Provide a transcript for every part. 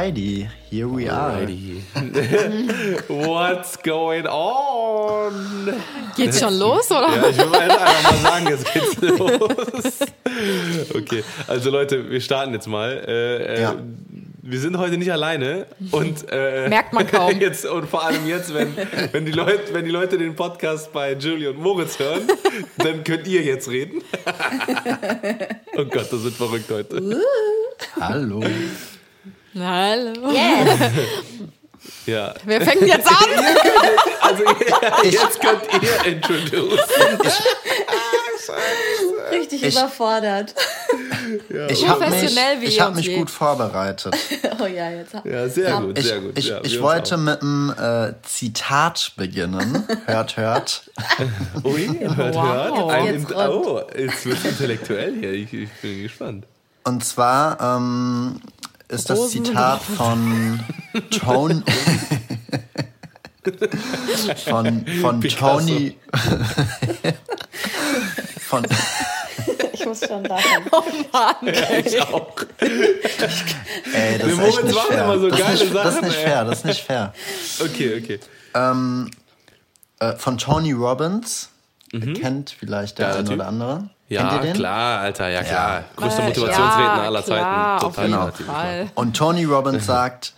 Alrighty, here we Alrighty. What's going on? Geht's schon los, oder? Ja, ich will mal einfach mal sagen, jetzt geht's los. Okay, also Leute, wir starten jetzt mal. Äh, äh, Ja. Wir sind heute nicht alleine und äh, Merkt man kaum. Jetzt, und vor allem jetzt, wenn, wenn, die Leute, wenn die Leute den Podcast bei Julie und Moritz hören, dann könnt ihr jetzt reden. oh Gott, das wird verrückt heute. Hallo. Hallo. Yes. Ja. Wer fängt jetzt an? Also ja, jetzt könnt ihr introduce. Richtig Ich- überfordert. Ich habe mich, Professionell wie ich hab mich geht. gut vorbereitet. Oh ja, jetzt. Ja, sehr gut, Ich, sehr gut. ich, ja, ich wollte mit einem äh, Zitat beginnen. Hört, hört. Ui, hört, Wow. hört. Ein, Jetzt oh, jetzt wird intellektuell hier. Ich, ich bin gespannt. Und zwar ähm, ist das Rosen Zitat von Tone. von von. Tony. von, Ich muss schon lachen. Ich auch. ey, das Wir ist echt nicht machen fair. immer so das, ist geile nicht, das ist Sachen, nicht ey. fair, das ist nicht fair. Okay, okay. Äh, von Tony Robbins. Kennt vielleicht der Ja, eine oder andere. Ja, klar, Alter, ja klar. Größter Äh, Motivationsredner ja, aller klar, Zeiten. Auf jeden natürlich. Fall. Und Tony Robbins sagt,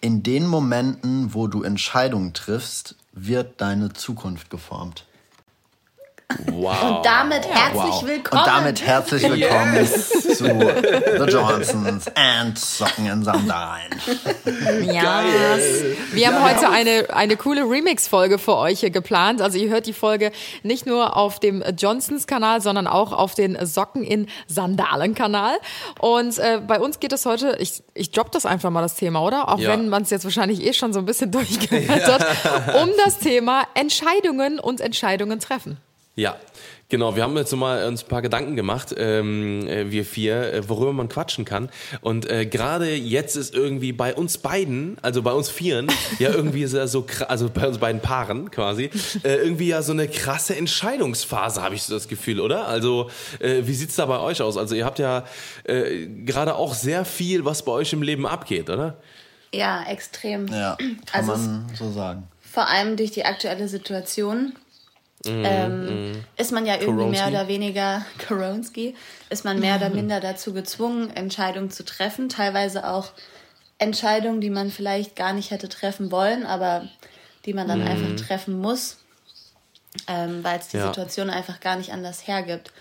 in den Momenten, wo du Entscheidungen triffst, wird deine Zukunft geformt. Wow. Und damit herzlich Wow. willkommen. Und damit herzlich willkommen zu The Johnsons and Socken in Sandalen. Ja. Wir haben heute eine, eine coole Remix-Folge für euch hier geplant. Also ihr hört die Folge nicht nur auf dem Johnsons-Kanal, sondern auch auf den Socken in Sandalen-Kanal. Und äh, bei uns geht es heute, ich, ich droppe das einfach mal das Thema, oder? Auch Ja. wenn man es jetzt wahrscheinlich eh schon so ein bisschen durchgehört hat, um das Thema Entscheidungen und Entscheidungen treffen. Ja, genau. Wir haben jetzt so mal uns ein paar Gedanken gemacht, ähm, äh, wir vier, äh, worüber man quatschen kann. Und äh, gerade jetzt ist irgendwie bei uns beiden, also bei uns Vieren, ja irgendwie so, so kra- also bei uns beiden Paaren quasi, äh, irgendwie ja so eine krasse Entscheidungsphase, habe ich so das Gefühl, oder? Also äh, wie sieht's da bei euch aus? Also ihr habt ja äh, gerade auch sehr viel, was bei euch im Leben abgeht, oder? Ja, extrem. Ja, kann Also es- man so sagen. Vor allem durch die aktuelle Situation. Ähm, ist man ja irgendwie mehr Koronski. oder weniger Koronski, ist man mehr oder minder dazu gezwungen, Entscheidungen zu treffen. Teilweise auch Entscheidungen, die man vielleicht gar nicht hätte treffen wollen, aber die man dann einfach treffen muss, ähm, weil es die Ja. Situation einfach gar nicht anders hergibt.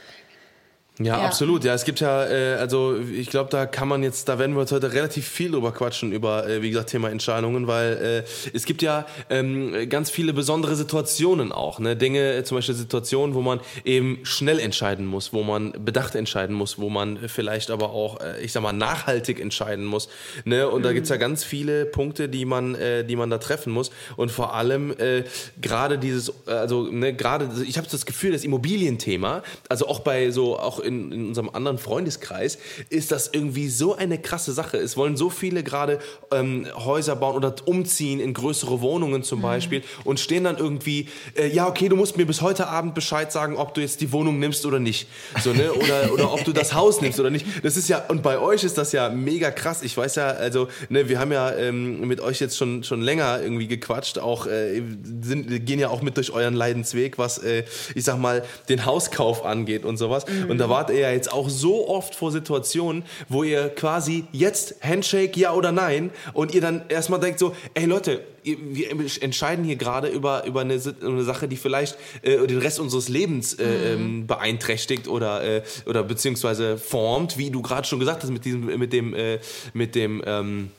Ja, Ja. absolut. Ja, es gibt ja, äh, also ich glaube, da kann man jetzt, da werden wir jetzt heute relativ viel drüber quatschen, über, äh, wie gesagt, Thema Entscheidungen, weil äh, es gibt ja ähm, ganz viele besondere Situationen auch. Ne? Dinge, äh, zum Beispiel Situationen, wo man eben schnell entscheiden muss, wo man bedacht entscheiden muss, wo man vielleicht aber auch, äh, ich sag mal, nachhaltig entscheiden muss. Ne? Und da gibt's ja ganz viele Punkte, die man, äh, die man da treffen muss. Und vor allem äh, gerade dieses, also ne, gerade, ich habe das Gefühl, das Immobilienthema, also auch bei so, auch in, in unserem anderen Freundeskreis, ist das irgendwie so eine krasse Sache. Es wollen so viele gerade ähm, Häuser bauen oder umziehen in größere Wohnungen zum Beispiel und stehen dann irgendwie, äh, ja, okay, du musst mir bis heute Abend Bescheid sagen, ob du jetzt die Wohnung nimmst oder nicht. So, ne? Oder, oder ob du das Haus nimmst oder nicht. Das ist ja, und bei euch ist das ja mega krass. Ich weiß ja, also, ne, wir haben ja ähm, mit euch jetzt schon, schon länger irgendwie gequatscht, auch äh, sind, gehen ja auch mit durch euren Leidensweg, was, äh, ich sag mal, den Hauskauf angeht und sowas. Und da wart ihr ja jetzt auch so oft vor Situationen, wo ihr quasi jetzt Handshake, ja oder nein, und ihr dann erstmal denkt so, ey Leute, wir entscheiden hier gerade über, über eine, eine Sache, die vielleicht äh, den Rest unseres Lebens äh, ähm, beeinträchtigt oder, äh, oder beziehungsweise formt, wie du gerade schon gesagt hast mit diesem, mit dem, äh, mit dem, ähm,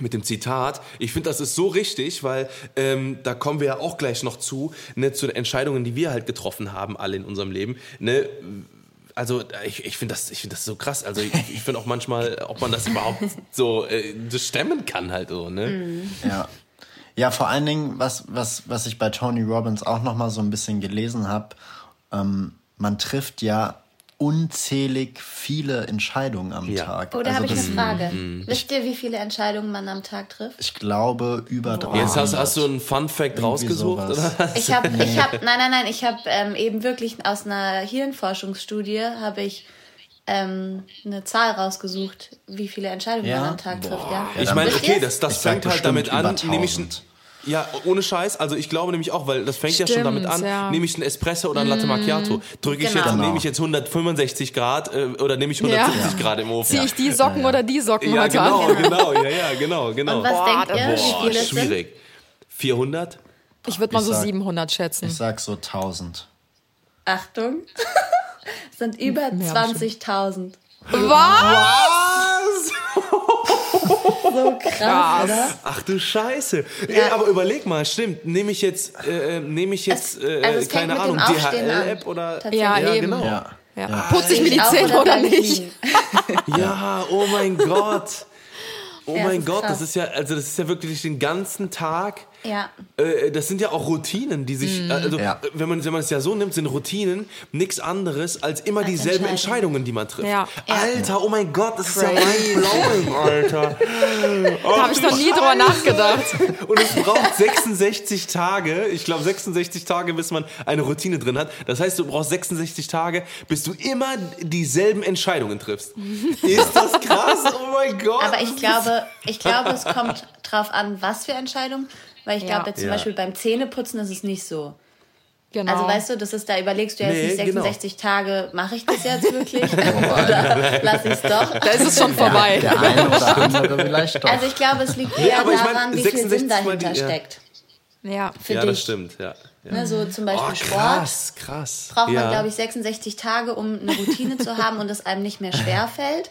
mit dem Zitat. Ich finde, das ist so richtig, weil ähm, da kommen wir ja auch gleich noch zu, ne, zu den Entscheidungen, die wir halt getroffen haben, alle in unserem Leben. Ne, also ich, ich finde das, ich finde das so krass. Also ich, ich finde auch manchmal, ob man das überhaupt so äh, stemmen kann halt so, ne? Ja. Ja, vor allen Dingen, was, was, was ich bei Tony Robbins auch noch mal so ein bisschen gelesen habe, ähm, man trifft ja unzählig viele Entscheidungen am Ja. Tag. Oh, da Also habe ich eine Frage. Wisst ihr, wie viele Entscheidungen man am Tag trifft? Ich glaube, über drei. Jetzt hast, hast du einen Fun Fact rausgesucht, sowas. oder? Ich habe, ich habe, nein, nein, nein, ich habe ähm, eben wirklich aus einer Hirnforschungsstudie habe ich ähm, eine Zahl rausgesucht, wie viele Entscheidungen Ja? man am Tag trifft. Ja? Ich meine, okay, das, das Ich fängt halt damit an, ich 1000. ja, ohne Scheiß, also ich glaube nämlich auch, weil das fängt ja schon Stimmt, damit an, ja. nehme ich einen Espresso oder einen Latte Macchiato, drücke ich Genau. jetzt, Genau. nehme ich jetzt 165 Grad äh, oder nehme ich 170 Grad im Ofen? Ziehe ich die Socken oder die Socken Ja, heute genau, an? genau, ja, ja, genau, genau. Und was Boah, denkt das- ihr, wie Boah, sind? schwierig. 400? Ich würde mal Ich so sag- 700 schätzen. Ich sag so 1000. Achtung, sind über Mehr 20.000. Was? So krass, oder? Ach du Scheiße. Ja. Aber überleg mal, stimmt, nehme ich jetzt, äh, nehme ich jetzt, Es- äh, also es keine Ahnung, DHL-App oder? Ja, Ja, eben. genau. Ja. Ja. Ja. Putze ich mir die Zähne oder nicht? Ja, oh mein Gott. Oh Ja, mein Gott, krass. das ist ja, also das ist ja wirklich den ganzen Tag. Ja. Äh, das sind ja auch Routinen, die sich, Mhm. äh, also Ja. wenn man wenn man es ja so nimmt, sind Routinen nichts anderes als immer Als dieselben Entscheidungen. Entscheidungen, die man trifft. Ja. Alter, oh mein Gott, das Crazy. ist ja mindblowing, Alter. Da habe ich noch nie drüber nachgedacht. Und es braucht 66 Tage, ich glaube 66 Tage, bis man eine Routine drin hat. Das heißt, du brauchst 66 Tage, bis du immer dieselben Entscheidungen triffst. Ist das krass? Oh mein Gott. Aber ich glaube, ich glaube, es kommt drauf an, was für Entscheidungen. Weil ich Ja. glaube, jetzt zum Ja. Beispiel beim Zähneputzen ist es nicht so. Genau. Also weißt du, das ist, da überlegst du ja Nee, jetzt nicht genau. 66 Tage, mache ich das jetzt wirklich? oder lasse ich es doch? da ist es schon vorbei. Der eine oder andere vielleicht doch. Also ich glaube, es liegt eher aber ich mein, daran, wie viel 66 Sinn dahinter die- ja. steckt. Ja. Für ja, dich. das stimmt, ja. ja. Ne, so zum Beispiel Oh, Sport krass, krass. braucht ja. man, glaube ich, 66 Tage, um eine Routine zu haben und es einem nicht mehr schwer fällt.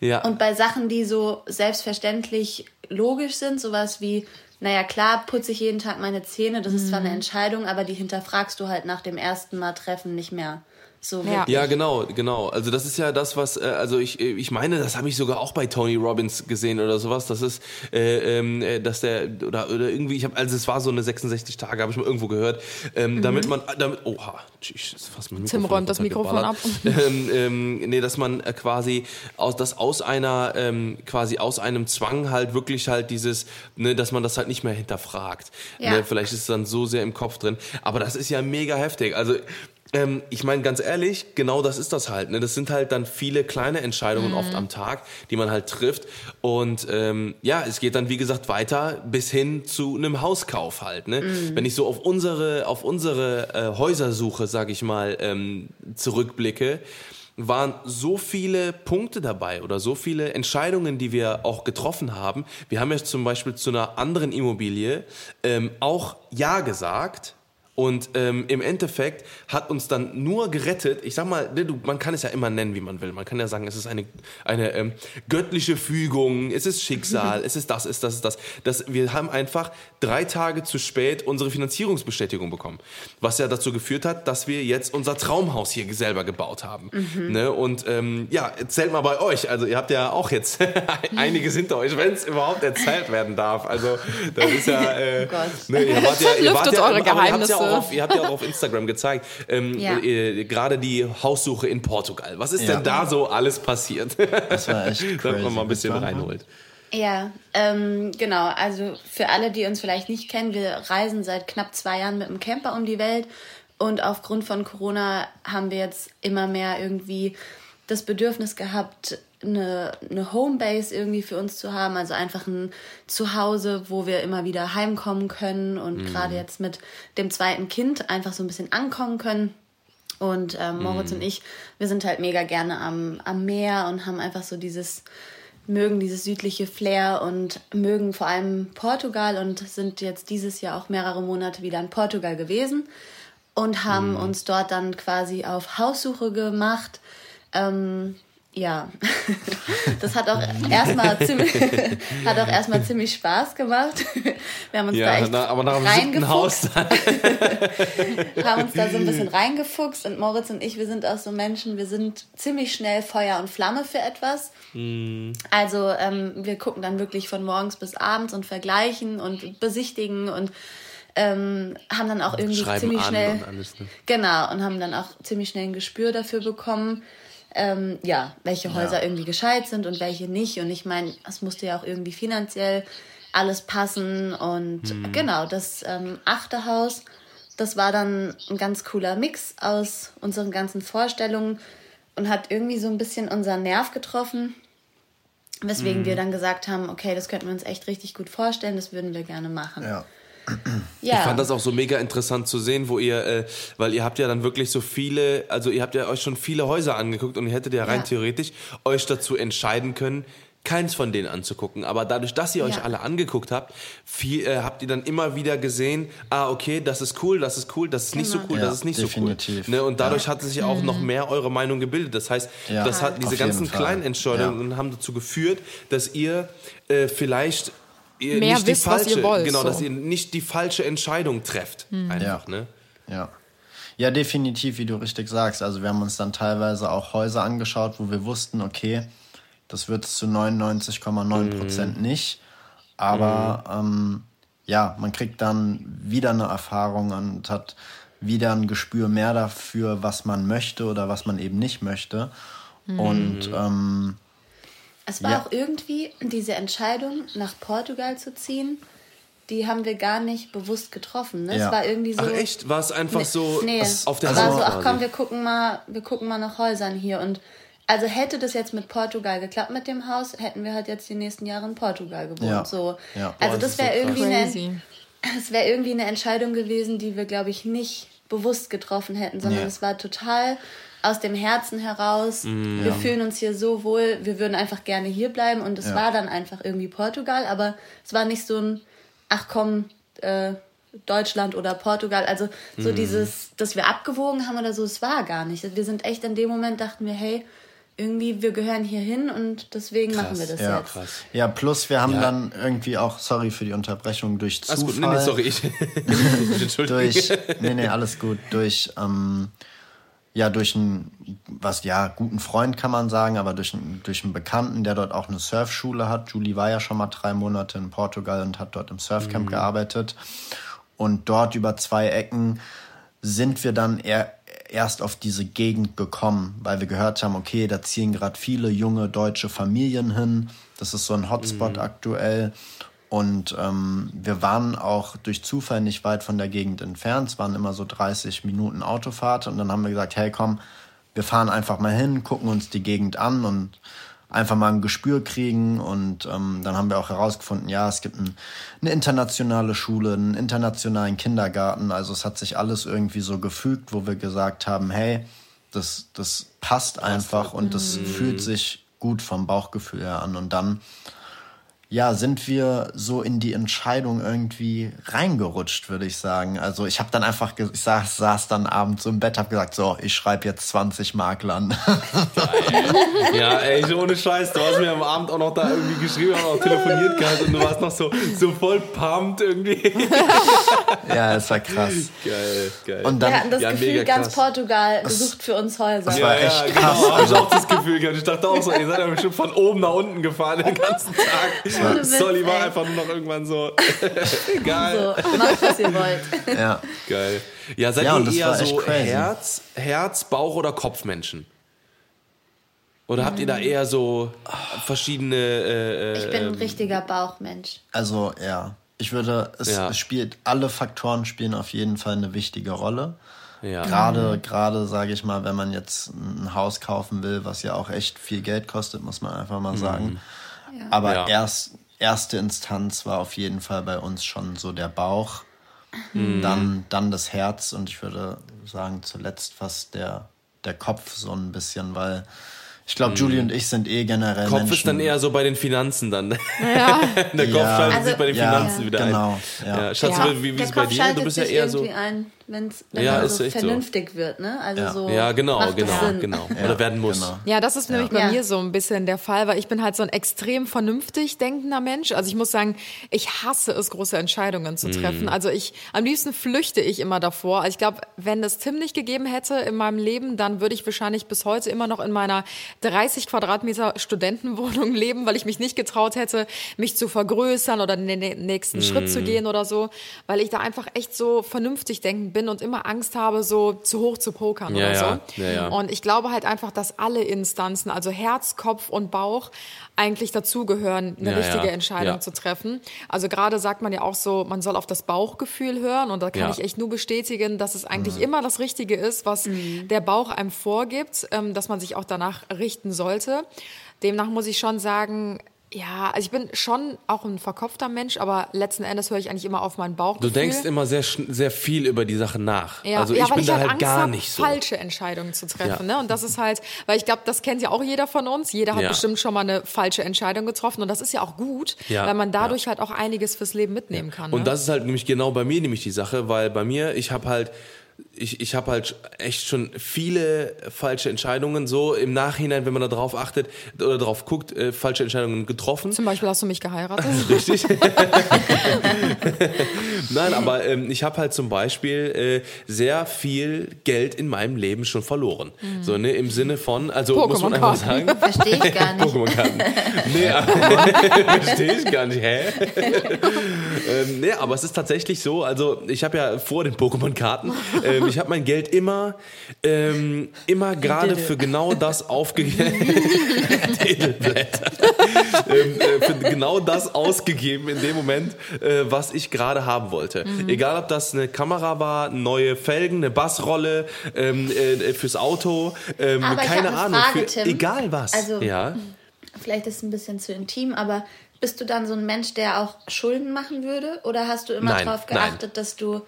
Ja. Und bei Sachen, die so selbstverständlich logisch sind, sowas wie, naja, klar, putze ich jeden Tag meine Zähne, das ist zwar Mhm. eine Entscheidung, aber die hinterfragst du halt nach dem ersten Mal treffen nicht mehr so Ja. Ja, genau, genau. Also das ist ja das, was, äh, also ich, äh, ich meine, das habe ich sogar auch bei Tony Robbins gesehen oder sowas. Das ist, äh, ähm, äh, dass der oder oder irgendwie, ich habe, also es war so eine 66 Tage, habe ich mal irgendwo gehört, ähm, damit man, damit, oha, tschüss, ist fast mein Mhm. Tim Mikrofon räumt das Mikrofon runtergeballert. ähm, ähm, nee, dass man äh, quasi aus das aus einer ähm, quasi aus einem Zwang halt wirklich halt dieses, ne, dass man das halt nicht mehr hinterfragt. Ja. Ne, vielleicht ist es dann so sehr im Kopf drin, aber das ist ja mega heftig. Also ähm, ich meine ganz ehrlich, genau das ist das halt. Ne? Das sind halt dann viele kleine Entscheidungen Mhm. oft am Tag, die man halt trifft. Und ähm, ja, es geht dann wie gesagt weiter bis hin zu einem Hauskauf halt. Ne? Mhm. Wenn ich so auf unsere auf unsere äh, Häusersuche, sag ich mal, ähm, zurückblicke, waren so viele Punkte dabei oder so viele Entscheidungen, die wir auch getroffen haben. Wir haben ja zum Beispiel zu einer anderen Immobilie ähm, auch Ja gesagt. Und ähm, im Endeffekt hat uns dann nur gerettet, ich sag mal, ne, du, man kann es ja immer nennen, wie man will. Man kann ja sagen, es ist eine, eine ähm, göttliche Fügung, es ist Schicksal, es ist das, es ist das, es ist das. das. Wir haben einfach drei Tage zu spät unsere Finanzierungsbestätigung bekommen. Was ja dazu geführt hat, dass wir jetzt unser Traumhaus hier selber gebaut haben. Ne? Und ähm, ja, erzählt mal bei euch. Also ihr habt ja auch jetzt einiges hinter euch, wenn es überhaupt erzählt werden darf. Also das ist ja... Äh, Gott. ne, ihr wart ja, ihr wart ja, eure Geheimnisse. Ja auf, ihr habt ja auch auf Instagram gezeigt, ähm, Ja. äh, gerade die Haussuche in Portugal. Was ist Ja. denn da so alles passiert? Das war echt Dass crazy. man mal ein bisschen reinholt. Ja, ähm, genau. Also für alle, die uns vielleicht nicht kennen, wir reisen seit knapp zwei Jahren mit dem Camper um die Welt und aufgrund von Corona haben wir jetzt immer mehr irgendwie das Bedürfnis gehabt, eine, eine Homebase irgendwie für uns zu haben, also einfach ein Zuhause, wo wir immer wieder heimkommen können und gerade jetzt mit dem zweiten Kind einfach so ein bisschen ankommen können. Und ähm, Moritz und ich, wir sind halt mega gerne am, am Meer und haben einfach so dieses, mögen dieses südliche Flair und mögen vor allem Portugal und sind jetzt dieses Jahr auch mehrere Monate wieder in Portugal gewesen und haben uns dort dann quasi auf Haussuche gemacht. Ähm, ja, das hat auch erstmal ziemlich, hat auch erstmal ziemlich Spaß gemacht. Wir haben uns da Ja, echt na, aber nach dem reingefuchst Haus. haben uns da so ein bisschen reingefuchst und Moritz und ich, wir sind auch so Menschen, wir sind ziemlich schnell Feuer und Flamme für etwas. Also ähm, wir gucken dann wirklich von morgens bis abends und vergleichen und besichtigen und ähm, haben dann auch irgendwie Schreiben ziemlich schnell alles, ne? genau und haben dann auch ziemlich schnell ein Gespür dafür bekommen. Ähm, ja, welche Häuser irgendwie gescheit sind und welche nicht. Und ich meine, es musste ja auch irgendwie finanziell alles passen. Und genau, das ähm, achte Haus, das war dann ein ganz cooler Mix aus unseren ganzen Vorstellungen. und hat irgendwie so ein bisschen unseren Nerv getroffen, weswegen Mhm. wir dann gesagt haben, okay, das könnten wir uns echt richtig gut vorstellen, das würden wir gerne machen. Ja. Ja. Ich fand das auch so mega interessant zu sehen, wo ihr, äh, weil ihr habt ja dann wirklich so viele, also ihr habt ja euch schon viele Häuser angeguckt und ihr hättet ja rein Ja. theoretisch euch dazu entscheiden können, keins von denen anzugucken. Aber dadurch, dass ihr euch Ja. alle angeguckt habt, viel, äh, habt ihr dann immer wieder gesehen, ah, okay, das ist cool, das ist cool, das ist nicht so Genau. cool, Ja, das ist nicht definitiv. so cool. Ne? Und dadurch Ja. hat sich auch noch mehr eure Meinung gebildet. Das heißt, Ja, das hat diese ganzen kleinen Entscheidungen haben dazu geführt, dass ihr äh, vielleicht ihr Mehr nicht die wisst, was falsche, ihr wollt, genau, so. dass ihr nicht die falsche Entscheidung trefft. Einfach, Ja. ne? Ja. Ja, definitiv, wie du richtig sagst. Also wir haben uns dann teilweise auch Häuser angeschaut, wo wir wussten, okay, das wird es zu 99,9 Prozent nicht. Aber ähm, ja, man kriegt dann wieder eine Erfahrung und hat wieder ein Gespür mehr dafür, was man möchte oder was man eben nicht möchte. Und ähm, Es war Ja. auch irgendwie diese Entscheidung, nach Portugal zu ziehen, die haben wir gar nicht bewusst getroffen. Ne? Ja. Es war irgendwie so. Ach echt? War es einfach Nee, so nee. auf der es war Hand so, ach komm, wir gucken mal, wir gucken mal nach Häusern hier. Und also hätte das jetzt mit Portugal geklappt mit dem Haus, hätten wir halt jetzt die nächsten Jahre in Portugal gewohnt. Ja. So. Ja. Also Boah, das das so wäre krass. irgendwie eine, Crazy. es wäre irgendwie eine Entscheidung gewesen, die wir, glaube ich, nicht bewusst getroffen hätten, sondern es war total aus dem Herzen heraus. Mm, wir fühlen uns hier so wohl, wir würden einfach gerne hier bleiben und es Ja. war dann einfach irgendwie Portugal, aber es war nicht so ein, ach komm, äh, Deutschland oder Portugal, also so Mm. dieses, dass wir abgewogen haben oder so, es war gar nicht. Wir sind echt in dem Moment dachten wir, hey, irgendwie, wir gehören hier hin und deswegen machen wir das ja. jetzt. Krass. ja, plus wir haben Ja. dann irgendwie auch, sorry für die Unterbrechung, durch Alles Zufall. gut, nee, nee, sorry, ich. Entschuldigung. durch, nee, nee, alles gut, durch, ähm, ja, durch einen, was, ja, guten Freund kann man sagen, aber durch, einen- durch einen Bekannten, der dort auch eine Surfschule hat. Julie war ja schon mal drei Monate in Portugal und hat dort im Surfcamp gearbeitet. Und dort über zwei Ecken sind wir dann eher, erst auf diese Gegend gekommen, weil wir gehört haben, okay, da ziehen gerade viele junge deutsche Familien hin. Das ist so ein Hotspot aktuell. Und ähm, wir waren auch durch Zufall nicht weit von der Gegend entfernt. Es waren immer so 30 Minuten Autofahrt. Und dann haben wir gesagt, hey komm, wir fahren einfach mal hin, gucken uns die Gegend an und einfach mal ein Gespür kriegen. Und ähm, dann haben wir auch herausgefunden, ja, es gibt ein, eine internationale Schule, einen internationalen Kindergarten. Also es hat sich alles irgendwie so gefügt, wo wir gesagt haben, hey, das, das passt einfach und das fühlt sich gut vom Bauchgefühl her an. Und dann ja, sind wir so in die Entscheidung irgendwie reingerutscht, würde ich sagen. Also ich habe dann einfach, ich saß, saß dann abends im Bett, habe gesagt, so, ich schreibe jetzt 20 Maklern. Ja, ey, ohne Scheiß, du hast mir am Abend auch noch da irgendwie geschrieben, auch noch telefoniert gehabt und du warst noch so, so voll pumped irgendwie. ja, es war krass. Geil, geil. Und Wir dann, hatten das Ja, Gefühl, ganz krass. Portugal besucht für uns Häuser. Das ja, war ja, echt genau, krass. hab ich auch das Gefühl gehabt. Ich dachte auch so, ihr seid ja bestimmt von oben nach unten gefahren den ganzen Tag. Witz, Solly war einfach nur noch irgendwann so, egal. So, macht, was ihr wollt. ja, Geil. Ja, seid Ja, ihr das eher war so crazy. Herz, Herz, Bauch oder Kopfmenschen? Oder habt ihr da eher so verschiedene äh, äh, Ich bin ein richtiger Bauchmensch. also ja, ich würde, es, Ja. es spielt, alle Faktoren spielen auf jeden Fall eine wichtige Rolle. ja. Gerade, gerade sage ich mal, wenn man jetzt ein Haus kaufen will, was ja auch echt viel Geld kostet, muss man einfach mal sagen. Aber Ja. erst, erste Instanz war auf jeden Fall bei uns schon so der Bauch, dann, dann das Herz und ich würde sagen zuletzt fast der, der Kopf so ein bisschen, weil ich glaube, Julie und ich sind eh generell Kopf Menschen. ist dann eher so bei den Finanzen dann. Ja. Der Kopf Ja. schaltet Also- sich bei den Ja, Finanzen wieder genau, ein. ja. Ja. Schatz, Ja. wie, wie ist es bei dir? Du bist ja eher so. ein, wenn's, wenn Ja, ist so echt so. vernünftig wird, ne? Also Ja. so Ja, genau, macht genau, es Sinn. genau. Oder werden muss. genau. Ja, das ist nämlich bei Ja. mir so ein bisschen der Fall, weil ich bin halt so ein extrem vernünftig denkender Mensch. Also ich muss sagen, ich hasse es, große Entscheidungen zu treffen. Also ich, am liebsten flüchte ich immer davor. Also ich glaube, wenn es Tim nicht gegeben hätte in meinem Leben, dann würde ich wahrscheinlich bis heute immer noch in meiner 30 Quadratmeter Studentenwohnung leben, weil ich mich nicht getraut hätte, mich zu vergrößern oder den nächsten mm. Schritt zu gehen oder so, weil ich da einfach echt so vernünftig denken bin und immer Angst habe, so zu hoch zu pokern ja, oder so. Ja, ja, und ich glaube halt einfach, dass alle Instanzen, also Herz, Kopf und Bauch, eigentlich dazugehören, eine richtige Entscheidung zu treffen. Also gerade sagt man ja auch so, man soll auf das Bauchgefühl hören und da kann ich echt nur bestätigen, dass es eigentlich mhm. immer das Richtige ist, was mhm. der Bauch einem vorgibt, ähm, dass man sich auch danach richten sollte. Demnach muss ich schon sagen, ja, also ich bin schon auch ein verkopfter Mensch, aber letzten Endes höre ich eigentlich immer auf meinen Bauch. Du denkst immer sehr, sehr viel über die Sache nach. Ja, also ich ja, bin ich da halt, Angst gar hab, nicht so. falsche Entscheidungen zu treffen. Ja. Ne? Und das ist halt, weil ich glaube, das kennt ja auch jeder von uns. Jeder hat ja. bestimmt schon mal eine falsche Entscheidung getroffen. Und das ist ja auch gut, weil man dadurch halt auch einiges fürs Leben mitnehmen kann. Und ne? das ist halt nämlich genau bei mir nämlich die Sache, weil bei mir, ich habe halt ich, ich habe halt echt schon viele falsche Entscheidungen so im Nachhinein, wenn man da drauf achtet oder drauf guckt, äh, falsche Entscheidungen getroffen. Zum Beispiel hast du mich geheiratet. Richtig. Nein, aber ähm, ich habe halt zum Beispiel äh, sehr viel Geld in meinem Leben schon verloren. Mhm. So, ne, im Sinne von, also muss man einfach sagen. Verstehe ich gar nicht. Pokémon-Karten. Nee, verstehe ich gar nicht. Hä? ähm, nee, aber es ist tatsächlich so, also ich habe ja vor den Pokémon-Karten ähm, ich habe mein Geld immer, ähm, immer gerade für genau das aufgegeben. ähm, äh, für genau das ausgegeben in dem Moment, äh, was ich gerade haben wollte. Mhm. Egal, ob das eine Kamera war, neue Felgen, eine Bassrolle ähm, äh, fürs Auto, ähm, keine Ahnung, Frage, für, egal was. Also, ja. vielleicht ist es ein bisschen zu intim, aber bist du dann so ein Mensch, der auch Schulden machen würde? Oder hast du immer darauf geachtet, nein. dass du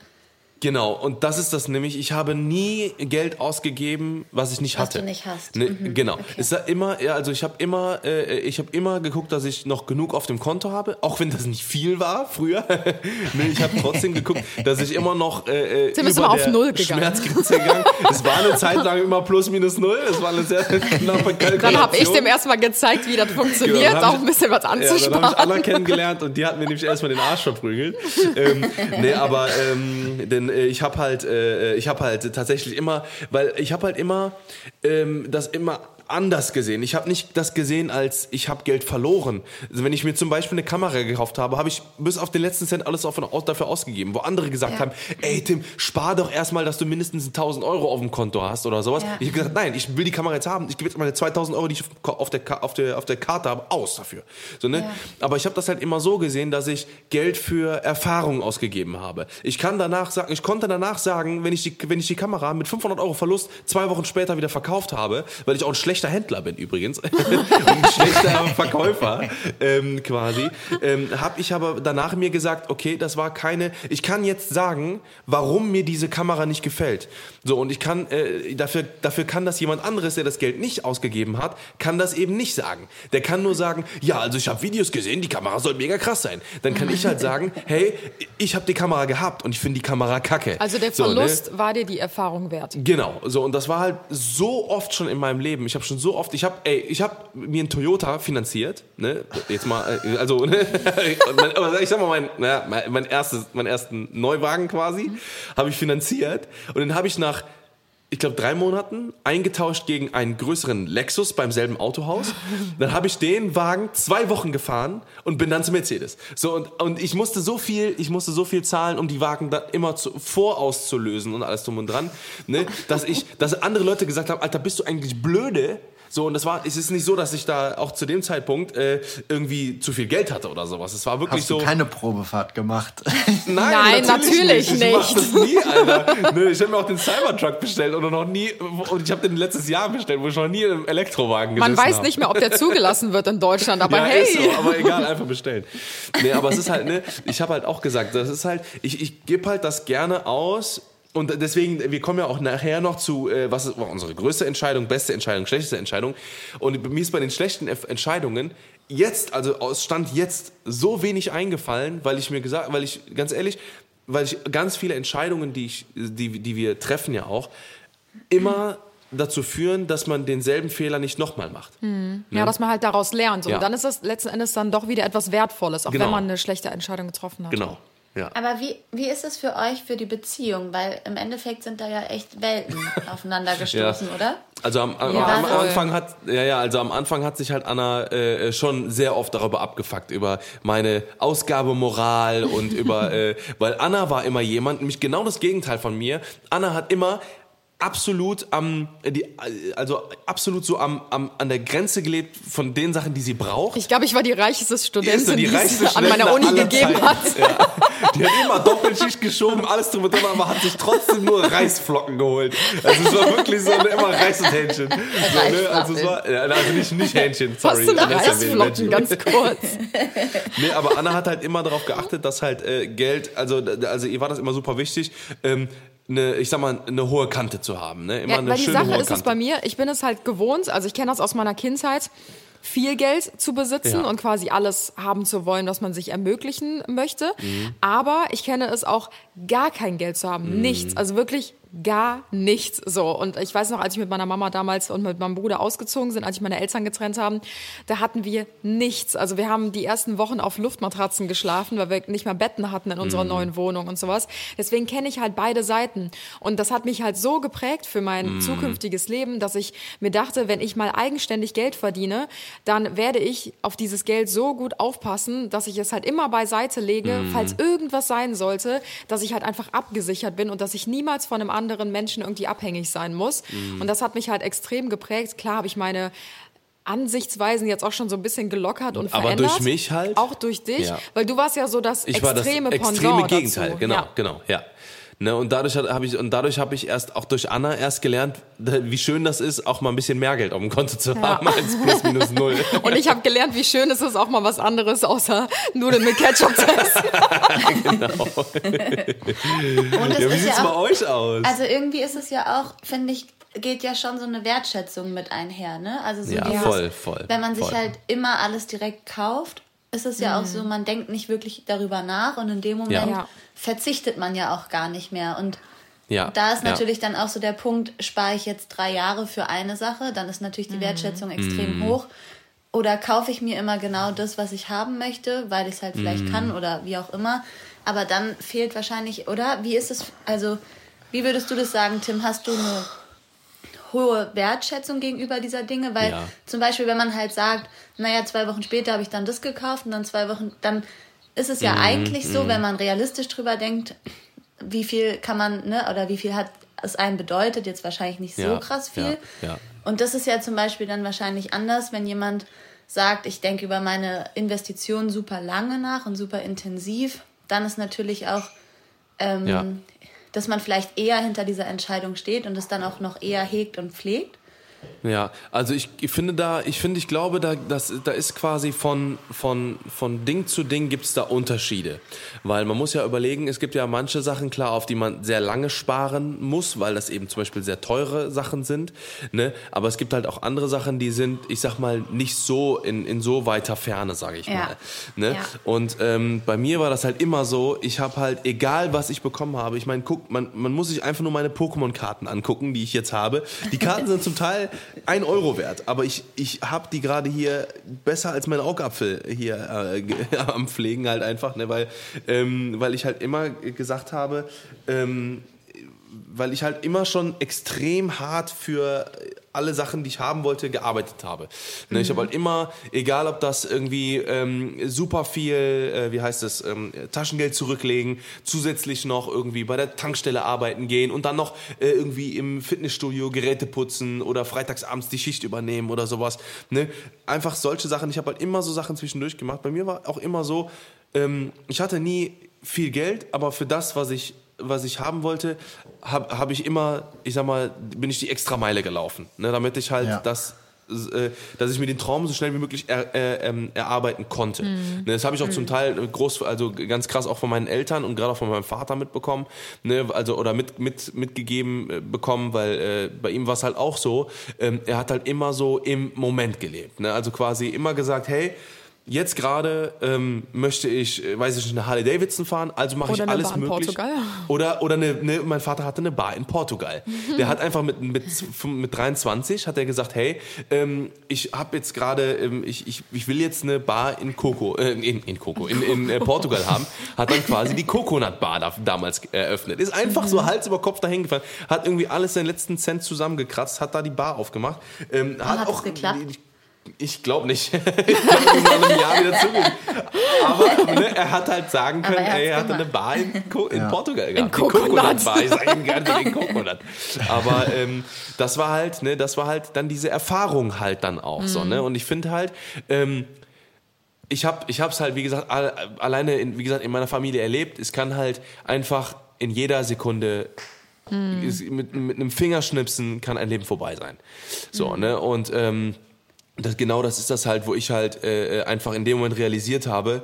Genau, und das ist das nämlich. Ich habe nie Geld ausgegeben, was ich nicht was hatte. Was du nicht hast. Ne, mhm. Genau. Okay. Es war immer, ja, also ich habe immer, äh, ich habe immer geguckt, dass ich noch genug auf dem Konto habe, auch wenn das nicht viel war früher. ne, ich habe trotzdem geguckt, dass ich immer noch äh, äh ist immer auf Null gegangen. Schmerzgrenze gegangen. Es war eine Zeit lang immer plus minus null. Es war eine sehr knappe Kalkulation. Dann habe ich dem erstmal gezeigt, wie das funktioniert, genau, auch ein bisschen was anzusparen. Ja, dann habe ich Anna kennengelernt und die hat mir nämlich erstmal den Arsch verprügelt. ähm, nee, aber ähm, äh, ich habe halt, äh, ich habe halt tatsächlich immer, weil ich habe halt immer ähm, das immer anders gesehen. Ich habe nicht das gesehen als ich habe Geld verloren. Also wenn ich mir zum Beispiel eine Kamera gekauft habe, habe ich bis auf den letzten Cent alles dafür ausgegeben. Wo andere gesagt ja. haben, ey Tim, spar doch erstmal, dass du mindestens 1000 Euro auf dem Konto hast oder sowas. Ja. Ich habe gesagt, nein, ich will die Kamera jetzt haben. Ich gebe jetzt meine 2000 Euro, die ich auf der, auf der, auf der Karte habe, aus dafür. So, ne? Ja. Aber ich habe das halt immer so gesehen, dass ich Geld für Erfahrung ausgegeben habe. Ich kann danach sagen, ich konnte danach sagen, wenn ich die, wenn ich die Kamera mit 500 Euro Verlust zwei Wochen später wieder verkauft habe, weil ich auch ein schlechter Händler bin übrigens, ein schlechter Verkäufer ähm, quasi, ähm, habe ich aber danach mir gesagt, okay, das war keine, ich kann jetzt sagen, warum mir diese Kamera nicht gefällt. So, und ich kann, äh, dafür, dafür kann das jemand anderes, der das Geld nicht ausgegeben hat, kann das eben nicht sagen. Der kann nur sagen, ja, also ich habe Videos gesehen, die Kamera soll mega krass sein. Dann kann ich halt sagen, hey, ich habe die Kamera gehabt und ich finde die Kamera kacke. Also der Verlust so, ne? war dir die Erfahrung wert. Genau, so und das war halt so oft schon in meinem Leben. Ich habe schon so oft ich habe, ey, ich habe mir einen Toyota finanziert, ne? Jetzt mal, äh, also, ne? ich sag mal, mein, naja, mein erstes, meinen ersten Neuwagen quasi, habe ich finanziert und den habe ich nach ich glaube, drei Monaten eingetauscht gegen einen größeren Lexus beim selben Autohaus. Dann habe ich den Wagen zwei Wochen gefahren und bin dann zu Mercedes. So und, und ich musste so viel, ich musste so viel zahlen, um die Wagen dann immer zu, vorauszulösen und alles drum und dran, ne, dass ich, dass andere Leute gesagt haben, Alter, bist du eigentlich blöde? So, und das war, es ist nicht so, dass ich da auch zu dem Zeitpunkt äh, irgendwie zu viel Geld hatte oder sowas. Es war wirklich Hast so. du keine Probefahrt gemacht? Nein, Nein natürlich, natürlich, nicht. Ich nie, Alter. Nö, ich habe mir auch den Cybertruck bestellt oder noch nie, und ich habe den letztes Jahr bestellt, wo ich noch nie in einem Elektrowagen gesessen Man weiß hab. nicht mehr, ob der zugelassen wird in Deutschland, aber ja, hey. Ist so, aber egal, einfach bestellen. Nee, aber es ist halt, ne, ich habe halt auch gesagt, das ist halt, ich, ich gebe halt das gerne aus, und deswegen, wir kommen ja auch nachher noch zu, äh, was ist unsere größte Entscheidung, beste Entscheidung, schlechteste Entscheidung. Und mir ist bei den schlechten Entscheidungen jetzt, also aus Stand jetzt, so wenig eingefallen, weil ich mir gesagt, weil ich, ganz ehrlich, weil ich ganz viele Entscheidungen, die, ich, die, die wir treffen ja auch, immer dazu führen, dass man denselben Fehler nicht nochmal macht. Mhm. Ne? Ja, dass man halt daraus lernt. So. Ja. Und dann ist das letzten Endes dann doch wieder etwas Wertvolles, auch genau. wenn man eine schlechte Entscheidung getroffen hat. Genau. Ja. Aber wie, wie ist es für euch für die Beziehung? Weil im Endeffekt sind da ja echt Welten aufeinander gestoßen, ja. oder? Also am, am, am. Anfang hat ja ja also am Anfang hat sich halt Anna äh, schon sehr oft darüber abgefuckt über meine Ausgabemoral und über äh, weil Anna war immer jemand nämlich genau das Gegenteil von mir. Anna hat immer absolut am die also absolut so am, am an der Grenze gelebt von den Sachen, die sie braucht. Ich glaube, ich war die reichste Studentin, die die, reichste es an meiner Uni gegeben hat. Ja. Die hat immer Doppelschicht geschoben, alles drum und dran, aber hat sich trotzdem nur Reisflocken geholt. Also es war wirklich so eine, immer Reis und Hähnchen. So, ne? Also es war, also nicht, nicht Hähnchen, Was sorry. ja Reisflocken, ganz kurz. Nee, aber Anna hat halt immer darauf geachtet, dass halt äh, Geld, also, also ihr war das immer super wichtig, ähm, eine, ich sag mal, eine hohe Kante zu haben. Ne? Immer Ja, eine weil die schöne Sache hohe ist es Kante. bei mir, ich bin es halt gewohnt, also ich kenne das aus meiner Kindheit, viel Geld zu besitzen Ja. und quasi alles haben zu wollen, was man sich ermöglichen möchte. Mhm. Aber ich kenne es auch, gar kein Geld zu haben. Mhm. Nichts. Also wirklich gar nichts. So. Und ich weiß noch, als ich mit meiner Mama damals und mit meinem Bruder ausgezogen sind, als ich meine Eltern getrennt haben, da hatten wir nichts. Also wir haben die ersten Wochen auf Luftmatratzen geschlafen, weil wir nicht mehr Betten hatten in unserer neuen Wohnung und sowas. Deswegen kenne ich halt beide Seiten. Und das hat mich halt so geprägt für mein zukünftiges Leben, dass ich mir dachte, wenn ich mal eigenständig Geld verdiene, dann werde ich auf dieses Geld so gut aufpassen, dass ich es halt immer beiseite lege, falls irgendwas sein sollte, dass ich halt einfach abgesichert bin und dass ich niemals von einem anderen Menschen irgendwie abhängig sein muss. Und das hat mich halt extrem geprägt. Klar habe ich meine Ansichtsweisen jetzt auch schon so ein bisschen gelockert und Aber verändert. durch mich halt? Auch durch dich, Ja. weil du warst ja so das Ich war das extreme extreme Pendant Gegenteil, dazu. genau, Ja. genau, ja. Ne, und dadurch habe ich und dadurch habe ich erst auch durch Anna erst gelernt, wie schön das ist, auch mal ein bisschen mehr Geld auf dem Konto zu haben als plus minus null. Und ich habe gelernt, wie schön es ist, auch mal was anderes außer Nudeln mit Ketchup zu essen. Und es Ja, wie sieht's ja bei euch aus? Also irgendwie ist es ja auch, finde ich, geht ja schon so eine Wertschätzung mit einher, ne? Also so Ja, dieses, voll, voll, Wenn man sich voll. halt immer alles direkt kauft, ist es ja auch so, man denkt nicht wirklich darüber nach und in dem Moment Ja. Ja. verzichtet man ja auch gar nicht mehr. Und ja, da ist ja. natürlich dann auch so der Punkt, spare ich jetzt drei Jahre für eine Sache, dann ist natürlich die Wertschätzung extrem hoch. Oder kaufe ich mir immer genau das, was ich haben möchte, weil ich es halt vielleicht kann oder wie auch immer. Aber dann fehlt wahrscheinlich, oder? Wie ist es, also, wie würdest du das sagen, Tim? Hast du eine hohe Wertschätzung gegenüber dieser Dinge? Weil Ja. zum Beispiel, wenn man halt sagt, naja, zwei Wochen später habe ich dann das gekauft und dann zwei Wochen, dann ist es ja Mhm, eigentlich so, wenn man realistisch drüber denkt, wie viel kann man, ne, oder wie viel hat es einem bedeutet, jetzt wahrscheinlich nicht so Ja, krass viel. ja. Und das ist ja zum Beispiel dann wahrscheinlich anders, wenn jemand sagt, ich denke über meine Investitionen super lange nach und super intensiv, dann ist natürlich auch, ähm. Dass man vielleicht eher hinter dieser Entscheidung steht und es dann auch noch eher hegt und pflegt. Ja, also ich, ich finde da, ich finde, ich glaube, da, das, da ist quasi von, von, von Ding zu Ding gibt's da Unterschiede. Weil man muss ja überlegen, es gibt ja manche Sachen, klar, auf die man sehr lange sparen muss, weil das eben zum Beispiel sehr teure Sachen sind. Ne? Aber es gibt halt auch andere Sachen, die sind, ich sag mal, nicht so in, in so weiter Ferne, sage ich Ja. mal. Ne? Ja. Und ähm, bei mir war das halt immer so, ich habe halt, egal was ich bekommen habe, ich meine, guck, man, man muss sich einfach nur meine Pokémon-Karten angucken, die ich jetzt habe. Die Karten sind zum Teil ein Euro wert, aber ich, ich habe die gerade hier besser als mein Augapfel hier äh, am Pflegen halt einfach, ne? weil, ähm, weil ich halt immer gesagt habe, ähm, weil ich halt immer schon extrem hart für alle Sachen, die ich haben wollte, gearbeitet habe. Ne, Ich habe halt immer, egal ob das irgendwie ähm, super viel, äh, wie heißt es, ähm, Taschengeld zurücklegen, zusätzlich noch irgendwie bei der Tankstelle arbeiten gehen und dann noch äh, irgendwie im Fitnessstudio Geräte putzen oder freitagsabends die Schicht übernehmen oder sowas. Ne? Einfach solche Sachen. Ich habe halt immer so Sachen zwischendurch gemacht. Bei mir war auch immer so, ähm, ich hatte nie viel Geld, aber für das, was ich was ich haben wollte, habe hab ich immer, ich sag mal, bin ich die extra Meile gelaufen, ne, damit ich halt Ja. das äh, dass ich mir den Traum so schnell wie möglich er, äh, ähm, erarbeiten konnte. Ne, das habe ich auch zum Teil groß, also ganz krass auch von meinen Eltern und gerade auch von meinem Vater mitbekommen, ne, also oder mit, mit mitgegeben äh, bekommen, weil äh, bei ihm war es halt auch so. Ähm, er hat halt immer so im Moment gelebt, ne, also quasi immer gesagt, hey jetzt gerade ähm, möchte ich, äh, weiß ich nicht, eine Harley Davidson fahren, also mache ich alles Bar in möglich. Portugal. Oder oder eine, eine, mein Vater hatte eine Bar in Portugal. Der hat einfach mit mit, mit 23 hat er gesagt, hey, ähm, ich habe jetzt gerade, ähm, ich, ich, ich will jetzt eine Bar in Coco, äh, in, in Coco, in, in äh, Portugal haben. Hat dann quasi die Coconut Bar da, damals eröffnet. Ist einfach so Hals über Kopf dahin gefahren, hat irgendwie alles seinen letzten Cent zusammengekratzt, hat da die Bar aufgemacht. Ähm, hat hat auch geklappt? Ich glaube nicht. ich muss nach einem Jahr wieder zugeben. Aber ne, er hat halt sagen können, er ey, er hatte gemacht. eine Bar in, Co in Portugal gehabt. Die Coconut. Coconut Bar. Ich sage ihm gerne den Coconut. Aber ähm, das war halt, ne, das war halt dann diese Erfahrung halt dann auch so. Ne? Und ich finde halt, ähm, ich habe ich hab's halt, wie gesagt, all, alleine in, wie gesagt, in meiner Familie erlebt. Es kann halt einfach in jeder Sekunde es- mit, mit einem Fingerschnipsen kann ein Leben vorbei sein. So, ne? Und ähm, das, genau das ist das halt, wo ich halt äh, einfach in dem Moment realisiert habe,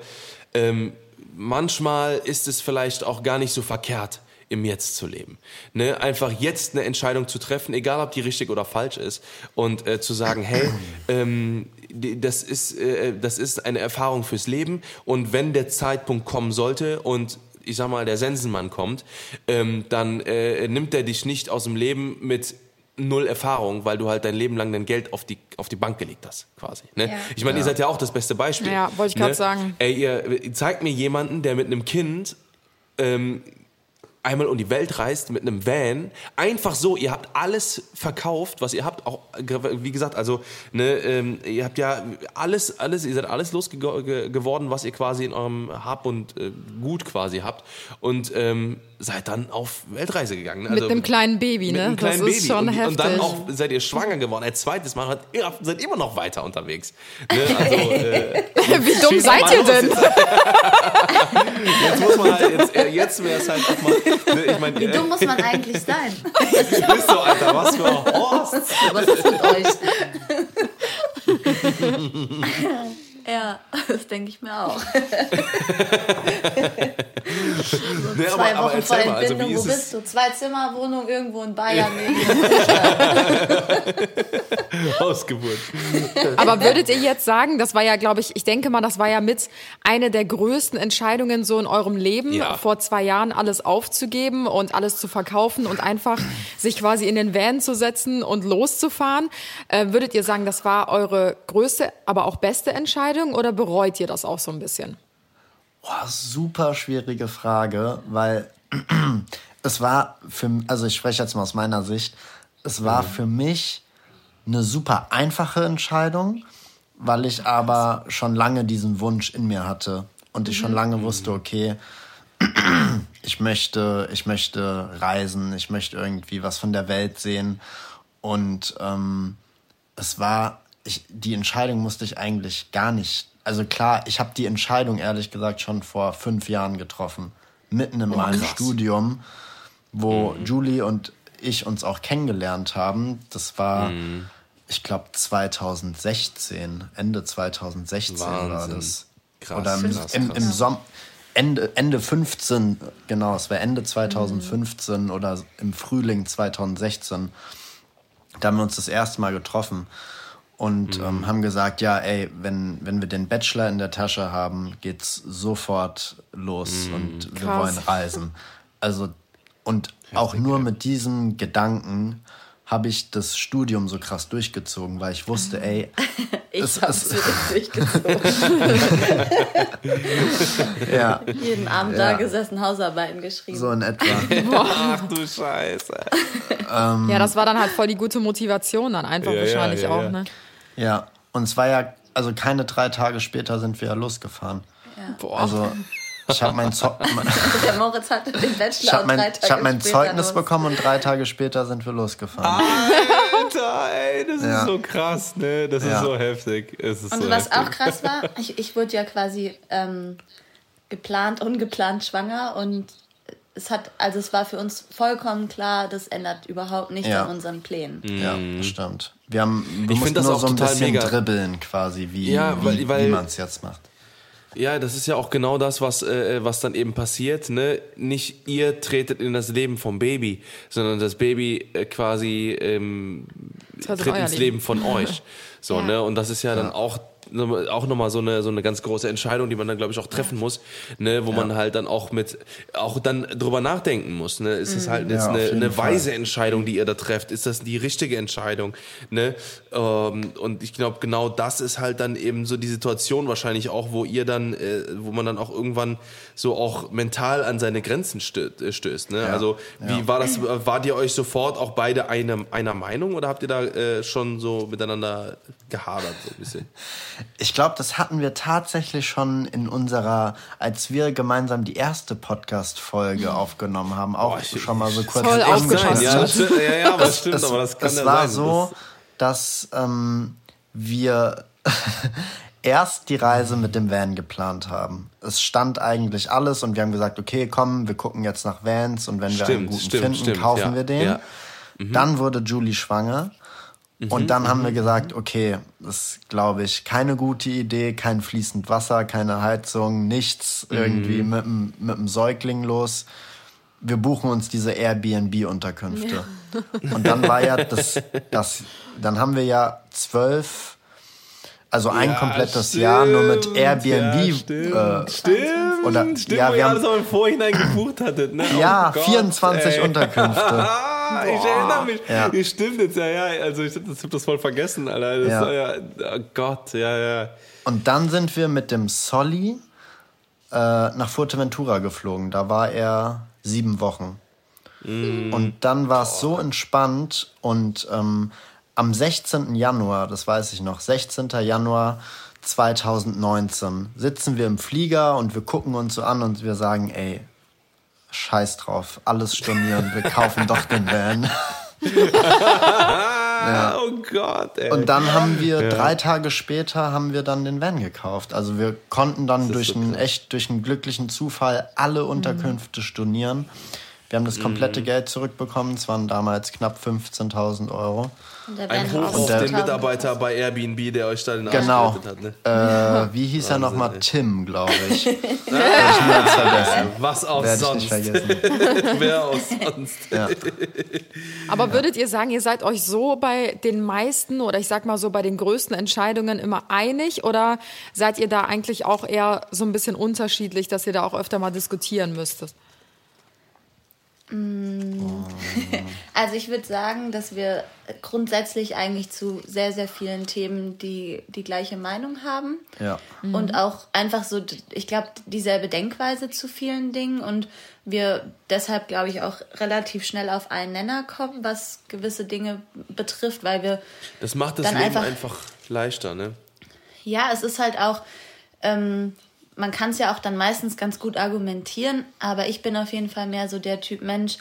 ähm, manchmal ist es vielleicht auch gar nicht so verkehrt, im Jetzt zu leben. Ne? Einfach jetzt eine Entscheidung zu treffen, egal ob die richtig oder falsch ist, und äh, zu sagen, hey, ähm, das ist, äh, das ist eine Erfahrung fürs Leben und wenn der Zeitpunkt kommen sollte und ich sag mal, der Sensenmann kommt, ähm, dann äh, nimmt er dich nicht aus dem Leben mit null Erfahrung, weil du halt dein Leben lang dein Geld auf die, auf die Bank gelegt hast, quasi. Ne? Ja. Ich meine, ihr seid ja auch das beste Beispiel. Ja, wollte ich grad ne? sagen. Ey, ihr zeigt mir jemanden, der mit einem Kind ähm, einmal um die Welt reist mit einem Van. Einfach so, ihr habt alles verkauft, was ihr habt. Auch, wie gesagt, also, ne, ähm, ihr habt ja alles, alles, ihr seid alles losgeworden, was ihr quasi in eurem Hab und äh, Gut quasi habt. Und ähm, seid dann auf Weltreise gegangen. Mit einem kleinen Baby, mit ne? einem kleinen das ist Baby. schon und, heftig. und dann auch seid ihr schwanger geworden. Ein zweites Mal. Ihr seid immer noch weiter unterwegs. Ne? Also, äh, Wie dumm seid ihr denn? Jetzt muss man halt, jetzt, äh, jetzt wäre es halt auch mal, ne, ich meine, Wie dumm muss man eigentlich sein? bist du, Alter, was für ein Horst. Was ist mit euch? ja, das denke ich mir auch. Nee, aber, Zwei aber Wochen vor also Entbindung, wie wo bist du? Zwei Zimmer Wohnung irgendwo in Bayern. neben Hausgeburt. Aber würdet ihr jetzt sagen, das war ja, glaube ich, ich denke mal, das war ja mit eine der größten Entscheidungen so in eurem Leben, Ja. vor zwei Jahren alles aufzugeben und alles zu verkaufen und einfach sich quasi in den Van zu setzen und loszufahren. Äh, würdet ihr sagen, das war eure größte, aber auch beste Entscheidung oder bereut ihr das auch so ein bisschen? Boah, super schwierige Frage, weil es war für, also ich spreche jetzt mal aus meiner Sicht, es war für mich eine super einfache Entscheidung, weil ich aber schon lange diesen Wunsch in mir hatte und ich schon lange wusste, okay, ich möchte, ich möchte reisen, ich möchte irgendwie was von der Welt sehen und ähm, es war, ich, die Entscheidung musste ich eigentlich gar nicht. Also klar, ich habe die Entscheidung ehrlich gesagt schon vor fünf Jahren getroffen, mitten in meinem krass. Studium, wo Julie und ich uns auch kennengelernt haben. Das war, ich glaube, 2016, Ende 2016 war Wahnsinn. das. Krass, Oder im, krass, im, im Sommer. Ende, Ende 15, genau, es war Ende 2015 oder im Frühling 2016. Da haben wir uns das erste Mal getroffen und Mhm. ähm, haben gesagt, ja, ey, wenn, wenn wir den Bachelor in der Tasche haben, geht's sofort los Mhm. und wir Krass. wollen reisen. Also, und auch nur mit diesem Gedanken habe ich das Studium so krass durchgezogen, weil ich wusste, ey, Ich Es- habe es- es durchgezogen. ja, Jeden Abend Ja. da gesessen, Hausarbeiten geschrieben. so in etwa. Ach du Scheiße. Ja, das war dann halt voll die gute Motivation dann einfach Ja, ja, wahrscheinlich ja, auch, ja. ne? Ja, und es war ja, also keine drei Tage später sind wir ja losgefahren. Boah. Also, ich habe mein, Zo Der Moritz hatte den Bachelor ich hab und mein, drei Tage ich hab mein Zeugnis los. bekommen und drei Tage später sind wir losgefahren. Alter, ey, das Ja. ist so krass, ne? Das Ja. ist so heftig. Es ist Und so was heftig. auch krass war, ich, ich wurde ja quasi ähm, geplant, ungeplant schwanger und es hat, also es war für uns vollkommen klar, das ändert überhaupt nichts Ja. an unseren Plänen. Ja, das stimmt. Wir haben wir. Ich mussten das nur auch so ein total bisschen mega. dribbeln quasi, wie, Ja, weil- wie, wie man es jetzt macht. Ja, das ist ja auch genau das, was, äh, was dann eben passiert. Ne? Nicht ihr tretet in das Leben vom Baby, sondern das Baby äh, quasi ähm, Tritt ins Leben. Leben von euch. So, Ja. ne? Und das ist ja dann auch auch nochmal so eine, so eine ganz große Entscheidung, die man dann, glaube ich, auch treffen muss, ne, wo ja. man halt dann auch mit, auch dann drüber nachdenken muss. Ne? Ist es halt jetzt ja, eine, eine weise Entscheidung, die ihr da trefft? Ist das die richtige Entscheidung? Ne? Ähm, und ich glaube, genau das ist halt dann eben so die Situation wahrscheinlich auch, wo ihr dann, äh, wo man dann auch irgendwann so auch mental an seine Grenzen äh, stößt. Ne? Ja. Also wie war das, wart ihr euch sofort auch beide eine, einer Meinung oder habt ihr da äh, schon so miteinander gehadert so ein bisschen? Ich glaube, das hatten wir tatsächlich schon in unserer, als wir gemeinsam die erste Podcast-Folge mhm. aufgenommen haben, auch Boah, schon mal so kurz voll aufgepasst. Ja, ja, ja, aber das stimmt, es, aber das kann es ja war sein. so, dass ähm, wir erst die Reise mit dem Van geplant haben. Es stand eigentlich alles und wir haben gesagt, okay, komm, wir gucken jetzt nach Vans und wenn stimmt, wir einen guten stimmt, finden, stimmt, kaufen ja, wir den. Ja. Mhm. Dann wurde Julie schwanger und dann haben wir mhm. gesagt, okay, das ist, glaube ich, keine gute Idee, kein fließend Wasser, keine Heizung, nichts irgendwie mhm. mit, mit dem Säugling los. Wir buchen uns diese Airbnb-Unterkünfte. Ja. Und dann war ja das, das, dann haben wir ja zwölf, also ein ja, komplettes stimmt, Jahr nur mit Airbnb. Ja, stimmt, äh, stimmt. Oder, stimmt, ja, wir haben alles auch im Vorhinein gebucht hattet, ne? Ja, oh 24 Gott, Unterkünfte. ich erinnere mich. Ja. Stimmt jetzt, ja, ja. Also ich, ich habe das voll vergessen, Alter. Das ja. ja. Oh Gott, ja, ja. Und dann sind wir mit dem Solly äh, nach Fuerteventura geflogen. Da war er sieben Wochen. Mm. Und dann war es so entspannt und ähm, am 16. Januar, das weiß ich noch, 16. Januar 2019 sitzen wir im Flieger und wir gucken uns so an und wir sagen, ey, scheiß drauf, alles stornieren, wir kaufen doch den Van. ja. Oh Gott, ey. Und dann haben wir ja. drei Tage später haben wir dann den Van gekauft. Also wir konnten dann durch so einen echt durch einen glücklichen Zufall alle Unterkünfte mhm. stornieren. Wir haben das komplette mhm. Geld zurückbekommen. Es waren damals knapp 15.000 Euro. Ein Hoch auf den Mitarbeiter bei Airbnb, der euch da den genau. hat. Ne? Äh, wie hieß Wahnsinn, er nochmal? Tim, glaube ich. ich vergessen. Was auch Werde sonst. Wer auch sonst. Ja. Aber würdet ihr sagen, ihr seid euch so bei den meisten oder ich sag mal so bei den größten Entscheidungen immer einig oder seid ihr da eigentlich auch eher so ein bisschen unterschiedlich, dass ihr da auch öfter mal diskutieren müsstet? Mm. Also ich würde sagen, dass wir grundsätzlich eigentlich zu sehr, sehr vielen Themen die, die gleiche Meinung haben. Ja. Mhm. Und auch einfach so, ich glaube, dieselbe Denkweise zu vielen Dingen. Und wir deshalb, glaube ich, auch relativ schnell auf einen Nenner kommen, was gewisse Dinge betrifft, weil wir. Das macht das Leben einfach, einfach leichter, ne? Ja, es ist halt auch. Ähm, man kann es ja auch dann meistens ganz gut argumentieren, aber ich bin auf jeden Fall mehr so der Typ Mensch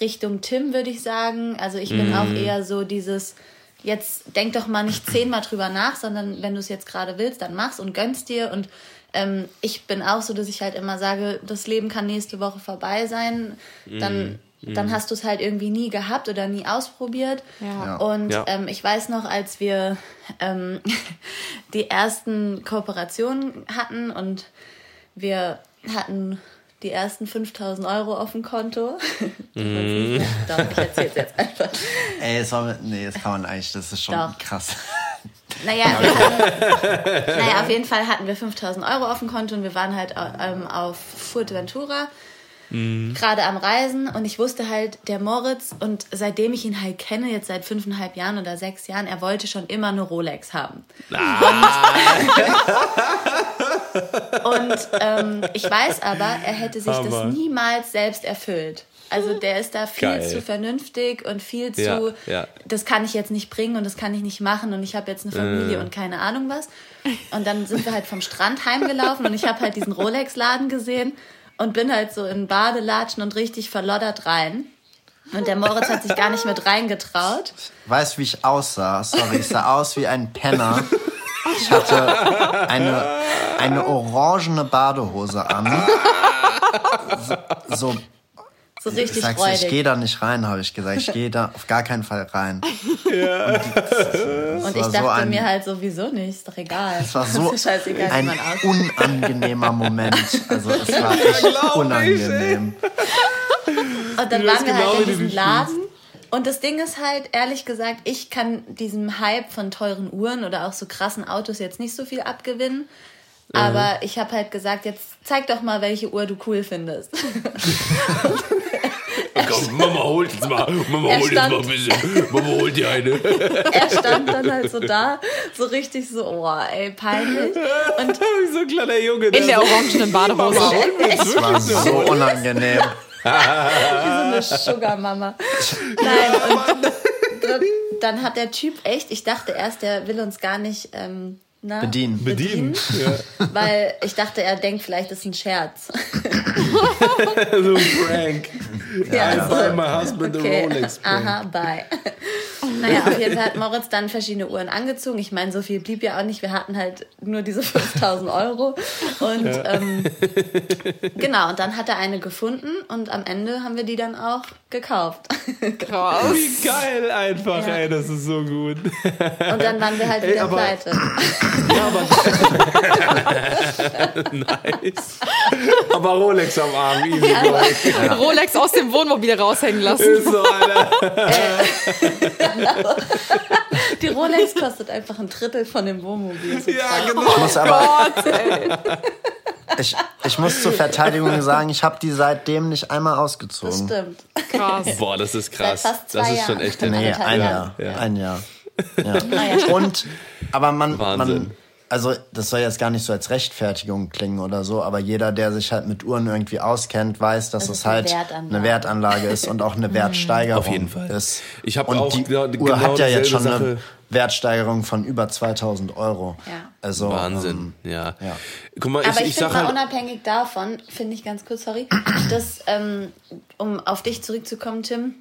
Richtung Tim, würde ich sagen. Also ich bin mm. auch eher so dieses, jetzt denk doch mal nicht zehnmal drüber nach, sondern wenn du es jetzt gerade willst, dann mach's und gönnst dir. Und ähm, ich bin auch so, dass ich halt immer sage, das Leben kann nächste Woche vorbei sein. Dann mm dann mhm. hast du es halt irgendwie nie gehabt oder nie ausprobiert. Ja. Und ja. Ähm, ich weiß noch, als wir ähm, die ersten Kooperationen hatten und wir hatten die ersten 5000 Euro auf dem Konto. mm. Doch, ich erzähl's jetzt einfach. Ey, das, war, nee, das kann man eigentlich, das ist schon Doch. krass. Naja, hatten, naja, auf jeden Fall hatten wir 5000 Euro auf dem Konto und wir waren halt ähm, auf Fuerteventura Mhm. Gerade am Reisen und ich wusste halt, der Moritz und seitdem ich ihn halt kenne, jetzt seit fünfeinhalb Jahren oder sechs Jahren, er wollte schon immer eine Rolex haben. Ah. Und, und ähm, ich weiß aber, er hätte sich Hammer. das niemals selbst erfüllt. Also der ist da viel Geil. zu vernünftig und viel zu, ja, ja. das kann ich jetzt nicht bringen und das kann ich nicht machen und ich habe jetzt eine Familie äh. und keine Ahnung was. Und dann sind wir halt vom Strand heimgelaufen und ich habe halt diesen Rolex-Laden gesehen und bin halt so in Badelatschen und richtig verloddert rein. Und der Moritz hat sich gar nicht mit reingetraut. Weißt du, wie ich aussah? Sorry, ich sah aus wie ein Penner. Ich hatte eine, eine orangene Badehose an. So, so so richtig sagst, freudig. Ich gehe da nicht rein, habe ich gesagt. Ich gehe da auf gar keinen Fall rein. Ja. Und, und ich dachte so ein, mir halt sowieso nicht, ist doch egal. Es war so ein unangenehmer Moment. Also es war echt unangenehm. Und dann waren wir halt in diesem Laden Und das Ding ist halt, ehrlich gesagt, ich kann diesem Hype von teuren Uhren oder auch so krassen Autos jetzt nicht so viel abgewinnen. Aber ich habe halt gesagt, jetzt zeig doch mal, welche Uhr du cool findest. Komm, Mama holt jetzt mal, Mama Er holt jetzt mal ein bisschen. Mama holt dir eine. er stand dann halt so da, so richtig so, oh, ey, peinlich. Und Wie so ein kleiner Junge. In der orangenen Badehose. Das war so unangenehm. wie so eine Sugar Mama. Nein, und dann- dann hat der Typ echt, ich dachte erst, der will uns gar nicht ähm, na, Bedienen. Bedienen. Ja. Weil ich dachte, er denkt, vielleicht ist ein Scherz. so ein Prank. Ja, I also, buy my husband a okay. Rolex prank. Aha, bye. Naja, auf jeden Fall hat Moritz dann verschiedene Uhren angezogen. Ich meine, so viel blieb ja auch nicht. Wir hatten halt nur diese 5000 Euro. Und ähm, genau, und dann hat er eine gefunden und am Ende haben wir die dann auch gekauft. Krass. Wie geil einfach, Ja. ey, das ist so gut. Und dann waren wir halt Ey, wieder aber- pleite. Ja, aber nice. Aber Rolex am Arm, easy boy. Rolex aus dem Wohnmobil raushängen lassen. Ist so, Alter. Die Rolex kostet einfach ein Drittel von dem Wohnmobil. So Ja, genau. Ich muss aber, Gott, ey. ich, ich muss zur Verteidigung sagen, ich habe die seitdem nicht einmal Das ausgezogen. stimmt. Krass. Boah, das ist krass. Seit fast zwei das ist schon echt Nee, ein. Jahr. Ja. Ein Jahr. Ja. Ah, ja. Und, aber man, Wahnsinn. man, also das soll jetzt gar nicht so als Rechtfertigung klingen oder so, aber jeder, der sich halt mit Uhren irgendwie auskennt, weiß, dass Das es eine halt Wertanlage. eine Wertanlage ist und auch eine Wertsteigerung Auf jeden Fall. ist. Ich hab und auch die genau- Uhr genau hat ja jetzt schon eine Sache. Wertsteigerung von über 2000 Euro. Ja. Also, Wahnsinn, Ähm, ja. ja. Guck mal, Aber ich, ich, ich finde sag mal halt, unabhängig davon, finde ich ganz kurz, sorry, dass, ähm, um auf dich zurückzukommen, Tim,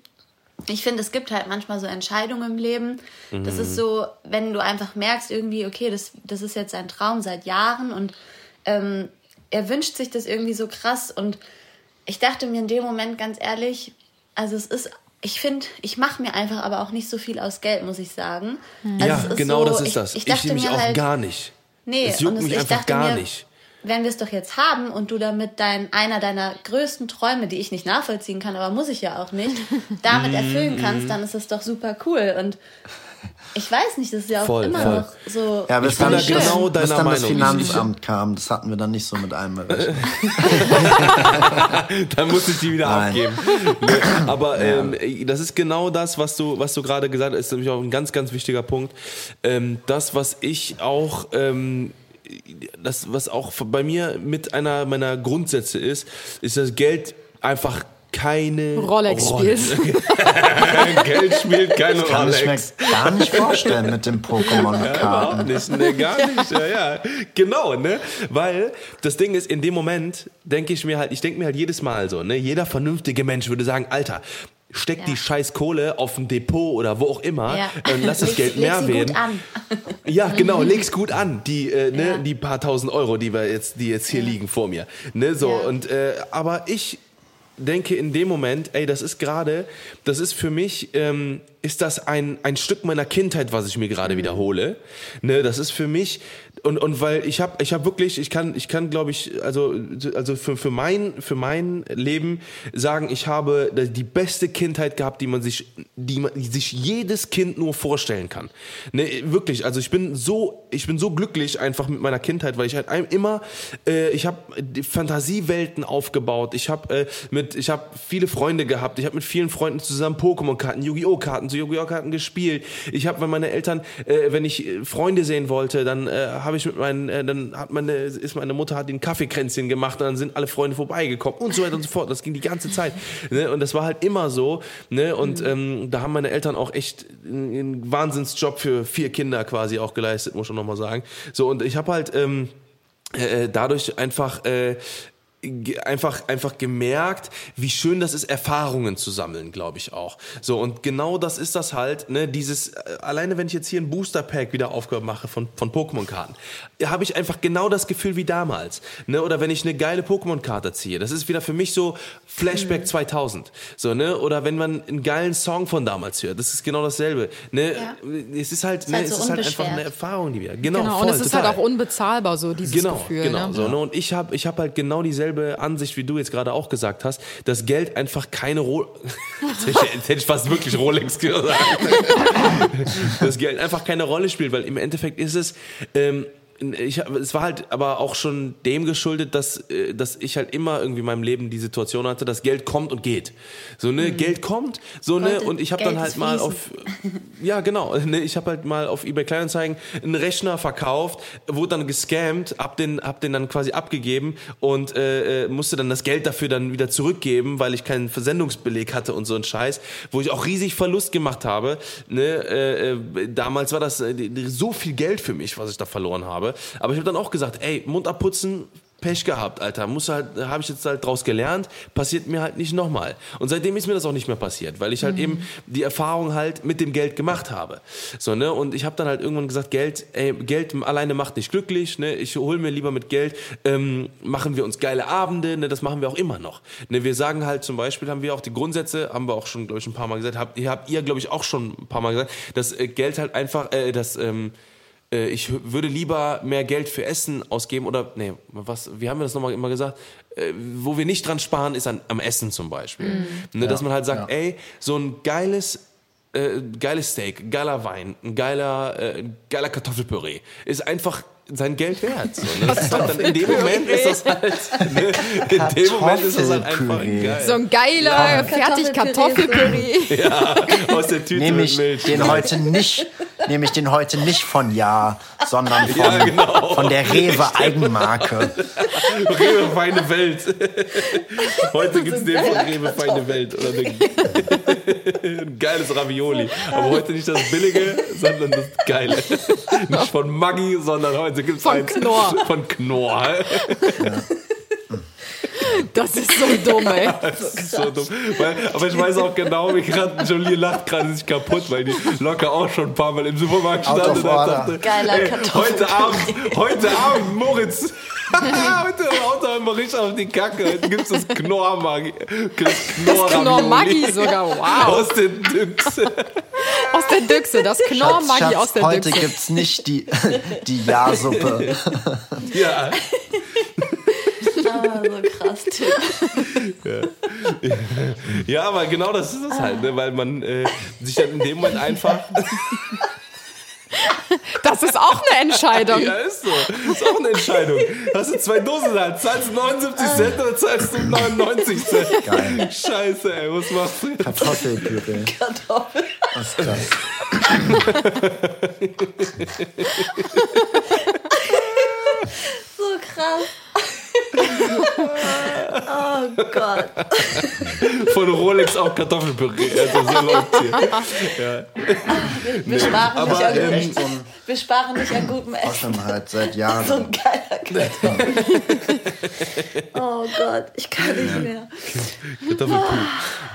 ich finde, es gibt halt manchmal so Entscheidungen im Leben. Das Mhm. ist so, wenn du einfach merkst, irgendwie, okay, das, das ist jetzt ein Traum seit Jahren und ähm, er wünscht sich das irgendwie so krass. Und ich dachte mir in dem Moment ganz ehrlich, also es ist, ich finde, ich mache mir einfach aber auch nicht so viel aus Geld, muss ich sagen. Also ja, genau so, das ist ich, das. Ich, Ich, dachte nehme mich mir auch halt, gar nicht. Nee, Es juckt mich ich einfach dachte gar mir, nicht. Wenn wir es doch jetzt haben und du damit dein, einer deiner größten Träume, die ich nicht nachvollziehen kann, aber muss ich ja auch nicht, damit Mhm. erfüllen kannst, dann ist es doch super cool. Und ich weiß nicht, das ist ja auch Voll, immer voll. noch so. Ja, bis bin dann, da das- genau bis deiner dann das Meinung. Finanzamt kam, das hatten wir dann nicht so mit einberechnet. Dann muss ich die wieder Nein. abgeben. Aber ähm, das ist genau das, was du, was du gerade gesagt hast, ist nämlich auch ein ganz, ganz wichtiger Punkt. Ähm, das, was ich auch, ähm, das, was auch bei mir mit einer meiner Grundsätze ist, ist, dass Geld einfach keine Rolex Rolle- spielt. Geld spielt keine Kann ich mir Rolex. gar nicht vorstellen mit dem Überhaupt Pokémon-Karten. nicht, ne, gar nicht, ja, ja. Genau, ne? Weil das Ding ist, in dem Moment denke ich mir halt, ich denke mir halt jedes Mal so, ne? Jeder vernünftige Mensch würde sagen, Alter, steck Ja. die scheiß Kohle auf ein Depot oder wo auch immer Ja. und lass das Geld mehr gut werden. an. Ja, genau, leg's gut an, die, äh, ne, Ja. die paar tausend Euro, die wir jetzt, die jetzt hier liegen vor mir. Ne, so, und, äh, aber ich denke in dem Moment, ey, das ist gerade, das ist für mich, ähm, ist das ein, ein Stück meiner Kindheit, was ich mir gerade wiederhole. Ne, das ist für mich, und, und weil ich habe ich hab wirklich, ich kann, ich kann glaube ich, also, also für, für, mein, für mein Leben sagen, ich habe die beste Kindheit gehabt, die man sich, die man, sich jedes Kind nur vorstellen kann. Ne, wirklich, also ich bin so, ich bin so glücklich einfach mit meiner Kindheit, weil ich halt immer, äh, ich habe Fantasiewelten aufgebaut, ich habe äh, mit, ich habe viele Freunde gehabt, ich habe mit vielen Freunden zusammen Pokémon-Karten, Yu-Gi-Oh! Karten, zu Yu-Gi-Oh! Karten gespielt. Ich habe, wenn meine Eltern, äh, wenn ich äh, Freunde sehen wollte, dann äh, habe ich mit meinen, äh, dann hat meine, ist meine Mutter hat den Kaffeekränzchen gemacht und dann sind alle Freunde vorbeigekommen und so weiter und so fort. Das ging die ganze Zeit. Ne? Und das war halt immer so. Ne? Und ähm, da haben meine Eltern auch echt einen, Wahnsinnsjob für vier Kinder quasi auch geleistet, muss ich noch mal sagen. So, und ich habe halt ähm, äh, dadurch einfach äh, einfach einfach gemerkt, wie schön das ist, Erfahrungen zu sammeln, glaube ich auch. So und genau das ist das halt, ne, dieses äh, alleine wenn ich jetzt hier ein Booster Pack wieder aufmache von von Pokémon Karten, habe ich einfach genau das Gefühl wie damals, ne, oder wenn ich eine geile Pokémon Karte ziehe, das ist wieder für mich so Flashback 2000, so, ne, oder wenn man einen geilen Song von damals hört, das ist genau dasselbe, ne, Ja. es ist halt, Ist ne, halt es so ist halt einfach eine. Erfahrung, die wir, genau, Genau, voll, und es ist total. halt auch unbezahlbar, so dieses Genau, Gefühl. genau. ne? So, ne? Und ich habe ich hab halt genau dieselbe dieselbe Ansicht, wie du jetzt gerade auch gesagt hast, dass Geld einfach keine Rolex, hätte ich fast wirklich Rolex gesagt, dass Geld einfach keine Rolle spielt, weil im Endeffekt ist es, ähm, ich, es war halt aber auch schon dem geschuldet, dass, äh, dass ich halt immer irgendwie in meinem Leben die Situation hatte, dass Geld kommt und geht. So, ne, mhm. Geld kommt, so, ne, und ich habe dann halt mal auf, ja, genau, ne, ich habe halt mal auf eBay Kleinanzeigen einen Rechner verkauft, wurde dann gescammt, hab den, hab den dann quasi abgegeben und äh, äh, musste dann das Geld dafür dann wieder zurückgeben, weil ich keinen Versendungsbeleg hatte und so ein Scheiß, wo ich auch riesig Verlust gemacht habe, ne, äh, äh damals war das so viel Geld für mich, was ich da verloren habe habe. Aber ich habe dann auch gesagt, ey, Mund abputzen, Pech gehabt, Alter. Muss halt, habe ich jetzt halt draus gelernt, passiert mir halt nicht nochmal. Und seitdem ist mir das auch nicht mehr passiert, weil ich halt mhm. eben die Erfahrung halt mit dem Geld gemacht habe. So, ne? Und ich habe dann halt irgendwann gesagt, Geld, ey, Geld alleine macht nicht glücklich, ne? Ich hole mir lieber mit Geld, ähm, machen wir uns geile Abende, ne? Das machen wir auch immer noch. Ne? Wir sagen halt zum Beispiel, haben wir auch die Grundsätze, haben wir auch schon, glaube ich, ein paar Mal gesagt, habt, habt ihr, glaube ich, auch schon ein paar Mal gesagt, dass äh, Geld halt einfach, äh, dass, ähm, äh, ich würde lieber mehr Geld für Essen ausgeben oder, nee, was, wie haben wir das nochmal immer gesagt? Äh, wo wir nicht dran sparen, ist an, am Essen zum Beispiel. Mhm. Ne, dass man halt sagt, ja. ey, so ein geiles äh, geiles Steak, geiler Wein, ein geiler, äh, geiler Kartoffelpüree ist einfach sein Geld wert. So, ne? das ist halt dann in dem Moment ist das halt, ne? in dem Moment ist das halt einfach geil. So ein geiler ja. fertig Kartoffelpüree. ja, aus der Tüte nehme ich mit Milch. Den heute nicht, nehme ich den heute nicht von Ja, sondern von, ja, genau. von der Rewe Eigenmarke. Rewe Feine Welt. Heute gibt es den von Rewe Feine Welt. Oder ein geiles Ravioli. Aber heute nicht das billige, sondern das geile. Nicht von Maggi, sondern heute gibt's von eins Knorr. Von Knorr. Ja. Das ist so dumm, ey. das ist so dumm. Weil, aber ich weiß auch genau, wie gerade Jolie lacht gerade sich kaputt, weil die locker auch schon ein paar Mal im Supermarkt stand und dachte, Geiler ey, heute Abend, heute Abend, Moritz, heute haut er immer richtig auf die Kacke. Heute gibt es das Knorr-Maggi. Das Knorr-Maggi sogar, wow. Aus der Düchse. Aus der Düchse, das Knorr-Maggi aus der heute Düchse. Heute gibt es nicht die, die Ja-Suppe. Ja. Ah, so krass, Typ. Ja. ja, aber genau das ist es halt, ne? weil man äh, sich dann in dem Moment einfach. Das ist auch eine Entscheidung. Ja, ist so. Ist auch eine Entscheidung. Hast du zwei Dosen da? Zahlst du 79 Cent oder zahlst du 99 Cent? Geil. Scheiße, ey, was machst du? Kartoffelpüree. Kartoffel. Das ist krass. so krass oh Gott. Von Rolex auf Kartoffelpüree. Also so läuft hier. Ja. Wir, wir, sparen Aber, nicht an, ähm, so wir sparen nicht an gutem Essen. halt seit Jahren. So ein geiler Kartoffel. oh Gott, ich kann nicht mehr. Kartoffelpüree.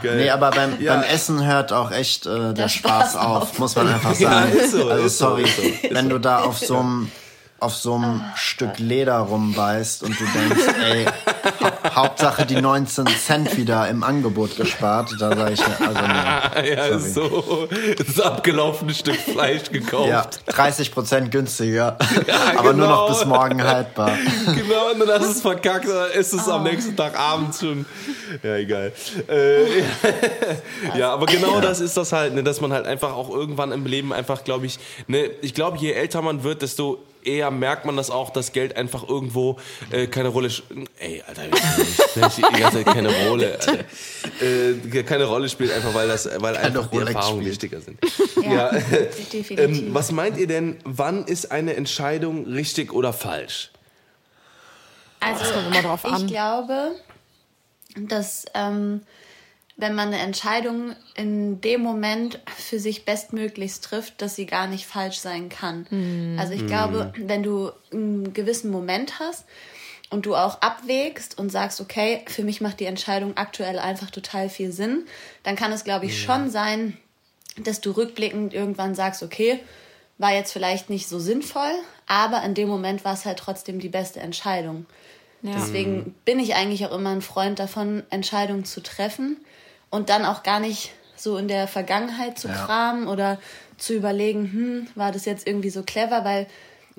Geil. Nee, aber beim, ja. beim Essen hört auch echt äh, der, der Spaß, Spaß auf, muss man einfach sagen. Ja, so, also sorry, so. wenn du da auf so einem auf so einem oh, Stück Leder rumbeißt und du denkst, ey, ha Hauptsache die 19 Cent wieder im Angebot gespart, da sage ich, also nee, Ja, so, das abgelaufene Stück Fleisch gekauft. Ja, 30 Prozent günstiger, ja, aber genau. nur noch bis morgen haltbar. Genau, und dann hast du es verkackt, dann ist es oh. am nächsten Tag abends schon. Ja, egal. Äh, ja, aber genau ja. das ist das halt, ne, dass man halt einfach auch irgendwann im Leben einfach, glaube ich, ne, ich glaube, je älter man wird, desto eher merkt man das auch, dass Geld einfach irgendwo äh, keine Rolle ey Alter ich, die ganze Zeit keine Rolle äh, keine Rolle spielt einfach weil das weil keine einfach Rolex die Erfahrungen spielt. wichtiger sind. Ja, ja. ähm, was meint ihr denn wann ist eine Entscheidung richtig oder falsch? Also ich glaube dass ähm, wenn man eine Entscheidung in dem Moment für sich bestmöglichst trifft, dass sie gar nicht falsch sein kann. Mhm. Also ich glaube, hm. wenn du einen gewissen Moment hast und du auch abwägst und sagst, okay, für mich macht die Entscheidung aktuell einfach total viel Sinn, dann kann es, glaube ich, ja. schon sein, dass du rückblickend irgendwann sagst, okay, war jetzt vielleicht nicht so sinnvoll, aber in dem Moment war es halt trotzdem die beste Entscheidung. Ja. Deswegen bin ich eigentlich auch immer ein Freund davon, Entscheidungen zu treffen und dann auch gar nicht so in der Vergangenheit zu ja. kramen oder zu überlegen, hm, war das jetzt irgendwie so clever, weil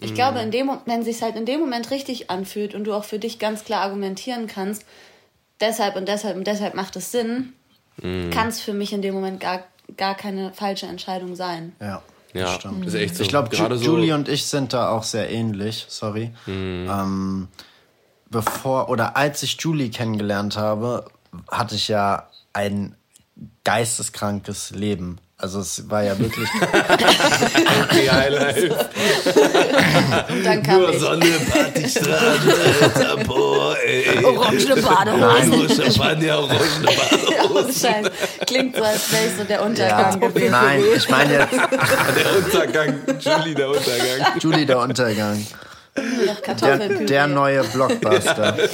Ich glaube, in dem, wenn sich halt in dem Moment richtig anfühlt und du auch für dich ganz klar argumentieren kannst, deshalb und deshalb und deshalb macht es Sinn, kann es für mich in dem Moment gar, gar keine falsche Entscheidung sein. Ja, Ja, das stimmt. ist echt so. Ich glaube, Gerade so- Julie und ich sind da auch sehr ähnlich, sorry. Ähm, bevor oder als ich Julie kennengelernt habe, hatte ich ja ein geisteskrankes Leben. Also es war ja wirklich. Und dann kam ich. Sonne, Partystrand, Tapo, ey. Orangene Badehose. So Champagner, orangene Badehose. Klingt so, als wäre ich so der ja, Untergang gewesen. nein, ich meine jetzt Der Untergang, Julie, der Untergang. Julie der Untergang. Der, der neue Blockbuster.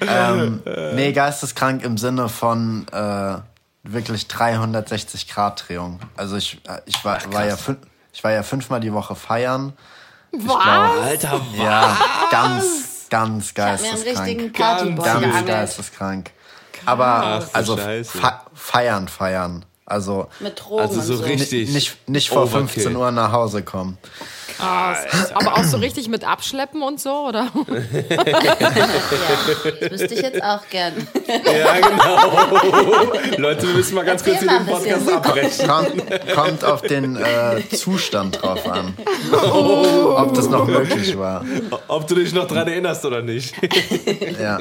ähm, nee, geisteskrank im Sinne von äh, wirklich 360 Grad Drehung. Also ich, äh, ich war, war ja ich war ja fünfmal die Woche feiern. Was? Alter, Ja, ganz, ganz Ich hab mir einen richtigen geisteskrank. Partyboy Ganz geangelt. geisteskrank. Aber du also fe feiern, feiern. Also Mit Drogen Also so. richtig. nicht, nicht vor Overkill. 15 Uhr nach Hause kommen. Krass. Aber auch so richtig mit Abschleppen und so, oder? Ja, das wüsste ich jetzt auch gern. Ja, genau. Leute, wir müssen mal ganz kurz hier Erzähl den mal ein Podcast abbrechen. Kommt, kommt auf den äh, Zustand drauf an. Ob das noch möglich war. Ob du dich noch dran erinnerst oder nicht. Ja.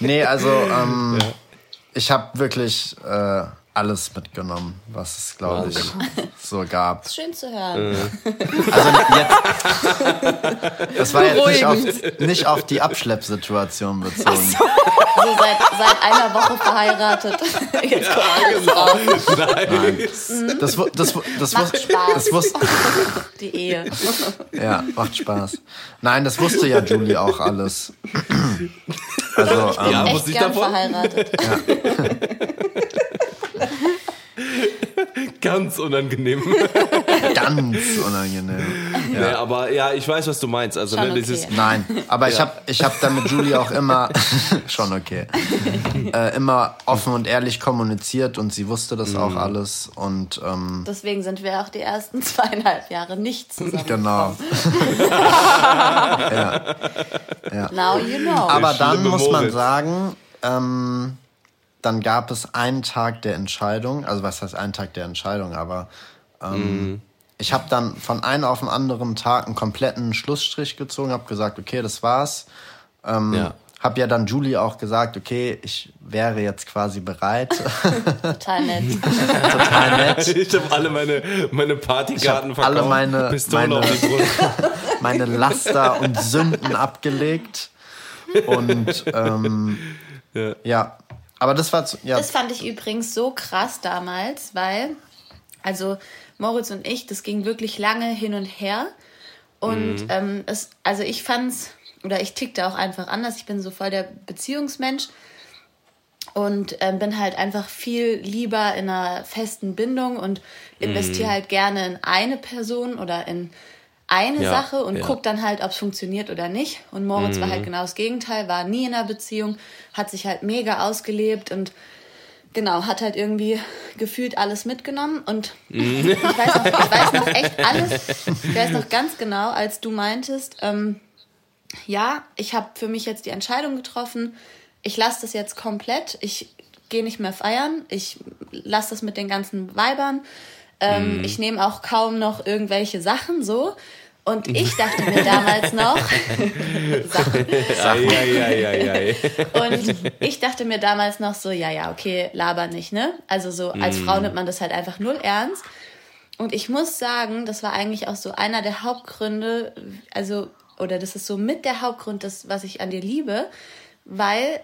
Nee, also ähm, ich habe wirklich äh, alles mitgenommen, was es, glaube ich, so gab. Schön zu hören. Also jetzt, das war jetzt nicht auf, nicht auf die Abschleppsituation bezogen. So seit, seit einer Woche verheiratet. Jetzt alles genau. Nein. Das, das, wu- das, Macht wus- Spaß. das wusste, Die Ehe. ja, macht Spaß. Nein, das wusste ja Julie auch alles. Also, ähm, Ja, ich gern davon? verheiratet. Ganz unangenehm. ganz unangenehm. Nee, aber ja, ich weiß, was du meinst. Also, Schon ne, dieses, okay. Nein, aber ich habe ich hab dann mit Julie auch immer, schon okay, äh, immer offen und ehrlich kommuniziert und sie wusste das auch alles und ähm, Deswegen sind wir auch die ersten zweieinhalb Jahre nicht zusammen. genau. Now you know. Aber dann muss man sagen, ähm, dann gab es einen Tag der Entscheidung, also was heißt einen Tag der Entscheidung, aber ähm, ich habe dann von einem auf den anderen Tag einen kompletten Schlussstrich gezogen, habe gesagt, okay, das war's. Ähm, Ja. Hab ja dann Julie auch gesagt, okay, ich wäre jetzt quasi bereit. Total nett. Total nett. ich habe alle meine, meine Partykarten hab alle verkauft. meine- Pistole meine- auf die Brust. meine Laster und Sünden abgelegt. Und ähm, Ja. ja. Aber das war zu, ja, Das fand ich übrigens so krass damals, weil, also Moritz und ich, das ging wirklich lange hin und her. Und ähm, es, also ich fand's, oder ich tickte auch einfach anders. Ich bin so voll der Beziehungsmensch und ähm, bin halt einfach viel lieber in einer festen Bindung und investiere halt gerne in eine Person oder in eine Ja, Sache und ja. guck dann halt, ob es funktioniert oder nicht. Und Moritz war halt genau das Gegenteil, war nie in einer Beziehung, hat sich halt mega ausgelebt und genau, hat halt irgendwie gefühlt alles mitgenommen. Und ich, weiß noch, ich weiß noch echt alles, ich weiß noch ganz genau, als du meintest, ähm, ja, ich habe für mich jetzt die Entscheidung getroffen, ich lasse das jetzt komplett, ich gehe nicht mehr feiern, ich lasse das mit den ganzen Weibern, ähm, ich nehme auch kaum noch irgendwelche Sachen so. Und ich dachte mir damals noch, Sachen, Eieieiei. und ich dachte mir damals noch so, ja, ja, okay, laber nicht, ne? Also so als Frau nimmt man das halt einfach null ernst. Und ich muss sagen, das war eigentlich auch so einer der Hauptgründe, also, oder das ist so mit der Hauptgrund, das, was ich an dir liebe, weil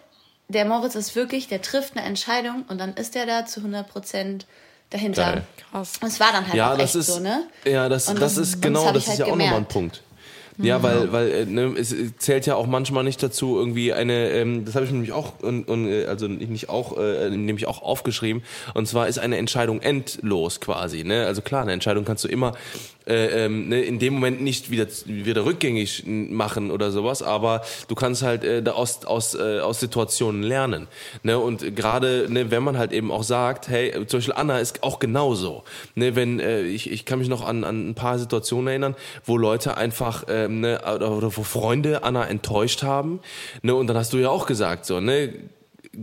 der Moritz ist wirklich, der trifft eine Entscheidung und dann ist er da zu 100 Prozent dahinter. Geil. Krass. Und es war dann halt Ja, auch das echt ist, so, ne? ja, das, Und das ist genau, das das ist halt ja auch nochmal ein gemerkt. Punkt. Ja, weil, weil äh, ne, es zählt ja auch manchmal nicht dazu irgendwie eine, ähm, das habe ich nämlich auch und, und äh, also nicht auch, äh, nämlich auch aufgeschrieben. Und zwar ist eine Entscheidung endlos quasi. Ne? Also klar, eine Entscheidung kannst du immer äh, ähm, ne, in dem Moment nicht wieder wieder rückgängig machen oder sowas, aber du kannst halt äh, da aus aus äh, aus Situationen lernen. Ne? Und gerade ne, wenn man halt eben auch sagt, hey, zum Beispiel Anna ist auch genauso. Ne, wenn äh, ich ich kann mich noch an an ein paar Situationen erinnern, wo Leute einfach ähm, ne, oder, oder wo Freunde Anna enttäuscht haben. Ne, und dann hast du ja auch gesagt so, ne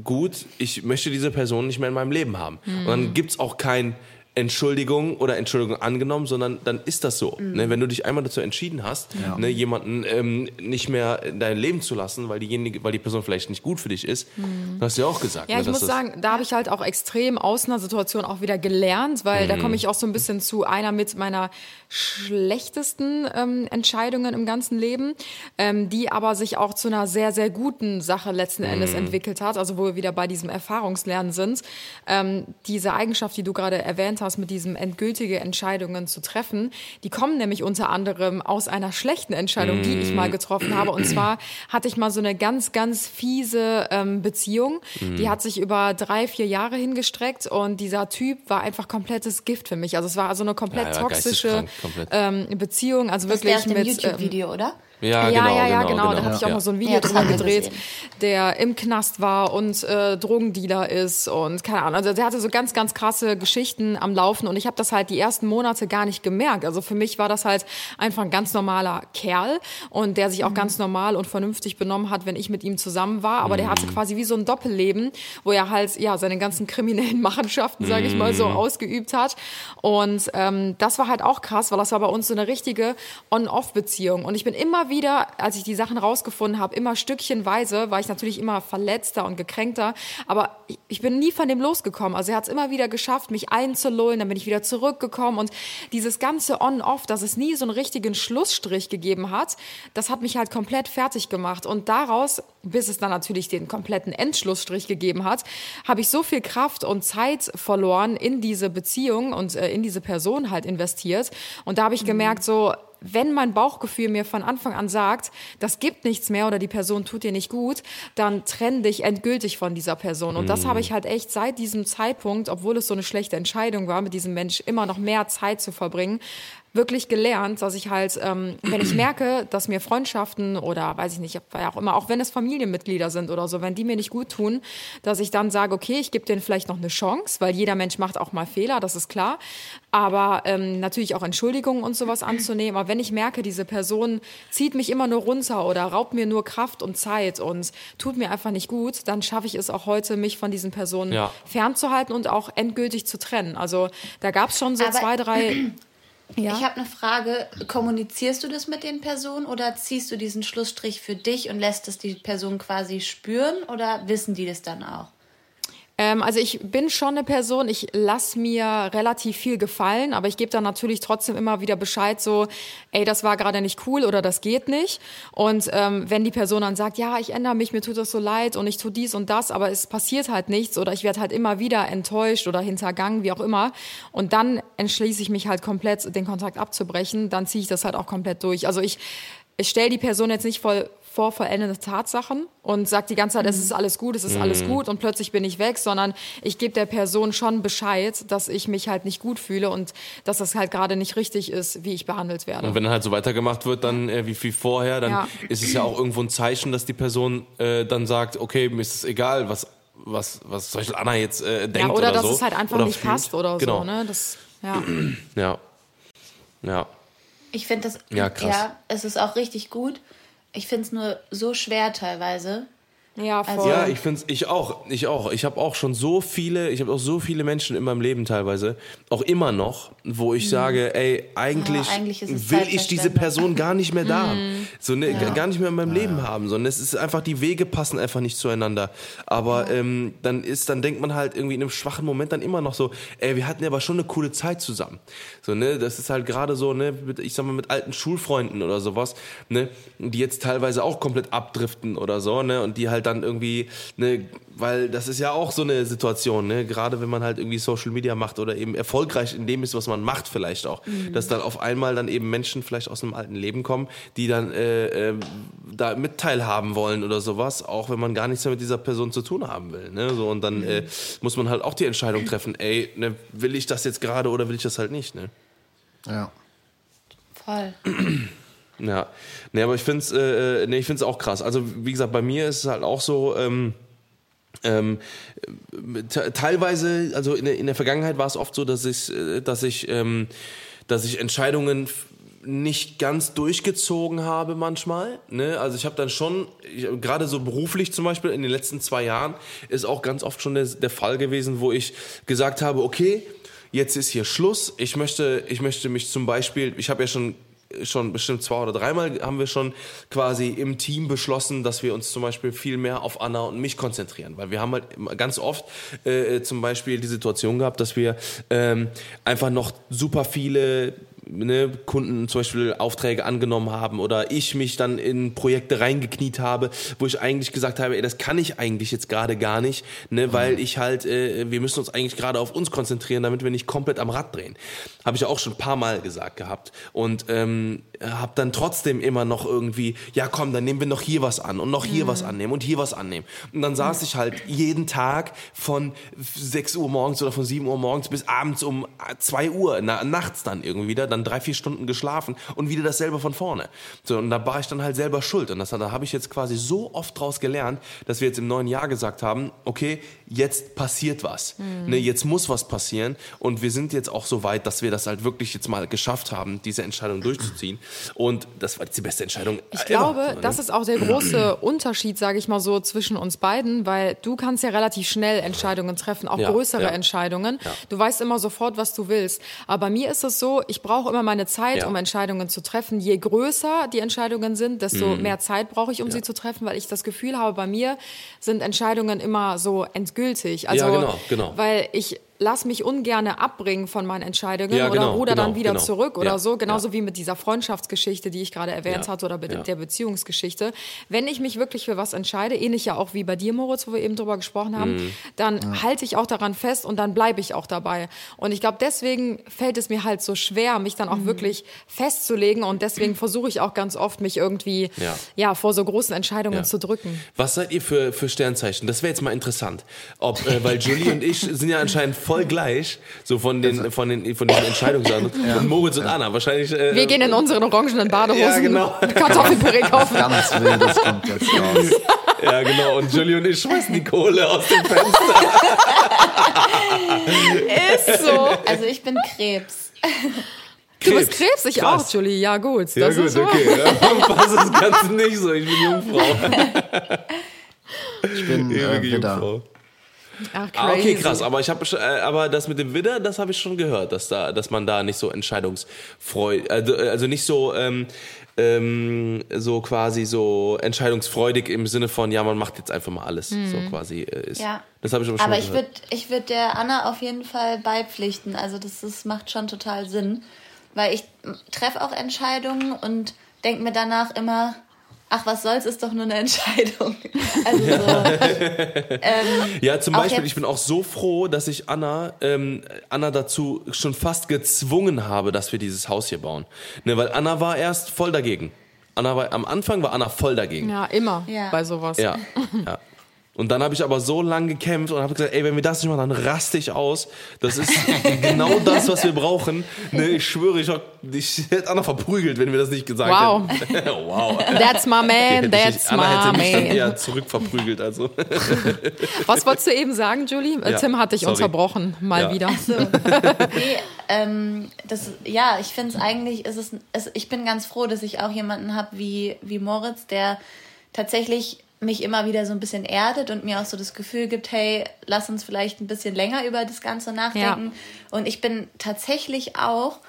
gut, ich möchte diese Person nicht mehr in meinem Leben haben. Mhm. Und dann gibt's auch kein Entschuldigung oder Entschuldigung angenommen, sondern dann ist das so. Mhm. Ne, wenn du dich einmal dazu entschieden hast, ja. ne, jemanden ähm, nicht mehr in dein Leben zu lassen, weil diejenige, weil die Person vielleicht nicht gut für dich ist, mhm. hast du ja auch gesagt. Ja, ne, ich muss sagen, da habe ich halt auch extrem aus einer Situation auch wieder gelernt, weil mhm. da komme ich auch so ein bisschen zu einer mit meiner schlechtesten ähm, Entscheidungen im ganzen Leben, ähm, die aber sich auch zu einer sehr, sehr guten Sache letzten Endes mhm. entwickelt hat, also wo wir wieder bei diesem Erfahrungslernen sind. Ähm, diese Eigenschaft, die du gerade erwähnt hast, mit diesem endgültige Entscheidungen zu treffen, die kommen nämlich unter anderem aus einer schlechten Entscheidung, die ich mal mhm. getroffen habe. Und zwar hatte ich mal so eine ganz, ganz fiese ähm, Beziehung, die mhm. hat sich über drei, vier Jahre hingestreckt und dieser Typ war einfach komplettes Gift für mich. Also es war also eine komplett ja, toxische ähm, Beziehung, also das wirklich mit YouTube-Video, ähm, oder? Ja, ja, genau, ja, ja, genau. genau. Da habe ich auch mal so ein Video ja, drüber gedreht, der im Knast war und äh, Drogendealer ist und keine Ahnung. Also der hatte so ganz, ganz krasse Geschichten am Laufen und ich habe das halt die ersten Monate gar nicht gemerkt. Also für mich war das halt einfach ein ganz normaler Kerl und der sich auch mhm. ganz normal und vernünftig benommen hat, wenn ich mit ihm zusammen war. Aber mhm. der hatte quasi wie so ein Doppelleben, wo er halt ja seine ganzen kriminellen Machenschaften, sage ich mal, so mhm. ausgeübt hat. Und ähm, das war halt auch krass, weil das war bei uns so eine richtige On-Off-Beziehung. Und ich bin immer wieder, als ich die Sachen rausgefunden habe, immer stückchenweise, war ich natürlich immer verletzter und gekränkter, aber ich bin nie von dem losgekommen. Also er hat es immer wieder geschafft, mich einzulullen, dann bin ich wieder zurückgekommen. Und dieses ganze On-Off, dass es nie so einen richtigen Schlussstrich gegeben hat, das hat mich halt komplett fertig gemacht. Und daraus, bis es dann natürlich den kompletten Endschlussstrich gegeben hat, habe ich so viel Kraft und Zeit verloren in diese Beziehung und äh, in diese Person halt investiert. Und da habe ich gemerkt, so wenn mein Bauchgefühl mir von Anfang an sagt, das gibt nichts mehr oder die Person tut dir nicht gut, dann trenn dich endgültig von dieser Person. Und das habe ich halt echt seit diesem Zeitpunkt, obwohl es so eine schlechte Entscheidung war, mit diesem Mensch immer noch mehr Zeit zu verbringen, wirklich gelernt, dass ich halt, ähm, wenn ich merke, dass mir Freundschaften oder weiß ich nicht, auch immer, auch wenn es Familienmitglieder sind oder so, wenn die mir nicht gut tun, dass ich dann sage, okay, ich gebe denen vielleicht noch eine Chance, weil jeder Mensch macht auch mal Fehler, das ist klar. Aber ähm, natürlich auch Entschuldigungen und sowas anzunehmen. Aber wenn ich merke, diese Person zieht mich immer nur runter oder raubt mir nur Kraft und Zeit und tut mir einfach nicht gut, dann schaffe ich es auch heute, mich von diesen Personen ja. fernzuhalten und auch endgültig zu trennen. Also da gab es schon so Aber zwei, drei ja. Ich habe eine Frage. Kommunizierst du das mit den Personen oder ziehst du diesen Schlussstrich für dich und lässt es die Person quasi spüren oder wissen die das dann auch? Ähm, also ich bin schon eine Person, ich lass mir relativ viel gefallen, aber ich gebe dann natürlich trotzdem immer wieder Bescheid, so, ey, das war gerade nicht cool oder das geht nicht. Und ähm, wenn die Person dann sagt, ja, ich ändere mich, mir tut das so leid und ich tue dies und das, aber es passiert halt nichts oder ich werde halt immer wieder enttäuscht oder hintergangen, wie auch immer. Und dann entschließe ich mich halt komplett, den Kontakt abzubrechen, dann ziehe ich das halt auch komplett durch. Also ich ich stelle die Person jetzt nicht voll vor vollendete Tatsachen und sage die ganze Zeit, es ist alles gut, es ist alles mhm. gut und plötzlich bin ich weg, sondern ich gebe der Person schon Bescheid, dass ich mich halt nicht gut fühle und dass das halt gerade nicht richtig ist, wie ich behandelt werde. Und wenn dann halt so weitergemacht wird, dann äh, wie, wie vorher, dann ja. ist es ja auch irgendwo ein Zeichen, dass die Person äh, dann sagt, okay, mir ist es egal, was was was zum Beispiel Anna jetzt äh, denkt ja, oder, oder dass so. es halt einfach nicht fühlt. passt oder genau. so, ne? Das, ja. ja. Ja. Ich finde das, ja, krass. ja, es ist auch richtig gut. Ich finde es nur so schwer teilweise, ja, also voll. Ja, ich finde ich auch, ich auch. Ich habe auch schon so viele, ich habe auch so viele Menschen in meinem Leben teilweise, auch immer noch, wo ich mhm. sage, ey, eigentlich, ja, eigentlich will ich diese Person gar nicht mehr da, mhm. so ne, ja. gar nicht mehr in meinem ja. Leben haben, sondern es ist einfach die Wege passen einfach nicht zueinander. Aber ähm, dann ist, dann denkt man halt irgendwie in einem schwachen Moment dann immer noch so, ey, wir hatten ja aber schon eine coole Zeit zusammen. So ne, das ist halt gerade so ne, mit, ich sag mal mit alten Schulfreunden oder sowas, ne, die jetzt teilweise auch komplett abdriften oder so, ne, und die halt dann irgendwie, ne, weil das ist ja auch so eine Situation, ne, gerade wenn man halt irgendwie Social Media macht oder eben erfolgreich in dem ist, was man macht vielleicht auch, mhm. dass dann auf einmal dann eben Menschen vielleicht aus einem alten Leben kommen, die dann äh, äh, da mit teilhaben wollen oder sowas, auch wenn man gar nichts mehr mit dieser Person zu tun haben will, ne, so und dann mhm. äh, muss man halt auch die Entscheidung treffen, ey, ne, will ich das jetzt gerade oder will ich das halt nicht, ne? Ja. Voll. Ja, nee, aber ich finde es äh, äh, nee, ich find's auch krass. Also, wie gesagt, bei mir ist es halt auch so, ähm, ähm, teilweise, also in der, in der Vergangenheit war es oft so, dass ich, äh, dass ich, ähm, dass ich Entscheidungen nicht ganz durchgezogen habe manchmal. Ne? Also ich habe dann schon, gerade so beruflich zum Beispiel in den letzten zwei Jahren, ist auch ganz oft schon der, der Fall gewesen, wo ich gesagt habe, okay, jetzt ist hier Schluss. Ich möchte, ich möchte mich zum Beispiel, ich habe ja schon schon bestimmt zwei oder dreimal haben wir schon quasi im Team beschlossen, dass wir uns zum Beispiel viel mehr auf Anna und mich konzentrieren, weil wir haben halt ganz oft äh, zum Beispiel die Situation gehabt, dass wir ähm, einfach noch super viele ne, Kunden zum Beispiel Aufträge angenommen haben oder ich mich dann in Projekte reingekniet habe, wo ich eigentlich gesagt habe, ey, das kann ich eigentlich jetzt gerade gar nicht, ne, weil mhm. ich halt, äh, wir müssen uns eigentlich gerade auf uns konzentrieren, damit wir nicht komplett am Rad drehen. Habe ich auch schon ein paar Mal gesagt gehabt und ähm, habe dann trotzdem immer noch irgendwie, ja komm, dann nehmen wir noch hier was an und noch hier mhm. was annehmen und hier was annehmen. Und dann saß ich halt jeden Tag von 6 Uhr morgens oder von 7 Uhr morgens bis abends um 2 Uhr, na, nachts dann irgendwie wieder, dann drei, vier Stunden geschlafen und wieder dasselbe von vorne. So, und da war ich dann halt selber schuld. Und das, da habe ich jetzt quasi so oft draus gelernt, dass wir jetzt im neuen Jahr gesagt haben, okay, jetzt passiert was. Mhm. Ne, jetzt muss was passieren. Und wir sind jetzt auch so weit, dass wir das halt wirklich jetzt mal geschafft haben, diese Entscheidung durchzuziehen. Und das war jetzt die beste Entscheidung. Ich glaube, ne? das ist auch der große Unterschied, sage ich mal so, zwischen uns beiden, weil du kannst ja relativ schnell Entscheidungen treffen, auch ja, größere ja. Entscheidungen. Ja. Du weißt immer sofort, was du willst. Aber bei mir ist es so, ich brauche immer meine Zeit, um Entscheidungen zu treffen. Je größer die Entscheidungen sind, desto mhm. mehr Zeit brauche ich, um sie zu treffen, weil ich das Gefühl habe, bei mir sind Entscheidungen immer so endgültig. Also, ja, genau, genau. Weil ich lass mich ungerne abbringen von meinen Entscheidungen ja, genau, oder ruder genau, dann wieder genau. zurück oder ja, so. Genauso ja. wie mit dieser Freundschaftsgeschichte, die ich gerade erwähnt hatte oder mit der Beziehungsgeschichte. Wenn ich mich wirklich für was entscheide, ähnlich ja auch wie bei dir, Moritz, wo wir eben drüber gesprochen haben, mhm. dann halte ich auch daran fest und dann bleibe ich auch dabei. Und ich glaube, deswegen fällt es mir halt so schwer, mich dann auch mhm. wirklich festzulegen und deswegen versuche ich auch ganz oft, mich irgendwie ja. vor so großen Entscheidungen zu drücken. Was seid ihr für, für Sternzeichen? Das wäre jetzt mal interessant. Ob, äh, weil Julie und ich sind ja anscheinend voll gleich, so von den, also- von den, von diesen Entscheidungssachen. Ja. Und Moritz und Anna, wahrscheinlich. Äh, Wir gehen in unseren orangenen Badehosen ja, genau. Kartoffelpüree kaufen. Ganz wildes kommt jetzt raus. Ja, genau. Und Julie und ich schmeißen die Kohle aus dem Fenster. Ist so. Also ich bin Krebs. Du bist Krebs, ich Krass. auch, Julie. Ja, gut. Das ja, gut, so. okay. Ja, was ist ganz nicht so? Ich bin Jungfrau. Ich bin äh, Widder. Ach, crazy. Ah, okay, krass. Aber ich habe, äh, aber das mit dem Widder, das habe ich schon gehört, dass da, dass man da nicht so entscheidungsfreudig, also, also nicht so, ähm, ähm, so quasi so entscheidungsfreudig im Sinne von, ja, man macht jetzt einfach mal alles, mhm. so quasi äh, ist. Ja. Das habe ich aber schon Aber ich würde, ich würde der Anna auf jeden Fall beipflichten. Also das, das macht schon total Sinn, weil ich treffe auch Entscheidungen und denke mir danach immer, ach, was soll's, ist doch nur eine Entscheidung. Also so, ähm, ja, zum Beispiel, ich bin auch so froh, dass ich Anna, ähm, Anna dazu schon fast gezwungen habe, dass wir dieses Haus hier bauen. Ne, weil Anna war erst voll dagegen. Anna war, am Anfang war Anna voll dagegen. Ja, immer ja. bei sowas. Ja, ja. Und dann habe ich aber so lange gekämpft und habe gesagt, ey, wenn wir das nicht machen, dann raste ich aus. Das ist genau das, was wir brauchen. Ne, ich schwöre, ich, ich hätte Anna verprügelt, wenn wir das nicht gesagt wow. hätten. wow. That's my man, that's ich, Anna hätte mich dann eher zurückverprügelt. Also. Was wolltest du eben sagen, Julie? Ja, Tim hat dich sorry. unterbrochen, mal ja. wieder. So. nee, ähm, das, ja, ich finde es eigentlich, ist es, ich bin ganz froh, dass ich auch jemanden habe wie, wie Moritz, der tatsächlich mich immer wieder so ein bisschen erdet und mir auch so das Gefühl gibt, hey, lass uns vielleicht ein bisschen länger über das Ganze nachdenken. Ja. Und ich bin tatsächlich auch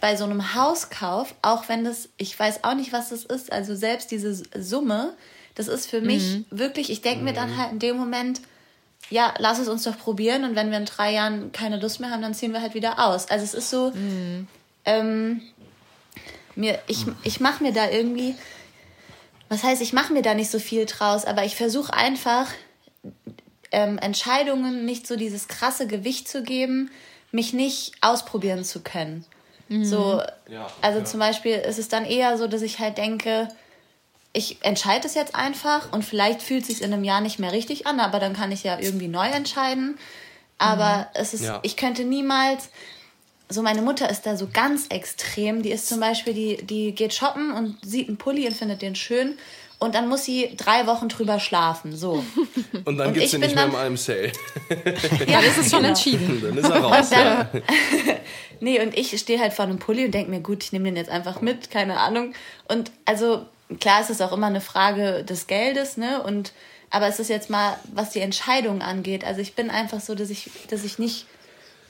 bei so einem Hauskauf, auch wenn das, ich weiß auch nicht, was das ist, also selbst diese Summe, das ist für mich mhm. wirklich, ich denke mir dann halt in dem Moment, ja, lass es uns doch probieren und wenn wir in drei Jahren keine Lust mehr haben, dann ziehen wir halt wieder aus. Also es ist so, mhm. ähm, mir, ich, ich mache mir da irgendwie, was heißt, ich mache mir da nicht so viel draus, aber ich versuche einfach ähm, Entscheidungen nicht so dieses krasse Gewicht zu geben, mich nicht ausprobieren zu können. Mhm. So, ja, also ja. zum Beispiel ist es dann eher so, dass ich halt denke, ich entscheide es jetzt einfach und vielleicht fühlt es sich in einem Jahr nicht mehr richtig an, aber dann kann ich ja irgendwie neu entscheiden. Aber mhm. es ist, ja. ich könnte niemals, so meine Mutter ist da so ganz extrem. Die ist zum Beispiel, die, die geht shoppen und sieht einen Pulli und findet den schön. Und dann muss sie drei Wochen drüber schlafen. So. Und dann gibt es den nicht mehr im einem Sale. ja, das ist schon genau. entschieden. Dann ist er raus. Dann, ja. nee, und ich stehe halt vor einem Pulli und denke mir, gut, ich nehme den jetzt einfach mit, keine Ahnung. Und also, klar ist es auch immer eine Frage des Geldes, ne? Und aber es ist jetzt mal, was die Entscheidung angeht. Also ich bin einfach so, dass ich, dass ich nicht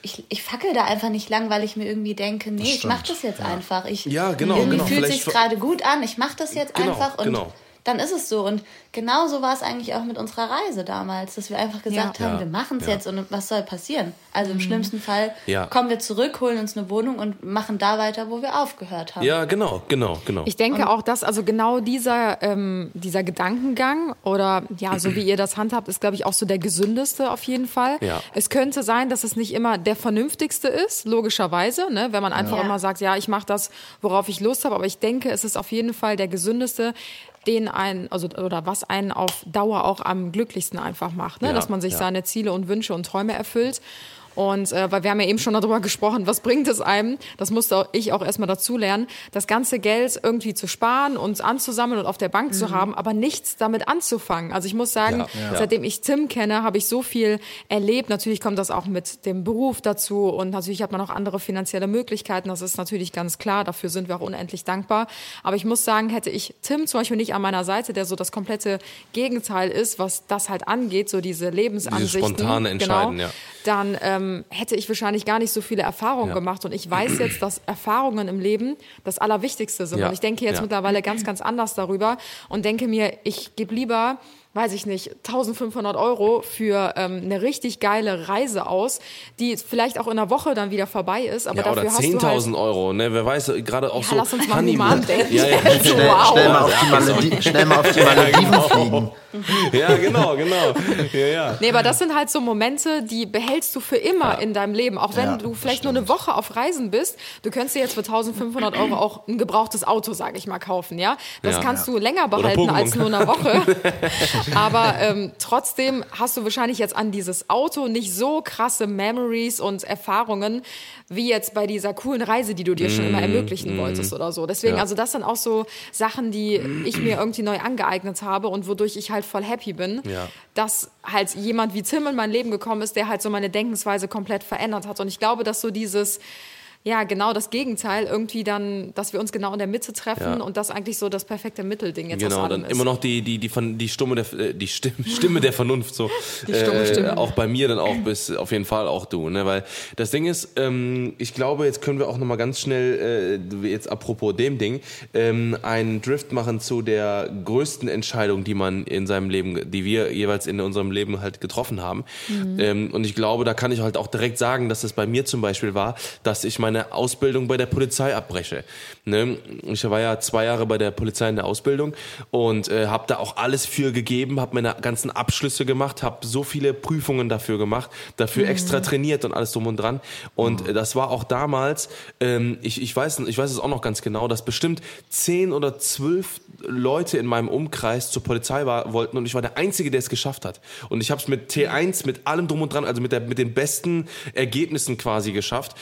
ich, ich fackel da einfach nicht lang, weil ich mir irgendwie denke, nee, ich mach das jetzt ja. einfach. Ich, ja, genau, irgendwie genau. fühlt sich gerade gut an, ich mach das jetzt genau, einfach und genau dann ist es so. Und genauso war es eigentlich auch mit unserer Reise damals, dass wir einfach gesagt ja. haben, ja. wir machen es ja. jetzt und was soll passieren? Also im mhm. schlimmsten Fall kommen wir zurück, holen uns eine Wohnung und machen da weiter, wo wir aufgehört haben. Ja, genau, genau, genau. Ich denke und auch, dass also genau dieser, ähm, dieser Gedankengang oder ja, so wie ihr das handhabt, ist, glaube ich, auch so der gesündeste auf jeden Fall. Ja. Es könnte sein, dass es nicht immer der vernünftigste ist, logischerweise, ne? wenn man einfach immer sagt, ja, ich mache das, worauf ich Lust habe, aber ich denke, es ist auf jeden Fall der gesündeste, den einen, also oder was einen auf Dauer auch am glücklichsten einfach macht, ne? Ja, dass man sich ja. seine Ziele und Wünsche und Träume erfüllt. Und äh, weil wir haben ja eben schon darüber gesprochen, was bringt es einem, das musste ich auch erstmal dazu lernen, das ganze Geld irgendwie zu sparen und anzusammeln und auf der Bank mhm. zu haben, aber nichts damit anzufangen. Also ich muss sagen, ja, ja. seitdem ich Tim kenne, habe ich so viel erlebt. Natürlich kommt das auch mit dem Beruf dazu und natürlich hat man auch andere finanzielle Möglichkeiten. Das ist natürlich ganz klar. Dafür sind wir auch unendlich dankbar. Aber ich muss sagen, hätte ich Tim zum Beispiel nicht an meiner Seite, der so das komplette Gegenteil ist, was das halt angeht, so diese Lebensansichten. Diese spontane Entscheiden, genau, ja. Dann ähm, ähm, hätte ich wahrscheinlich gar nicht so viele Erfahrungen ja. gemacht. Und ich weiß jetzt, dass Erfahrungen im Leben das Allerwichtigste sind. Ja. Und ich denke jetzt ja. mittlerweile ganz, ganz anders darüber und denke mir, ich gebe lieber weiß ich nicht, 1500 Euro für ähm, eine richtig geile Reise aus, die vielleicht auch in einer Woche dann wieder vorbei ist. Aber ja, dafür oder 10.000 halt Euro, ne? Wer weiß, gerade auch ja, so. Lass uns mal denken. Ja, ja. Schnell, wow. schnell, mal auf die Malediven, schnell mal auf die Malediven genau. fliegen. Ja, genau, genau. Ja, ja. Nee, aber das sind halt so Momente, die behältst du für immer ja. in deinem Leben. Auch wenn du vielleicht nur eine Woche auf Reisen bist. Du könntest dir jetzt für 1500 Euro auch ein gebrauchtes Auto, sage ich mal, kaufen, ja? Das kannst du länger behalten als nur eine Woche. Aber ähm, trotzdem hast du wahrscheinlich jetzt an dieses Auto nicht so krasse Memories und Erfahrungen, wie jetzt bei dieser coolen Reise, die du dir schon immer mm, ermöglichen mm, wolltest oder so. Deswegen, ja. also das sind auch so Sachen, die ich mir irgendwie neu angeeignet habe und wodurch ich halt voll happy bin, ja. dass halt jemand wie Tim in mein Leben gekommen ist, der halt so meine Denkensweise komplett verändert hat. Und ich glaube, dass so dieses ja, genau das Gegenteil, irgendwie dann, dass wir uns genau in der Mitte treffen ja. und das eigentlich so das perfekte Mittelding jetzt Genau, dann ist. immer noch die, die, die, die, die, Stimme, der, äh, die Stimme, Stimme der Vernunft, so. Die stumme Stimme. Äh, auch bei mir dann auch bis, auf jeden Fall auch du, ne, weil das Ding ist, ähm, ich glaube, jetzt können wir auch nochmal ganz schnell, äh, jetzt apropos dem Ding, ähm, einen Drift machen zu der größten Entscheidung, die man in seinem Leben, die wir jeweils in unserem Leben halt getroffen haben. Mhm. Ähm, und ich glaube, da kann ich halt auch direkt sagen, dass es bei mir zum Beispiel war, dass ich meine meine Ausbildung bei der Polizei abbreche. Ne? Ich war ja zwei Jahre bei der Polizei in der Ausbildung und äh, habe da auch alles für gegeben, habe meine ganzen Abschlüsse gemacht, habe so viele Prüfungen dafür gemacht, dafür mhm. extra trainiert und alles drum und dran. Und mhm. das war auch damals, ähm, ich, ich, weiß, ich weiß es auch noch ganz genau, dass bestimmt zehn oder zwölf Leute in meinem Umkreis zur Polizei war, wollten und ich war der Einzige, der es geschafft hat. Und ich habe es mit T1, mit allem drum und dran, also mit, der, mit den besten Ergebnissen quasi geschafft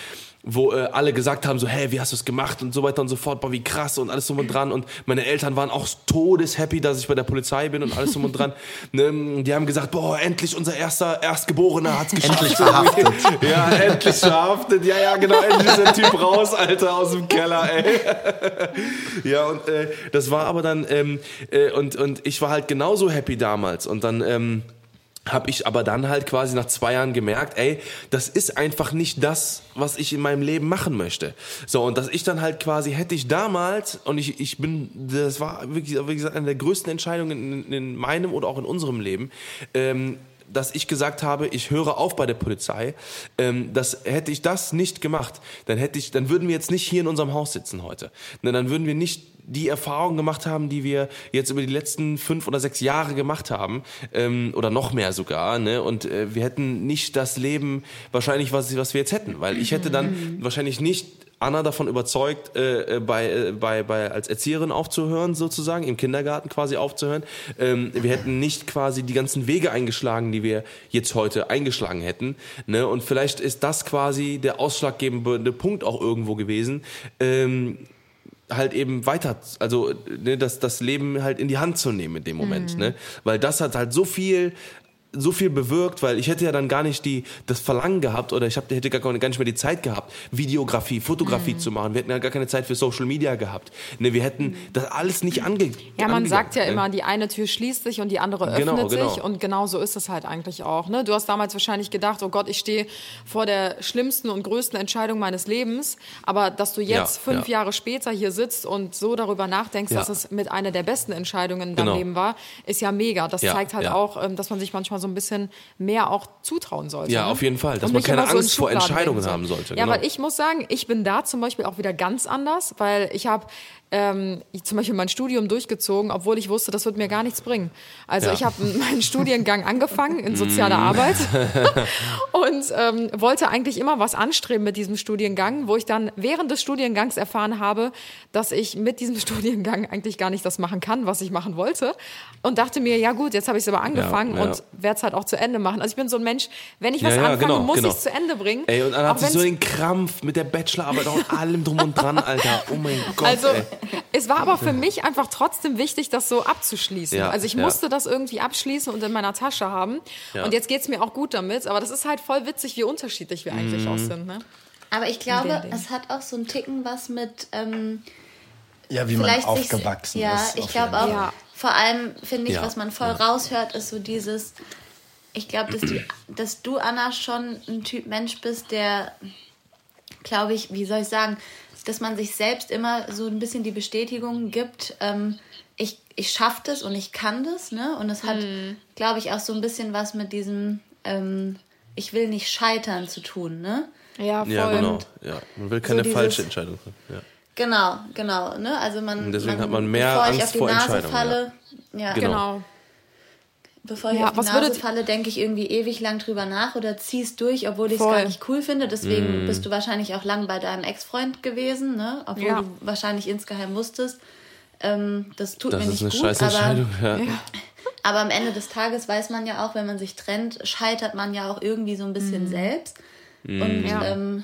wo äh, alle gesagt haben, so, hey, wie hast du es gemacht und so weiter und so fort, boah, wie krass und alles drum und dran. Und meine Eltern waren auch todeshappy, dass ich bei der Polizei bin und alles drum und dran. Ne, die haben gesagt, boah, endlich unser erster Erstgeborener hat's geschafft. Endlich verhaftet. ja, endlich verhaftet. Ja, ja, genau, endlich ist der Typ raus, Alter, aus dem Keller, ey. ja, und äh, das war aber dann, ähm, äh, und, und ich war halt genauso happy damals. Und dann, ähm, habe ich aber dann halt quasi nach zwei Jahren gemerkt, ey, das ist einfach nicht das, was ich in meinem Leben machen möchte. So, und dass ich dann halt quasi, hätte ich damals, und ich, ich bin, das war wirklich, wie gesagt, eine der größten Entscheidungen in, in meinem oder auch in unserem Leben, ähm, dass ich gesagt habe, ich höre auf bei der Polizei. Ähm, das hätte ich das nicht gemacht, dann hätte ich, dann würden wir jetzt nicht hier in unserem Haus sitzen heute. Dann würden wir nicht die Erfahrungen gemacht haben, die wir jetzt über die letzten fünf oder sechs Jahre gemacht haben, ähm, oder noch mehr sogar, ne? Und äh, wir hätten nicht das Leben wahrscheinlich, was, was wir jetzt hätten, weil ich hätte dann mhm. wahrscheinlich nicht Anna davon überzeugt, äh, äh, bei, äh, bei, bei, als Erzieherin aufzuhören, sozusagen, im Kindergarten quasi aufzuhören. Ähm, wir hätten nicht quasi die ganzen Wege eingeschlagen, die wir jetzt heute eingeschlagen hätten. Ne? Und vielleicht ist das quasi der ausschlaggebende Punkt auch irgendwo gewesen. Ähm, halt eben weiter, also ne, das, das Leben halt in die Hand zu nehmen in dem Moment, mhm. ne? Weil das hat halt so viel so viel bewirkt, weil ich hätte ja dann gar nicht die, das Verlangen gehabt oder ich hab, hätte gar, gar nicht mehr die Zeit gehabt, Videografie, Fotografie mhm. zu machen. Wir hätten ja gar keine Zeit für Social Media gehabt. Ne, wir hätten das alles nicht ange Ja, man sagt ja ne? immer, die eine Tür schließt sich und die andere öffnet genau, genau. sich und genau so ist es halt eigentlich auch. Ne? Du hast damals wahrscheinlich gedacht, oh Gott, ich stehe vor der schlimmsten und größten Entscheidung meines Lebens, aber dass du jetzt ja, fünf ja. Jahre später hier sitzt und so darüber nachdenkst, ja. dass es mit einer der besten Entscheidungen in deinem genau. Leben war, ist ja mega. Das zeigt halt auch, ähm, dass man sich manchmal so ein bisschen mehr auch zutrauen sollte. Ja, ne? auf jeden Fall, dass man keine Angst so vor Entscheidungen haben sollte. Ja, genau. weil ich muss sagen, ich bin da zum Beispiel auch wieder ganz anders, weil ich habe ähm, zum Beispiel mein Studium durchgezogen, obwohl ich wusste, das wird mir gar nichts bringen. Also ja. ich habe meinen Studiengang angefangen in sozialer mm. Arbeit und ähm, wollte eigentlich immer was anstreben mit diesem Studiengang, wo ich dann während des Studiengangs erfahren habe, dass ich mit diesem Studiengang eigentlich gar nicht das machen kann, was ich machen wollte. Und dachte mir, ja gut, jetzt habe ich es aber angefangen ja, ja. und werde es halt auch zu Ende machen. Also ich bin so ein Mensch, wenn ich was anfange, genau, muss genau. ich es zu Ende bringen. Ey, und dann hat sie so den Krampf mit der Bachelorarbeit und allem drum und dran, Alter. Oh mein Gott. Also, ey es war aber für mich einfach trotzdem wichtig, das so abzuschließen. Ja, also ich musste das irgendwie abschließen und in meiner Tasche haben. Ja. Und jetzt geht es mir auch gut damit. Aber das ist halt voll witzig, wie unterschiedlich wir eigentlich mhm. auch sind. Ne? Aber ich glaube, es hat auch so ein Ticken was mit... Ähm, ja, wie man aufgewachsen sich, ja, ist. Ja, ich glaube auch, ja. vor allem finde ich, was man voll raushört, ist so dieses, ich glaube, dass, dass du, Anna, schon ein Typ Mensch bist, der, glaube ich, wie soll ich sagen, dass man sich selbst immer so ein bisschen die Bestätigung gibt, ähm, ich, ich schaffe das und ich kann das, ne? Und es hat, mhm. glaube ich, auch so ein bisschen was mit diesem, ähm, ich will nicht scheitern zu tun, ne? Ja, voll. Ja, genau. Ja. Man will keine so falsche Entscheidung treffen. Ja. Genau, genau. Ne? Also man, und deswegen man, hat man mehr Angst vor Entscheidungen. Falle, ja. ja. genau. genau. Bevor ich ja, auf die Nase falle, denke ich irgendwie ewig lang drüber nach oder zieh's durch, obwohl ich es gar nicht cool finde. Deswegen mm. bist du wahrscheinlich auch lang bei deinem Ex-Freund gewesen, ne? Obwohl ja. du wahrscheinlich insgeheim wusstest, ähm, das tut das mir nicht gut. aber, ja. aber am Ende des Tages weiß man ja auch, wenn man sich trennt, scheitert man ja auch irgendwie so ein bisschen mm. selbst. Mm. Und ähm,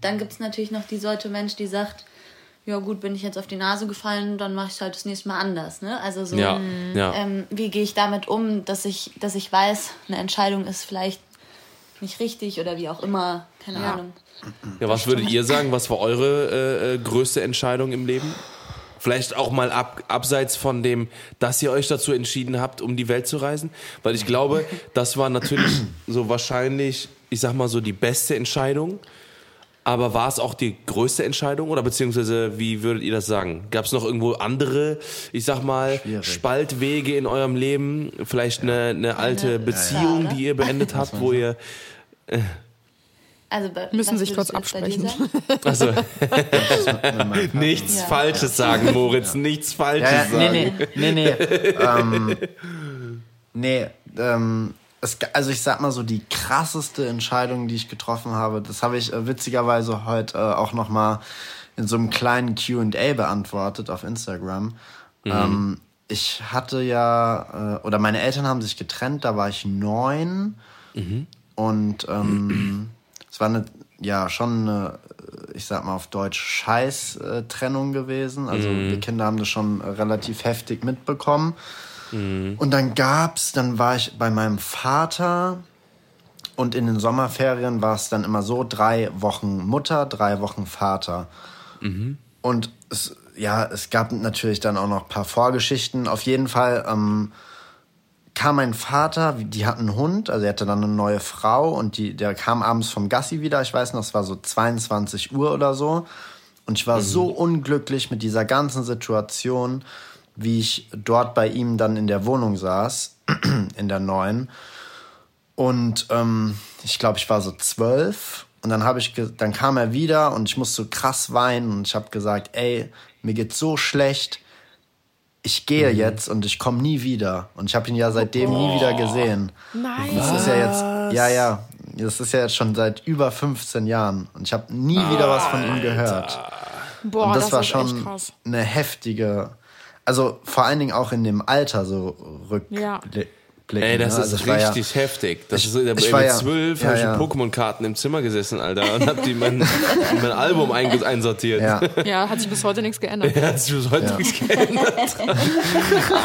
dann gibt es natürlich noch die Sorte Mensch, die sagt, ja gut, bin ich jetzt auf die Nase gefallen, dann mache ich es halt das nächste Mal anders. Ne? Also so, ja, ja. Ähm, wie gehe ich damit um, dass ich, dass ich weiß, eine Entscheidung ist vielleicht nicht richtig oder wie auch immer, keine ja. Ahnung. Ja, was würdet ihr sagen, was war eure äh, äh, größte Entscheidung im Leben? Vielleicht auch mal ab, abseits von dem, dass ihr euch dazu entschieden habt, um die Welt zu reisen. Weil ich glaube, das war natürlich so wahrscheinlich, ich sag mal so, die beste Entscheidung. Aber war es auch die größte Entscheidung oder beziehungsweise wie würdet ihr das sagen? Gab es noch irgendwo andere, ich sag mal, Schwierig. Spaltwege in eurem Leben? Vielleicht eine, eine alte Beziehung, die ihr beendet habt, wo ihr. Äh, also müssen sich kurz absprechen. Also nichts ja. Falsches sagen, Moritz, nichts Falsches ja, ja, sagen. Nee, nee, nee, nee. ähm, nee, ähm, es, also ich sag mal so, die krasseste Entscheidung, die ich getroffen habe, das habe ich äh, witzigerweise heute äh, auch noch mal in so einem kleinen Q&A beantwortet auf Instagram. Mhm. Ähm, ich hatte ja, äh, oder meine Eltern haben sich getrennt, da war ich neun mhm. und ähm, es war eine, ja, schon eine, ich sag mal auf Deutsch, Scheiß-Trennung gewesen. Also mhm. wir Kinder haben das schon relativ heftig mitbekommen. Mhm. Und dann gab's, dann war ich bei meinem Vater und in den Sommerferien war es dann immer so, drei Wochen Mutter, drei Wochen Vater. Mhm. Und es, ja, es gab natürlich dann auch noch ein paar Vorgeschichten. Auf jeden Fall ähm, kam mein Vater, die hatten einen Hund, also er hatte dann eine neue Frau und die, der kam abends vom Gassi wieder, ich weiß noch, es war so 22 Uhr oder so. Und ich war mhm. so unglücklich mit dieser ganzen Situation wie ich dort bei ihm dann in der Wohnung saß, in der neuen. Und ähm, ich glaube, ich war so zwölf. Und dann habe ich, dann kam er wieder und ich musste krass weinen und ich habe gesagt, ey, mir geht's so schlecht. Ich gehe mhm. jetzt und ich komme nie wieder. Und ich habe ihn ja seitdem oh. nie wieder gesehen. Nein. Das ist ja jetzt, ja, ja, das ist ja jetzt schon seit über 15 Jahren und ich habe nie wieder was von ihm gehört. Boah, und das, das war schon eine heftige, also vor allen Dingen auch in dem Alter so Ja. rückblicken. Ey, das ne? Also ist ich war ja- richtig heftig. Das ich- ist so, ich mit war ja- zwölf ja, habe ich ja. mit Pokémon-Karten im Zimmer gesessen, Alter, und hab die mein, mein Album einsortiert. Ja, Ja, hat sich bis heute nichts geändert. Hat sich bis heute Ja. nichts geändert.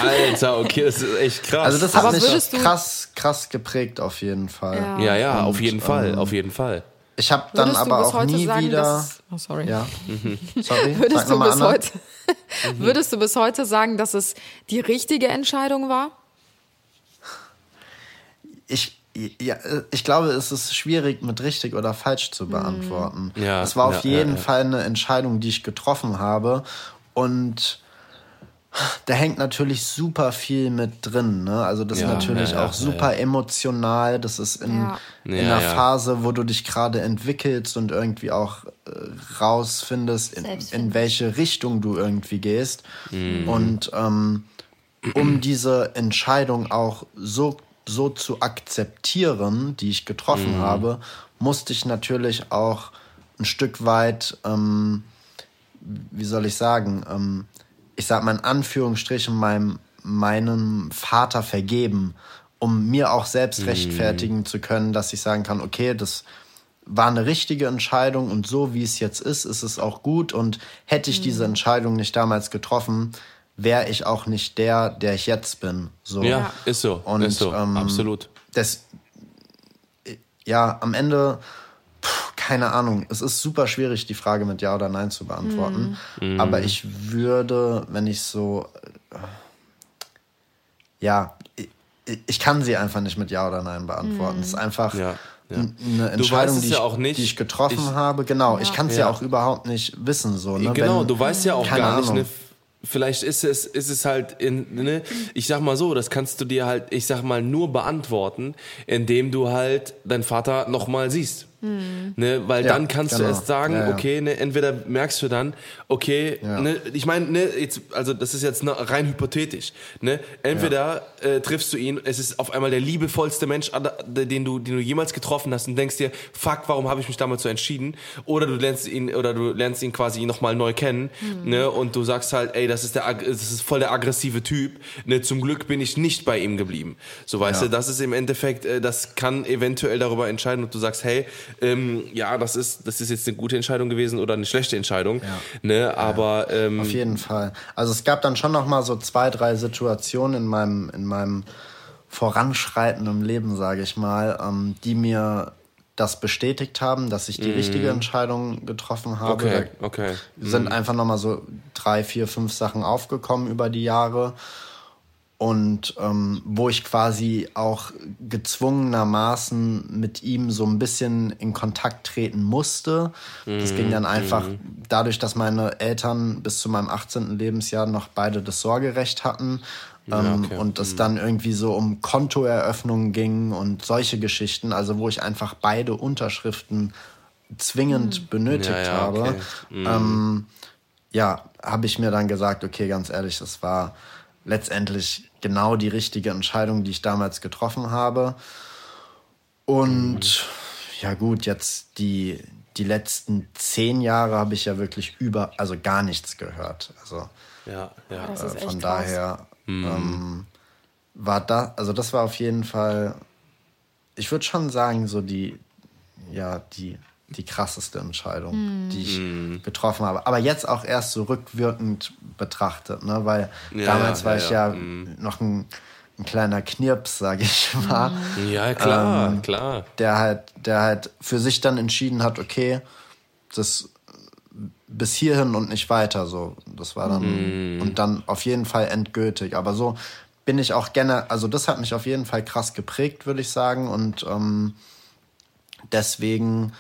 Alter, okay, das ist echt krass. also das Aber hat mich würdest du- krass, krass geprägt auf jeden Fall. Ja. ja, ja, auf Und, jeden Fall, ähm, auf jeden Fall. Ich habe dann Würdest du aber bis auch heute nie sagen, wieder. dass, oh, sorry. Ja, sorry. sag Würdest du, bis Anna. heute, würdest du bis heute sagen, dass es die richtige Entscheidung war? ich, ja, ich glaube, es ist schwierig, mit richtig oder falsch zu beantworten. Ja, es war auf ja, ja, jeden ja. Fall eine Entscheidung, die ich getroffen habe. Und da hängt natürlich super viel mit drin. Ne? Also das Ja, ist natürlich ja, ja, auch super emotional. Das ist in, Ja. in einer ja. Phase, wo du dich gerade entwickelst und irgendwie auch äh, rausfindest, in, in welche Richtung du irgendwie gehst. Mhm. Und ähm, um diese Entscheidung auch so, so zu akzeptieren, die ich getroffen habe, musste ich natürlich auch ein Stück weit, ähm, wie soll ich sagen, ähm, ich sag mal in Anführungsstrichen meinem, meinem Vater vergeben, um mir auch selbst rechtfertigen zu können, dass ich sagen kann, okay, das war eine richtige Entscheidung und so wie es jetzt ist, ist es auch gut und hätte ich diese Entscheidung nicht damals getroffen, wäre ich auch nicht der, der ich jetzt bin. So. Ja, ist so, Und, ist so, ähm, absolut. Das, ja, am Ende, keine Ahnung, es ist super schwierig, die Frage mit Ja oder Nein zu beantworten. Mhm. Aber ich würde, wenn ich so, ja, ich, ich kann sie einfach nicht mit Ja oder Nein beantworten. Es ist einfach Ja, ja. eine Entscheidung, die, ja ich, auch nicht. die ich getroffen Ich- habe. Genau, ich kann es ja. Ja. auch überhaupt nicht wissen. So, ne? Genau, Wenn- du weißt ja auch keine gar nicht, ne? Vielleicht ist es, ist es halt in, ne, ich sag mal so, das kannst du dir halt, ich sag mal, nur beantworten, indem du halt deinen Vater nochmal siehst. Ne, weil Ja, dann kannst du genau. erst sagen, Ja, ja. okay, ne, entweder merkst du dann, okay, Ja. ne, ich meine, ne, jetzt, also das ist jetzt noch rein hypothetisch, ne, entweder äh, triffst du ihn, es ist auf einmal der liebevollste Mensch, den du, den du jemals getroffen hast und denkst dir, fuck, warum habe ich mich damals so entschieden? Oder du lernst ihn, oder du lernst ihn quasi nochmal neu kennen, ne, und du sagst halt, ey, das ist der, das ist voll der aggressive Typ, ne, zum Glück bin ich nicht bei ihm geblieben. So, weißt Ja. du, das ist im Endeffekt, äh, das kann eventuell darüber entscheiden, ob du sagst, hey, ähm, ja, das ist, das ist jetzt eine gute Entscheidung gewesen oder eine schlechte Entscheidung, ne, aber, ähm, Auf jeden Fall. Also es gab dann schon noch mal so zwei, drei Situationen in meinem, in meinem voranschreitenden Leben, sage ich mal, ähm, die mir das bestätigt haben, dass ich die richtige Entscheidung getroffen habe. Okay, okay. sind einfach noch mal so drei, vier, fünf Sachen aufgekommen über die Jahre und ähm, wo ich quasi auch gezwungenermaßen mit ihm so ein bisschen in Kontakt treten musste. Das ging dann einfach dadurch, dass meine Eltern bis zu meinem 18. Lebensjahr noch beide das Sorgerecht hatten. Ähm, okay. Und es dann irgendwie so um Kontoeröffnungen ging und solche Geschichten, also wo ich einfach beide Unterschriften zwingend benötigt Ja, ja, habe okay. ähm, ja, habe ich mir dann gesagt, okay, ganz ehrlich, das war letztendlich genau die richtige Entscheidung, die ich damals getroffen habe. Und ja gut, jetzt die, die letzten zehn Jahre habe ich ja wirklich über, also gar nichts gehört. Also Ja, ja. Das ist äh, echt von krass. daher ähm, war da, also das war auf jeden Fall, ich würde schon sagen, so die, ja, die, die krasseste Entscheidung, Hm. die ich getroffen habe. Aber jetzt auch erst so rückwirkend betrachtet, ne? weil Ja, damals ja, war ja, ich ja. ja noch ein, ein kleiner Knirps, sage ich mal, Ja, klar, Ähm, klar. der halt, der halt für sich dann entschieden hat, okay, das bis hierhin und nicht weiter so. Das war dann und dann auf jeden Fall endgültig. Aber so bin ich auch gerne, also das hat mich auf jeden Fall krass geprägt, würde ich sagen. Und ähm, deswegen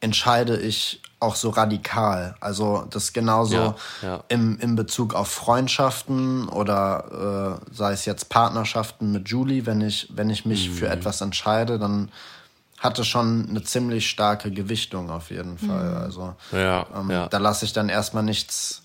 entscheide ich auch so radikal. Also das genauso Ja, ja. Im, in Bezug auf Freundschaften oder äh, sei es jetzt Partnerschaften mit Julie, wenn ich, wenn ich mich Mhm. für etwas entscheide, dann hatte schon eine ziemlich starke Gewichtung auf jeden Fall. Also Ja, ähm, da lasse ich dann erstmal nichts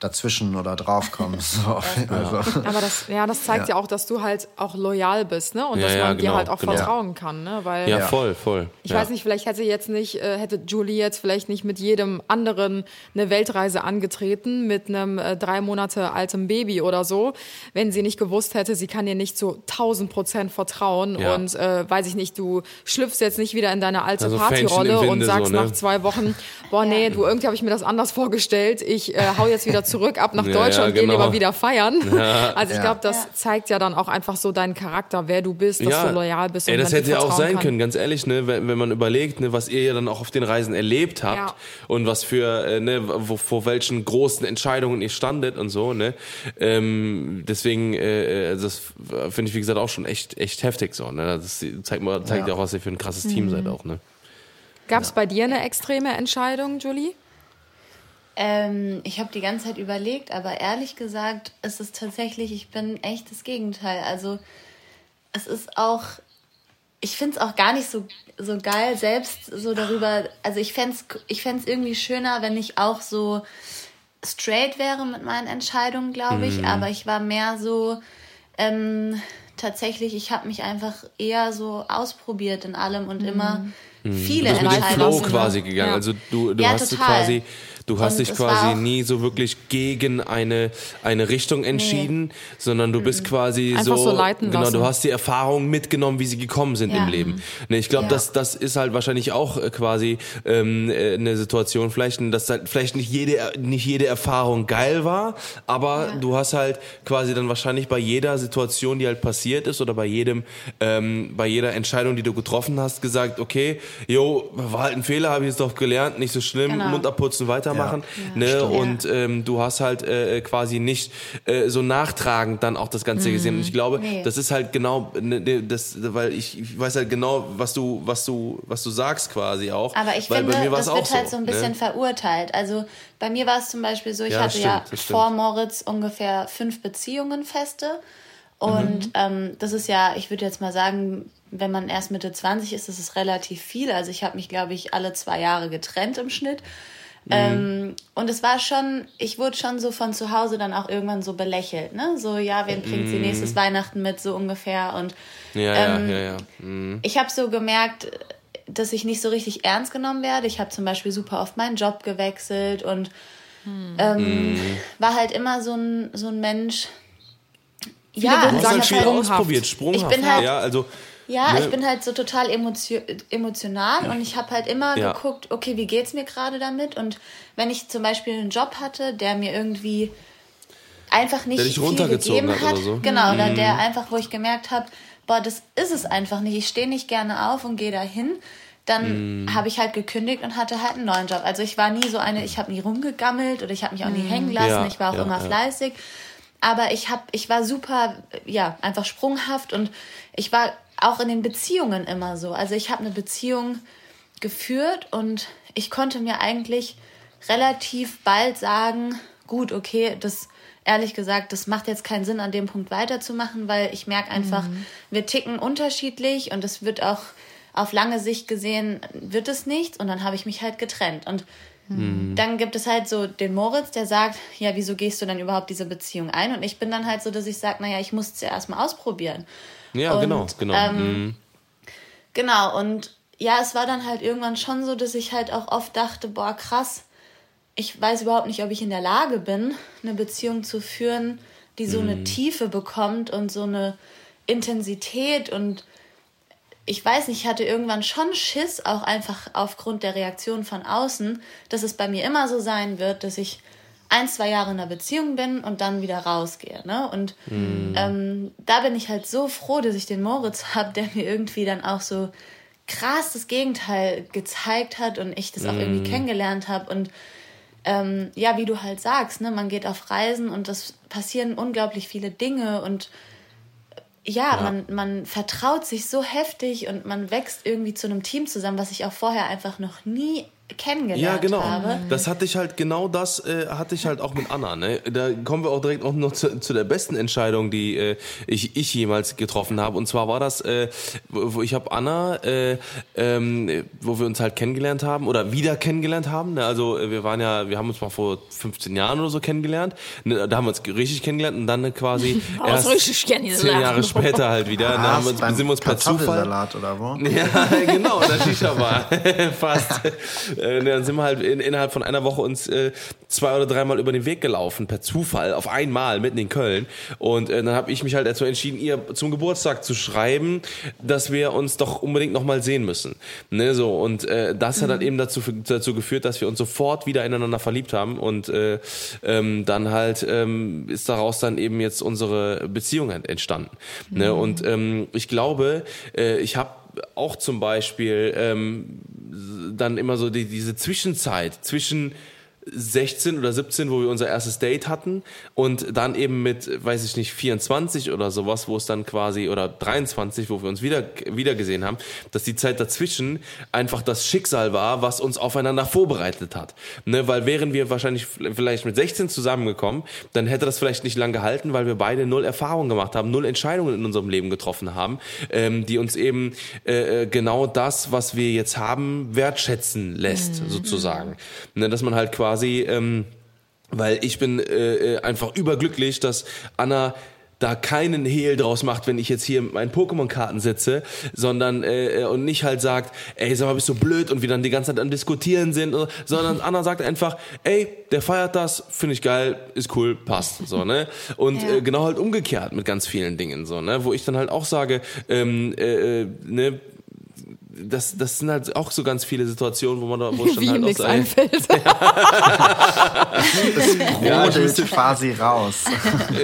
dazwischen oder draufkommst. So. Also, Aber das, ja, das zeigt ja. ja. auch, dass du halt auch loyal bist, ne? Und dass man genau, dir halt auch genau. vertrauen kann, ne? Weil, ja, voll, voll. Ich weiß nicht, vielleicht hätte jetzt nicht, äh, hätte Julie jetzt vielleicht nicht mit jedem anderen eine Weltreise angetreten, mit einem äh, drei Monate altem Baby oder so, wenn sie nicht gewusst hätte, sie kann dir nicht zu 1000 Prozent vertrauen und äh, weiß ich nicht, du schlüpfst jetzt nicht wieder in deine alte also Partyrolle und sagst so, ne? nach zwei Wochen, boah, nee, du, irgendwie habe ich mir das anders vorgestellt, ich äh, hau jetzt wieder zurück ab nach ja, Deutschland, ja, genau. gehe lieber wieder feiern. Ja. Also ich glaube, das zeigt ja dann auch einfach so deinen Charakter, wer du bist, dass du loyal bist. Ey, das hätte ja auch sein kann. können, ganz ehrlich, ne, wenn, wenn man überlegt, ne, was ihr ja dann auch auf den Reisen erlebt habt und was für, äh, ne, wo, vor welchen großen Entscheidungen ihr standet und so, ne. Ähm, deswegen, äh, äh das finde ich, wie gesagt, auch schon echt, echt heftig so, ne. Das zeigt, mal, zeigt ja auch, was ihr für ein krasses Team mhm. seid auch, ne. Gab es bei dir eine extreme Entscheidung, Julie? Ähm, ich habe die ganze Zeit überlegt, aber ehrlich gesagt ist es tatsächlich, ich bin echt das Gegenteil. Also es ist auch, ich finde es auch gar nicht so, so geil, selbst so darüber, also ich fände es ich fänd's irgendwie schöner, wenn ich auch so straight wäre mit meinen Entscheidungen, glaube ich, mhm. aber ich war mehr so, ähm, tatsächlich, ich habe mich einfach eher so ausprobiert in allem und mhm. immer mhm. viele du bist Entscheidungen. Mit dem Flow quasi gegangen. Ja. Also du, du ja, hast total. quasi Du hast dich quasi nie so wirklich gegen eine, eine Richtung entschieden, nee. sondern du bist quasi Einfach so, so leiten genau, lassen. du hast die Erfahrungen mitgenommen, wie sie gekommen sind ja. im Leben. Ne, ich glaube, ja. das, das ist halt wahrscheinlich auch äh, quasi ähm, äh, eine Situation, vielleicht, dass halt vielleicht nicht jede, nicht jede Erfahrung geil war, aber ja. du hast halt quasi dann wahrscheinlich bei jeder Situation, die halt passiert ist oder bei jedem, ähm, bei jeder Entscheidung, die du getroffen hast, gesagt, okay, jo, war halt ein Fehler, habe ich jetzt doch gelernt, nicht so schlimm, genau. Mund abputzen, weitermachen machen. Ja. Ne? Und ähm, du hast halt äh, quasi nicht äh, so nachtragend dann auch das Ganze mhm. gesehen. Und ich glaube, nee. das ist halt genau, ne, ne, das, weil ich, ich weiß halt genau, was du, was du, was du sagst quasi auch. Aber ich weil finde, das wird halt so ein bisschen ne? verurteilt. Also bei mir war es zum Beispiel so, ich ja, hatte stimmt, ja vor Moritz ungefähr fünf Beziehungen feste. Und mhm. ähm, das ist ja, ich würde jetzt mal sagen, wenn man erst Mitte 20 ist, ist es relativ viel. Also ich habe mich, glaube ich, alle zwei Jahre getrennt im Schnitt. Mhm. Ähm, und es war schon, ich wurde schon so von zu Hause dann auch irgendwann so belächelt, ne? So, ja, wen bringt mhm. sie nächstes Weihnachten mit, so ungefähr. Und ja, ähm, ja, ja, ja. Mhm. ich habe so gemerkt, dass ich nicht so richtig ernst genommen werde. Ich habe zum Beispiel super oft meinen Job gewechselt und mhm. ähm, mhm. war halt immer so ein, so ein Mensch. Viele ja, du hast halt viel ausprobiert, sprunghaft. Ich bin halt, ja, also ja, ne? ich bin halt so total emotio emotional und ich habe halt immer ja. geguckt, okay, wie geht's mir gerade damit? Und wenn ich zum Beispiel einen Job hatte, der mir irgendwie einfach nicht viel gegeben hat, hat so. genau, mhm. oder der einfach, wo ich gemerkt habe, boah, das ist es einfach nicht. Ich stehe nicht gerne auf und gehe dahin. Dann mm. habe ich halt gekündigt und hatte halt einen neuen Job. Also ich war nie so eine, ich habe nie rumgegammelt oder ich habe mich auch nie mm. hängen lassen. Ja, ich war auch ja, immer ja. fleißig. Aber ich habe, ich war super, ja, einfach sprunghaft und ich war auch in den Beziehungen immer so. Also ich habe eine Beziehung geführt und ich konnte mir eigentlich relativ bald sagen, gut, okay, das ehrlich gesagt, das macht jetzt keinen Sinn, an dem Punkt weiterzumachen, weil ich merke einfach, mhm. wir ticken unterschiedlich und es wird auch auf lange Sicht gesehen, wird es nichts und dann habe ich mich halt getrennt. Und mhm. dann gibt es halt so den Moritz, der sagt, ja, wieso gehst du denn überhaupt diese Beziehung ein? Und ich bin dann halt so, dass ich sage, naja, ich muss es ja erstmal ausprobieren. Ja, und, genau, genau. Ähm, mhm. Genau, und ja, es war dann halt irgendwann schon so, dass ich halt auch oft dachte, boah, krass, ich weiß überhaupt nicht, ob ich in der Lage bin, eine Beziehung zu führen, die so mhm. eine Tiefe bekommt und so eine Intensität und ich weiß nicht, ich hatte irgendwann schon Schiss, auch einfach aufgrund der Reaktion von außen, dass es bei mir immer so sein wird, dass ich ein, zwei Jahre in einer Beziehung bin und dann wieder rausgehe. Ne? Und mm. ähm, da bin ich halt so froh, dass ich den Moritz habe, der mir irgendwie dann auch so krass das Gegenteil gezeigt hat und ich das auch irgendwie mm. kennengelernt habe. Und ähm, ja, wie du halt sagst, ne, man geht auf Reisen und es passieren unglaublich viele Dinge und ja, ja, Man, man vertraut sich so heftig und man wächst irgendwie zu einem Team zusammen, was ich auch vorher einfach noch nie kennengelernt Ja, genau. habe. Das hatte ich halt, genau das äh, hatte ich halt auch mit Anna. Ne? Da kommen wir auch direkt auch noch zu, zu der besten Entscheidung, die äh, ich, ich jemals getroffen habe. Und zwar war das, äh, wo, wo ich habe Anna, äh, ähm, wo wir uns halt kennengelernt haben oder wieder kennengelernt haben. Ne? Also äh, wir waren ja, wir haben uns mal vor 15 Jahren oder so kennengelernt. Ne? Da haben wir uns richtig kennengelernt und dann quasi Aber erst zehn Jahre später halt wieder. da haben wir uns, sind wir uns per Zufall oder wo? ja, genau, der Shisha-Bar. Fast. Äh, dann sind wir halt in, innerhalb von einer Woche uns äh, zwei oder dreimal über den Weg gelaufen, per Zufall, auf einmal, mitten in Köln. Und äh, dann habe ich mich halt dazu entschieden, ihr zum Geburtstag zu schreiben, dass wir uns doch unbedingt nochmal sehen müssen. Ne, so, und äh, das hat dann eben dazu, dazu geführt, dass wir uns sofort wieder ineinander verliebt haben. Und äh, ähm, dann halt ähm, ist daraus dann eben jetzt unsere Beziehung ent- entstanden. Ne, und ähm, ich glaube, äh, ich habe auch zum Beispiel ähm, dann immer so die, diese Zwischenzeit zwischen 16 oder 17, wo wir unser erstes Date hatten und dann eben mit, weiß ich nicht, 24 oder sowas, wo es dann quasi, oder 23, wo wir uns wieder, wieder gesehen haben, dass die Zeit dazwischen einfach das Schicksal war, was uns aufeinander vorbereitet hat. Ne, weil wären wir wahrscheinlich vielleicht mit 16 zusammengekommen, dann hätte das vielleicht nicht lang gehalten, weil wir beide null Erfahrung gemacht haben, null Entscheidungen in unserem Leben getroffen haben, ähm, die uns eben äh, äh, genau das, was wir jetzt haben, wertschätzen lässt, sozusagen. Ne, dass man halt quasi, ähm, weil ich bin äh, äh, einfach überglücklich, dass Anna da keinen Hehl draus macht, wenn ich jetzt hier mit meinen Pokémon-Karten sitze, sondern äh, äh, und nicht halt sagt, ey, sag mal, bist du blöd und wir dann die ganze Zeit am Diskutieren sind, oder- sondern Anna sagt einfach, ey, der feiert das, finde ich geil, ist cool, passt, so ne und Ja. äh, genau halt umgekehrt mit ganz vielen Dingen so ne, wo ich dann halt auch sage, ähm, äh, äh, ne das, das sind halt auch so ganz viele Situationen, wo man da, wo dann Wie halt auch nichts einfällt. Brodelt quasi raus.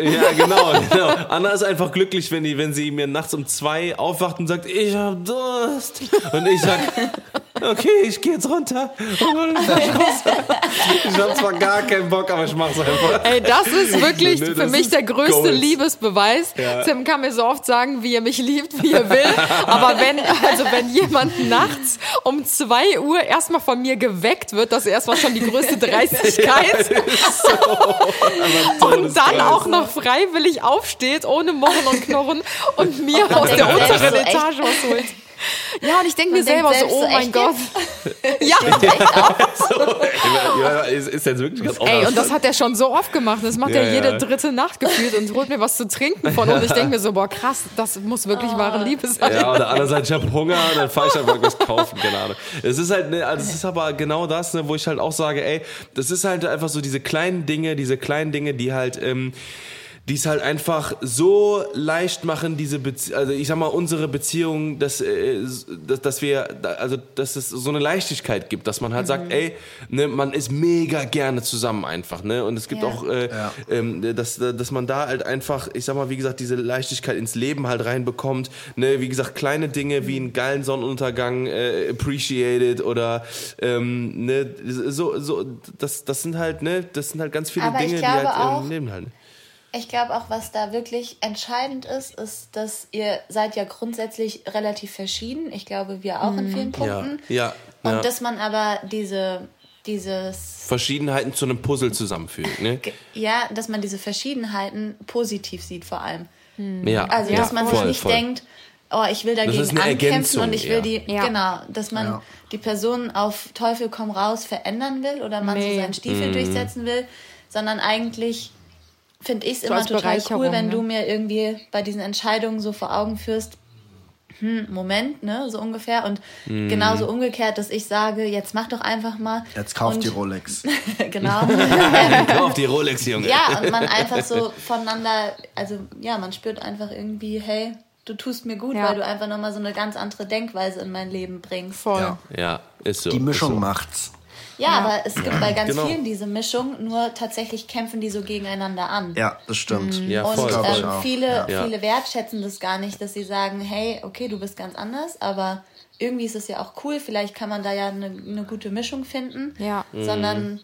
Ja, genau, genau. Anna ist einfach glücklich, wenn, die, wenn sie mir nachts um zwei aufwacht und sagt, ich hab Durst. Und ich sag, okay, ich gehe jetzt runter. Ich hab zwar gar keinen Bock, aber ich mach's einfach. Ey, das ist wirklich Ne, für mich ist der größte Gold. Liebesbeweis. Ja. Tim kann mir so oft sagen, wie er mich liebt, wie er will. Aber wenn, also wenn jemand nachts um 2 Uhr erstmal von mir geweckt wird, das ist erstmal schon die größte Dreistigkeit. und dann auch noch freiwillig aufsteht, ohne Murren und Knurren und mir aus der unteren so? Etage was holt. Ja, und ich denke mir selber so, oh so, mein Gott. Ja, Ja, ist, ist jetzt wirklich ganz Ey, und das hat er schon so oft gemacht. Das macht Ja, er jede ja. dritte Nacht gefühlt und holt mir was zu trinken von. Und ich denke mir so, boah, krass, das muss wirklich wahre Liebe sein. Ja, oder andererseits, ich habe Hunger, dann fahre ich einfach was kaufen, keine Ahnung. Es ist halt, ne, also es ist aber genau das, ne, wo ich halt auch sage, ey, das ist halt einfach so diese kleinen Dinge, diese kleinen Dinge, die halt, ähm, die es halt einfach so leicht machen, diese Bezie also ich sag mal, unsere Beziehung, dass, äh, dass, dass wir, also dass es so eine Leichtigkeit gibt, dass man halt sagt, ey, ne, man ist mega gerne zusammen einfach, ne? Und es gibt Ja. auch, äh, Ja. ähm, dass, dass man da halt einfach, ich sag mal, wie gesagt, diese Leichtigkeit ins Leben halt reinbekommt. Ne? Wie gesagt, kleine Dinge wie einen geilen Sonnenuntergang äh, appreciated oder ähm, ne, so, so, das, das sind halt, ne, das sind halt ganz viele Aber Dinge, die halt auch- im Leben halten. Ich glaube auch, was da wirklich entscheidend ist, ist, dass ihr seid ja grundsätzlich relativ verschieden. Ich glaube, wir auch in vielen Punkten. Ja, Und ja. dass man aber diese, dieses, Verschiedenheiten zu einem Puzzle zusammenfügt, ne? ja, dass man diese Verschiedenheiten positiv sieht vor allem. Ja, Also, ja, dass man voll, sich nicht voll. denkt, oh, ich will dagegen ist eine ankämpfen Ergänzung und ich will die, Ja. genau, dass man Ja. die Person auf Teufel komm raus verändern will oder man Nee. so seinen Stiefel Mhm. durchsetzen will, sondern eigentlich finde ich es So immer total cool, wenn ne? du mir irgendwie bei diesen Entscheidungen so vor Augen führst, hm, Moment, ne, so ungefähr. Und Mhm. genauso umgekehrt, dass ich sage, jetzt mach doch einfach mal. Jetzt kauft und, die Rolex. genau. Kauf die Rolex, Junge. ja, und man einfach so voneinander, also ja, man spürt einfach irgendwie, hey, du tust mir gut, Ja. weil du einfach nochmal so eine ganz andere Denkweise in mein Leben bringst. Voll. Ja. Ja, ist so. Die Mischung ist so. macht's. Ja, aber es gibt bei ganz genau. vielen diese Mischung, nur tatsächlich kämpfen die so gegeneinander an. Ja, das stimmt. Ja, Und voll, ich ähm, viele, Ja. viele wertschätzen das gar nicht, dass sie sagen, hey, okay, du bist ganz anders, aber irgendwie ist es ja auch cool, vielleicht kann man da ja eine, eine gute Mischung finden. Ja. Mhm. Sondern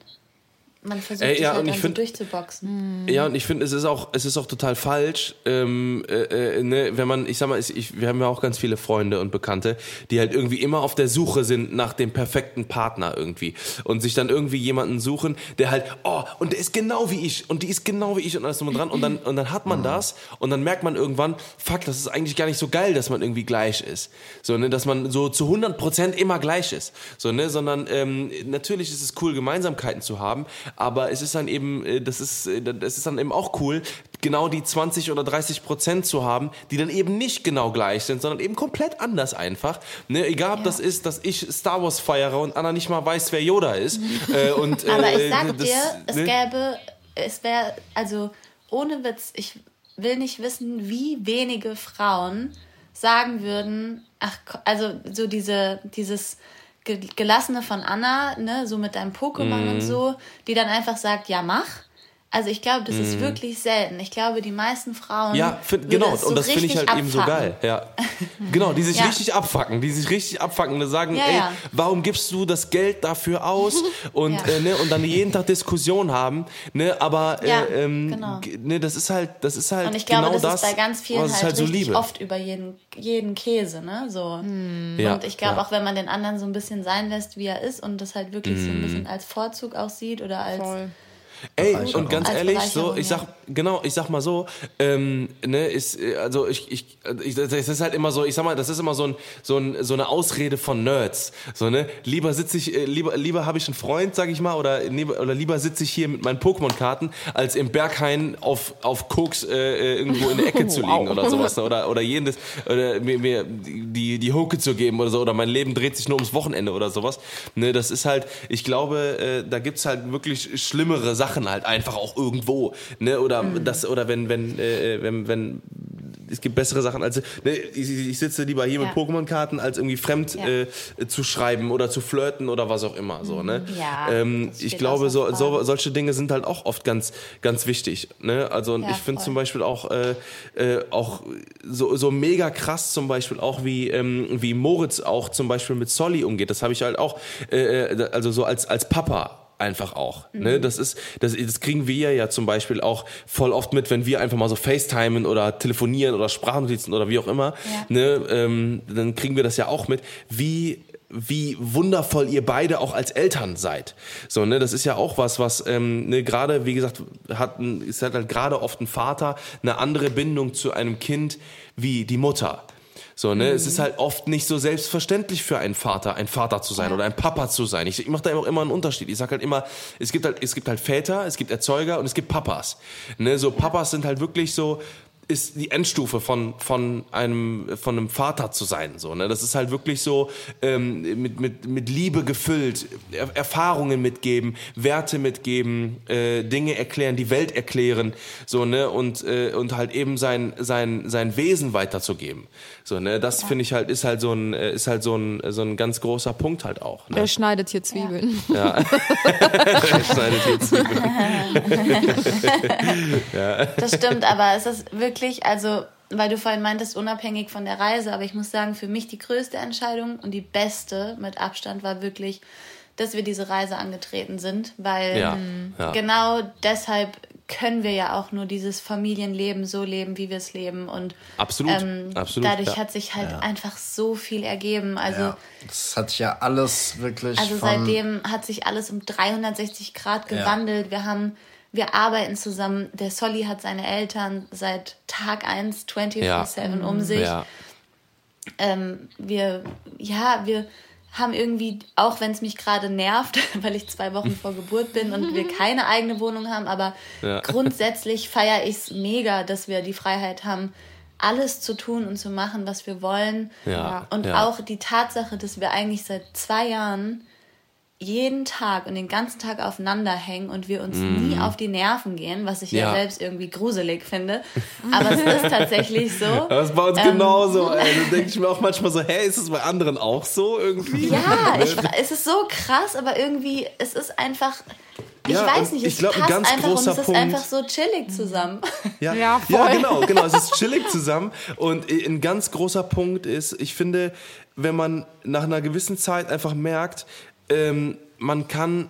man versucht Ey, sich ja, halt und ich so find- durchzuboxen. Ja, und ich finde, es ist auch, es ist auch total falsch, ähm, äh, äh, ne, wenn man, ich sag mal, ich, ich, wir haben ja auch ganz viele Freunde und Bekannte, die halt irgendwie immer auf der Suche sind nach dem perfekten Partner irgendwie und sich dann irgendwie jemanden suchen, der halt, oh, und der ist genau wie ich und die ist genau wie ich und alles drum und dran. Und dann, und dann hat man das und dann merkt man irgendwann, fuck, das ist eigentlich gar nicht so geil, dass man irgendwie gleich ist, so, ne, dass man so zu 100 Prozent immer gleich ist, so, ne, sondern ähm, natürlich ist es cool, Gemeinsamkeiten zu haben, aber es ist dann eben, äh, das ist, äh, das ist dann eben auch cool, genau die 20 oder 30 Prozent zu haben, die dann eben nicht genau gleich sind, sondern eben komplett anders einfach. Ne? Egal, ob Ja. das ist, dass ich Star Wars feiere und Anna nicht mal weiß, wer Yoda ist. äh, und, Aber äh, ich sag das, dir, es ne? gäbe, es wäre, also ohne Witz, ich will nicht wissen, wie wenige Frauen sagen würden, ach, also so diese, dieses Gelassene von Anna, ne, so mit deinem Pokémon Mhm. und so, die dann einfach sagt, ja, mach. Also ich glaube, das ist wirklich selten. Ich glaube, die meisten Frauen. Mhm. Ja, find, genau, so und das finde ich halt eben so geil. Ja. Genau, die sich Ja. richtig abfacken, die sich richtig abfacken und sagen, Ja, ey, ja. warum gibst du das Geld dafür aus? Und, Ja. äh, ne, und dann jeden Tag Diskussion haben, ne, aber Ja, äh, ähm, genau. ne, das ist halt, das ist halt Und ich glaube, genau das, das, ist bei ganz vielen halt, halt so liebe. oft über jeden, jeden Käse, ne? So. Ja, Und ich glaube ja. auch, wenn man den anderen so ein bisschen sein lässt, wie er ist und das halt wirklich so Mhm. ein bisschen als Vorzug auch sieht oder als. Voll. Ey, und ganz ehrlich, so, ich sag. Genau, ich sag mal so, ähm, ne, ist, äh, also ich, ich, ich, das ist halt immer so, ich sag mal, das ist immer so ein, so ein, so eine Ausrede von Nerds, so, ne, lieber sitze ich, äh, lieber, lieber habe ich einen Freund, sag ich mal, oder, lieber- oder lieber sitze ich hier mit meinen Pokémon-Karten, als im Berghain auf, auf Koks, äh, äh, irgendwo in der Ecke zu liegen Wow. oder sowas, ne, oder, oder jenes, oder mir, mir die, die Hoke zu geben oder so, oder mein Leben dreht sich nur ums Wochenende oder sowas, ne, das ist halt, ich glaube, äh, da gibt's halt wirklich schlimmere Sachen halt einfach auch irgendwo, ne, oder das, oder wenn, wenn, äh, wenn, wenn, es gibt bessere Sachen als, ne, ich, ich sitze lieber hier mit Ja. Pokémon-Karten, als irgendwie fremd Ja. äh, zu schreiben oder zu flirten oder was auch immer, so, ne. Ja, ähm, ich glaube, so, so, solche Dinge sind halt auch oft ganz, ganz wichtig, ne, also, und ich finde zum Beispiel auch, äh, äh, auch so, so mega krass zum Beispiel auch wie, ähm, wie Moritz auch zum Beispiel mit Solly umgeht, das habe ich halt auch, äh, äh, also so als, als Papa einfach auch. Ne? Das ist, das, das kriegen wir ja zum Beispiel auch voll oft mit, wenn wir einfach mal so FaceTimen oder telefonieren oder Sprachnotizen oder wie auch immer. Ja. Ne? Ähm, dann kriegen wir das ja auch mit, wie wie wundervoll ihr beide auch als Eltern seid. So, ne, das ist ja auch was, was ähm, ne, gerade, wie gesagt, hat ein, ist halt, halt gerade oft ein Vater eine andere Bindung zu einem Kind wie die Mutter. So, ne, es ist halt oft nicht so selbstverständlich für einen Vater, ein Vater zu sein oder ein Papa zu sein. Ich, ich mache da auch immer einen Unterschied. Ich sag halt immer, es gibt halt, es gibt halt Väter, es gibt Erzeuger und es gibt Papas. Ne, so Papas sind halt wirklich so, ist die Endstufe von von einem von einem Vater zu sein so ne? Das ist halt wirklich so ähm, mit mit mit Liebe gefüllt er Erfahrungen mitgeben Werte mitgeben äh, Dinge erklären die Welt erklären so ne? Und äh, und halt eben sein sein sein Wesen weiterzugeben so ne das finde ich halt ist halt so ein äh, ist halt so ein so ein ganz großer Punkt halt auch ne? Wer schneidet hier Zwiebeln? ja schneidet jetzt Das stimmt, aber es ist wirklich, also, weil du vorhin meintest, unabhängig von der Reise, aber ich muss sagen, für mich die größte Entscheidung und die beste mit Abstand war wirklich, dass wir diese Reise angetreten sind, weil Ja, ja. genau deshalb können wir ja auch nur dieses Familienleben so leben, wie wir es leben und Absolut, ähm, absolut, dadurch ja. hat sich halt einfach so viel ergeben. Also Ja, das hat sich ja alles wirklich also von... seitdem hat sich alles um 360 Grad gewandelt. Wir haben, wir arbeiten zusammen. Der Solly hat seine Eltern seit Tag 1 24-7 um sich. ja Ähm, wir, ja, wir haben irgendwie, auch wenn es mich gerade nervt, weil ich zwei Wochen vor Geburt bin und wir keine eigene Wohnung haben, aber Ja. grundsätzlich feiere ich es mega, dass wir die Freiheit haben, alles zu tun und zu machen, was wir wollen. Ja, Und ja. auch die Tatsache, dass wir eigentlich seit zwei Jahren jeden Tag und den ganzen Tag aufeinander hängen und wir uns nie auf die Nerven gehen, was ich ja, Mhm. Ja. selbst irgendwie gruselig finde. Aber es ist tatsächlich so. Das ist bei uns Ähm, genauso. Ey. Da denke ich mir auch manchmal so, hey, ist es bei anderen auch so irgendwie? Ja, ich, es ist so krass, aber irgendwie, es ist einfach, ich Ja, weiß und nicht, ich es glaub, ein passt ganz einfach und großer es ist Punkt- einfach so chillig zusammen. Ja, Ja, ja, genau, genau. Es ist chillig zusammen. Und ein ganz großer Punkt ist, ich finde, wenn man nach einer gewissen Zeit einfach merkt, ähm, man kann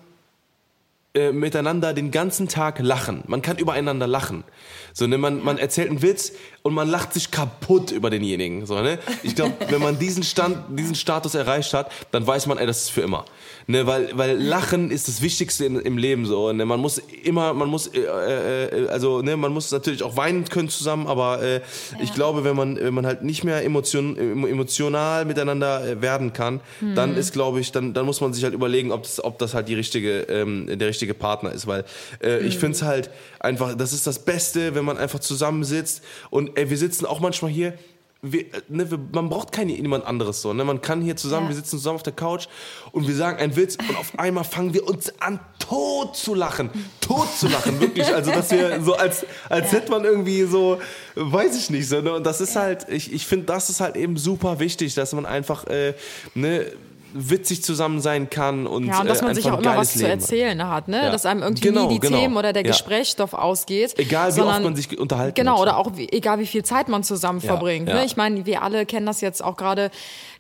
äh, miteinander den ganzen Tag lachen. Man kann übereinander lachen. So, ne, man, man erzählt einen Witz und man lacht sich kaputt über denjenigen. So, ne? Ich glaube, wenn man diesen Stand, diesen Status erreicht hat, dann weiß man, ey, das ist für immer. Ne, weil, weil Lachen ist das Wichtigste in, im Leben so. Ne? Man muss immer, man muss, äh, äh, also ne, man muss natürlich auch weinen können zusammen, aber äh, ja. ich glaube, wenn man, wenn man halt nicht mehr emotion, emotional miteinander äh, werden kann, mhm. dann ist, glaube ich, dann, dann muss man sich halt überlegen, ob das, ob das halt die richtige, ähm, der richtige Partner ist. Weil äh, mhm. ich finde es halt einfach, das ist das Beste, wenn man einfach zusammensitzt und ey, wir sitzen auch manchmal hier wir, ne, wir, man braucht keine jemand anderes so. Ne? Man kann hier zusammen, ja. wir sitzen zusammen auf der Couch und wir sagen einen Witz und auf einmal fangen wir uns an, tot zu lachen. Tot zu lachen, wirklich. Also, dass wir so, als, als ja. hätte man irgendwie so, weiß ich nicht so. Ne? Und das ist ja. halt, ich, ich finde, das ist halt eben super wichtig, dass man einfach, äh, ne, witzig zusammen sein kann und ja und dass man äh, sich auch immer was Leben zu erzählen hat, ne? Ja. Dass einem irgendwie genau, nie die genau. Themen oder der ja. Gesprächsstoff ausgeht. Egal wie sondern, oft man sich unterhalten Genau oder auch wie, egal wie viel Zeit man zusammen verbringt. Ne? Ich meine, wir alle kennen das jetzt auch gerade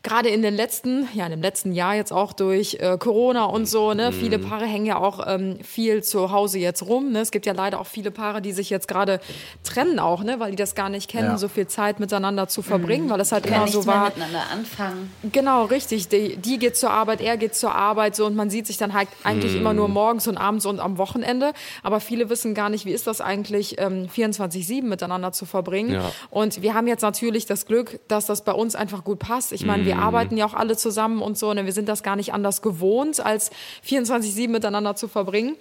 gerade in den letzten, ja, in dem letzten Jahr jetzt auch durch äh, Corona und so, ne, mhm. viele Paare hängen ja auch ähm, viel zu Hause jetzt rum. Ne? Es gibt ja leider auch viele Paare, die sich jetzt gerade trennen auch, ne, weil die das gar nicht kennen, ja. so viel Zeit miteinander zu verbringen, mhm. weil das halt immer so war. miteinander anfangen. Genau, richtig. Die, die geht zur Arbeit, er geht zur Arbeit, so und man sieht sich dann halt eigentlich mhm. immer nur morgens und abends und am Wochenende. Aber viele wissen gar nicht, wie ist das eigentlich, ähm, 24-7 miteinander zu verbringen. Ja. Und wir haben jetzt natürlich das Glück, dass das bei uns einfach gut passt. Ich meine, wir mhm. arbeiten ja auch alle zusammen und so. Ne? Wir sind das gar nicht anders gewohnt, als 24-7 miteinander zu verbringen.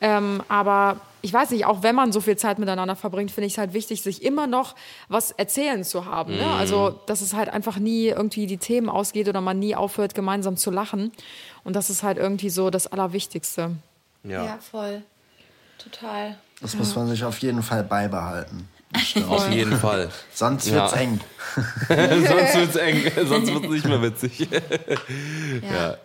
Ähm, aber ich weiß nicht, auch wenn man so viel Zeit miteinander verbringt, finde ich es halt wichtig, sich immer noch was erzählen zu haben. Ne? Also, dass es halt einfach nie irgendwie die Themen ausgeht oder man nie aufhört, gemeinsam zu lachen. Und das ist halt irgendwie so das Allerwichtigste. Ja, ja voll. Total. Das muss man sich auf jeden Fall beibehalten. Auf jeden Fall. Sonst wird's ja. eng. sonst wird's eng. Sonst wird's nicht mehr witzig. ja.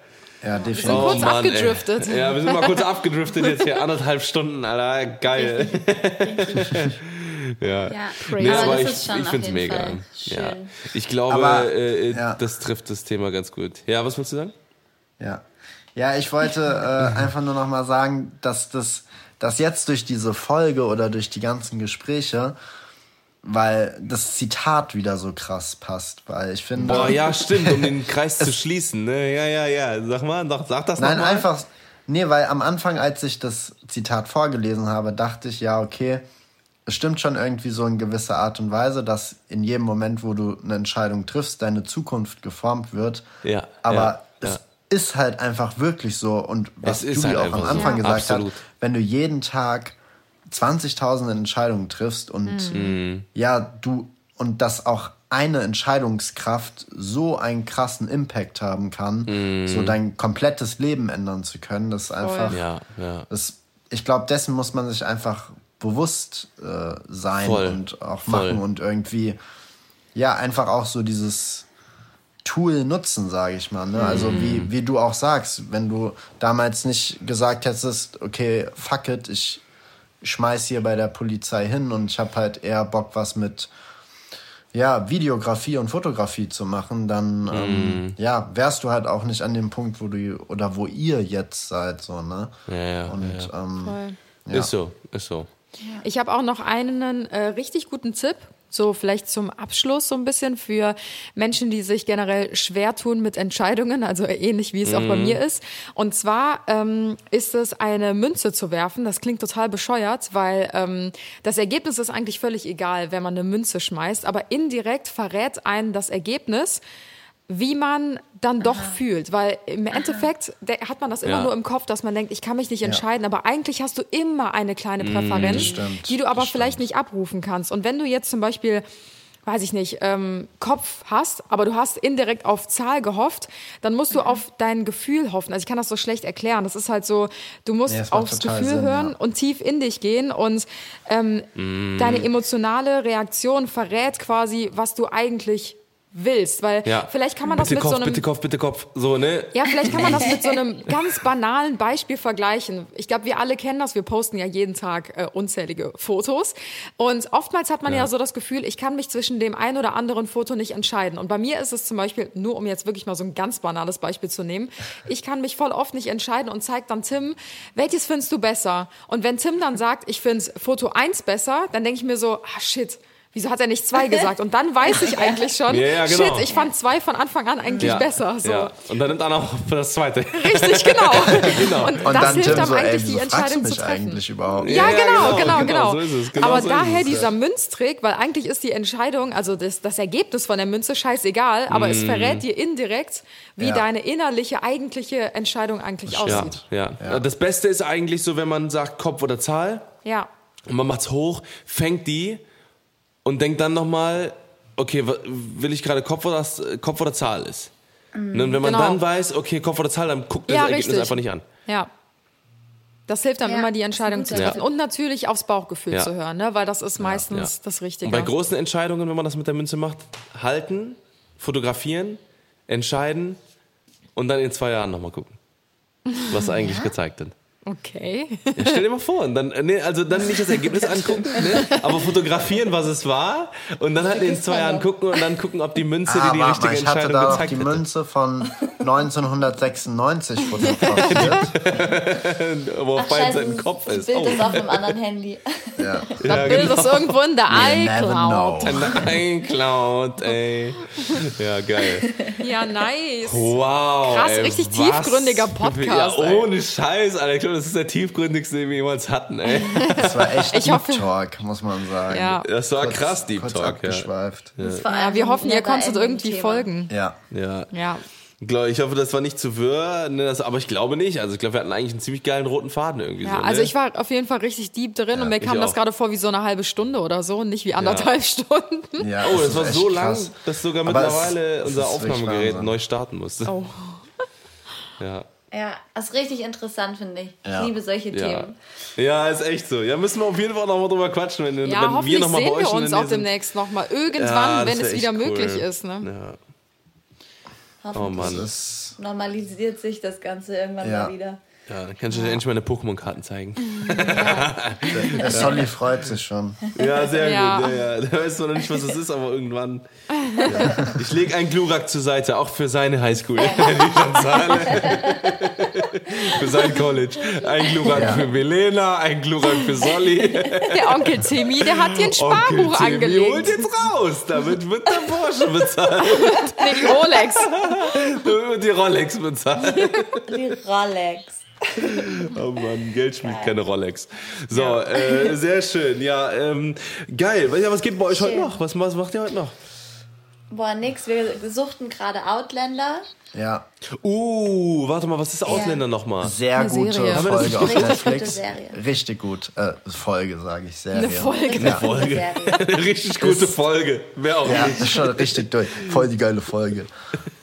Ja, definitiv. Wir sind kurz oh Mann, abgedriftet. Ey. Ja, wir sind mal kurz abgedriftet jetzt hier anderthalb Stunden, Alter. Geil. ja. ja. Nee, aber, aber ich, ich finde es mega. Ja. Ich glaube, aber, äh, ja. das trifft das Thema ganz gut. Ja, was willst du sagen? Ja. Ja, ich wollte äh, einfach nur noch mal sagen, dass das dass jetzt durch diese Folge oder durch die ganzen Gespräche weil das Zitat wieder so krass passt, weil ich finde. Boah, ja, stimmt, um den Kreis zu schließen, ne? Ja, ja, ja. Sag mal, doch, sag das Nein, noch mal. einfach. Nee, weil am Anfang, als ich das Zitat vorgelesen habe, dachte ich, ja, okay, es stimmt schon irgendwie so in gewisser Art und Weise, dass in jedem Moment, wo du eine Entscheidung triffst, deine Zukunft geformt wird. Ja. Aber ja, es ja ist halt einfach wirklich so. Und was Julie halt auch am Anfang so. gesagt Absolut. hat, wenn du jeden Tag 20.000 Entscheidungen triffst und mhm. ja, du und das auch eine Entscheidungskraft so einen krassen Impact haben kann, mhm. so dein komplettes Leben ändern zu können, das ist einfach, ja, ja. Das, ich glaube, dessen muss man sich einfach bewusst äh, sein Voll. und auch machen Voll. und irgendwie, ja, einfach auch so dieses, Tool nutzen, sage ich mal. Ne? Also wie, mhm. wie du auch sagst, wenn du damals nicht gesagt hättest, okay, fuck it, ich schmeiß hier bei der Polizei hin und ich habe halt eher Bock, was mit ja, Videografie und Fotografie zu machen, dann mm. ähm, ja, wärst du halt auch nicht an dem Punkt, wo du oder wo ihr jetzt seid, so, ne? Ja, ja, und, ja. Ähm, ja. Ist so, ist so. Ich habe auch noch einen äh, richtig guten Tipp so vielleicht zum Abschluss so ein bisschen für Menschen, die sich generell schwer tun mit Entscheidungen, also ähnlich wie es mhm. auch bei mhm. mir ist. Und zwar ähm, ist es eine Münze zu werfen. Das klingt total bescheuert, weil ähm, das Ergebnis ist eigentlich völlig egal, wenn man eine Münze schmeißt, aber indirekt verrät einen das Ergebnis wie man dann doch Aha. fühlt. Weil im Endeffekt hat man das immer ja. nur im Kopf, dass man denkt, ich kann mich nicht entscheiden, ja. aber eigentlich hast du immer eine kleine mm, Präferenz, stimmt, die du aber vielleicht nicht abrufen kannst. Und wenn du jetzt zum Beispiel weiß ich nicht, ähm, Kopf hast, aber du hast indirekt auf Zahl gehofft, dann musst du mhm. auf dein Gefühl hoffen. Also ich kann das so schlecht erklären. Das ist halt so, du musst ja, aufs Gefühl Sinn, hören ja. und tief in dich gehen und ähm, mm. deine emotionale Reaktion verrät quasi, was du eigentlich willst, weil Ja. vielleicht kann man das bitte mit Kopf, so einem bitte Kopf, bitte Kopf. So, ne? ja, vielleicht kann man das mit so einem ganz banalen Beispiel vergleichen. Ich glaube, wir alle kennen das. Wir posten ja jeden Tag äh, unzählige Fotos. Und oftmals hat man ja. Ja. so das Gefühl, ich kann mich zwischen dem einen oder anderen Foto nicht entscheiden. Und bei mir ist es zum Beispiel, nur um jetzt wirklich mal so ein ganz banales Beispiel zu nehmen, ich kann mich voll oft nicht entscheiden und zeigt dann Tim, welches findest du besser? Und wenn Tim dann sagt, ich finde Foto 1 besser, dann denke ich mir so, ah shit. Wieso hat er nicht zwei gesagt? Und dann weiß ich eigentlich schon, Ja, ja, genau. shit, ich fand zwei von Anfang an eigentlich besser. So. ja. Und dann nimmt einer auch für das zweite. Richtig, genau. Genau. Und, Und das dann hilft einem so, ey, eigentlich, die wieso fragst Entscheidung du zu treffen. eigentlich überhaupt? Ja, Ja, genau, genau, genau, genau, genau. so ist es, genau Aber so ist daher es, dieser ja. Münztrick, weil eigentlich ist die Entscheidung, also das, das Ergebnis von der Münze scheißegal, aber Mm. es verrät dir indirekt, wie Ja. deine innerliche, eigentliche Entscheidung eigentlich Ja, aussieht. ja, Das Beste ist eigentlich so, wenn man sagt Kopf oder Zahl Ja. und man macht's hoch, fängt die und denkt dann nochmal, okay, will ich gerade Kopf oder, Kopf oder Zahl ist. Und wenn man Genau. dann weiß, okay, Kopf oder Zahl, dann guckt das Ja, Ergebnis richtig. einfach nicht an. Ja. Das hilft dann Ja, immer, die Entscheidung zu treffen. Tipp. Und natürlich aufs Bauchgefühl Ja. zu hören, ne? weil das ist meistens Ja. das Richtige. Und bei großen Entscheidungen, wenn man das mit der Münze macht, halten, fotografieren, entscheiden und dann in zwei Jahren nochmal gucken, was eigentlich gezeigt hat. Okay. Ja, stell dir mal vor, und dann, äh, nee, also dann nicht das Ergebnis angucken, ne, aber fotografieren, was es war, und dann halt in zwei Jahren gucken und dann gucken, ob die Münze, Ah, die die richtige mal, ich hatte Entscheidung da auch gezeigt die hätte. Münze von 1996 fotografiert. wo auf Ach, beiden Seiten Kopf das ist. Bild Oh. ist auf einem anderen Handy. ja. Das Ja, Bild genau. ist irgendwo in der iCloud. know. Nein, Cloud, ey. Ja, geil. Ja, nice. Wow. Krass, ey, richtig was tiefgründiger Podcast, Ja, ey. ohne Scheiß, Alter. Glaube, das ist der tiefgründigste, den wir jemals hatten, ey. Das war echt Ich Deep hoffe- Talk, muss man sagen. Ja. Das war krass, Deep kurz Talk, ja. abgeschweift. Ja. Das Ja, wir hoffen, ihr konntet irgendwie Thema. folgen. ja. Ja. Ja. Ich hoffe, das war nicht zu wirr, ne, das, aber ich glaube nicht. Also ich glaube, wir hatten eigentlich einen ziemlich geilen roten Faden irgendwie. Ja, so, also ne? ich war auf jeden Fall richtig deep drin und mir kam das gerade vor wie so eine halbe Stunde oder so und nicht wie anderthalb Stunden. Ja, Oh, das ist war so lang, krass. dass sogar Aber mittlerweile es unser Aufnahmegerät neu starten musste. Oh. Ja. Ja, das ist richtig interessant, finde ich. Ja. Ich liebe solche Ja. Themen. ja, ist echt so. Ja, müssen wir auf jeden Fall noch mal drüber quatschen, wenn, Ja, wenn wir hoffentlich noch mal bei sehen euch wir in der uns auch demnächst nochmal. Irgendwann, wenn es wieder cool. möglich ist. Ne? Ja. Oh Hoffentlich Mann. Das normalisiert sich das Ganze irgendwann Ja. mal wieder. Ja, dann kannst du dir endlich meine Pokémon-Karten zeigen. der Solly freut sich schon. Ja, sehr Ja. gut. Ja, ja. Der weiß zwar noch nicht, was das ist, aber irgendwann. Ja. Ich lege einen Glurak zur Seite, auch für seine Highschool, für sein College. Ein Glurak Ja. für Milena, ein Glurak für Solly. Der Onkel Timmy, der hat dir ein Sparbuch Onkel Timmy holt angelegt. jetzt raus. Damit wird der Porsche bezahlt. Nee, die Rolex. Damit wird die Rolex bezahlt. Die Rolex. Oh Mann, Geld spielt keine Rolex. So, äh, sehr schön. Ja, ähm, geil. Ja, was geht bei euch heute Schön. noch? Was, was macht ihr heute noch? Boah, nix. Wir suchten gerade Outlander. Ja, Uh, warte mal, was ist Ausländer nochmal? sehr Eine gute Serie. Folge auf richtig Netflix. gute Serie? Richtig gut. Äh, Folge, sage ich. Serie. Eine Folge. Ja. Folge. Serie. Eine richtig gute Folge. Wer auch Ja, nicht. schon richtig durch. Voll die geile Folge.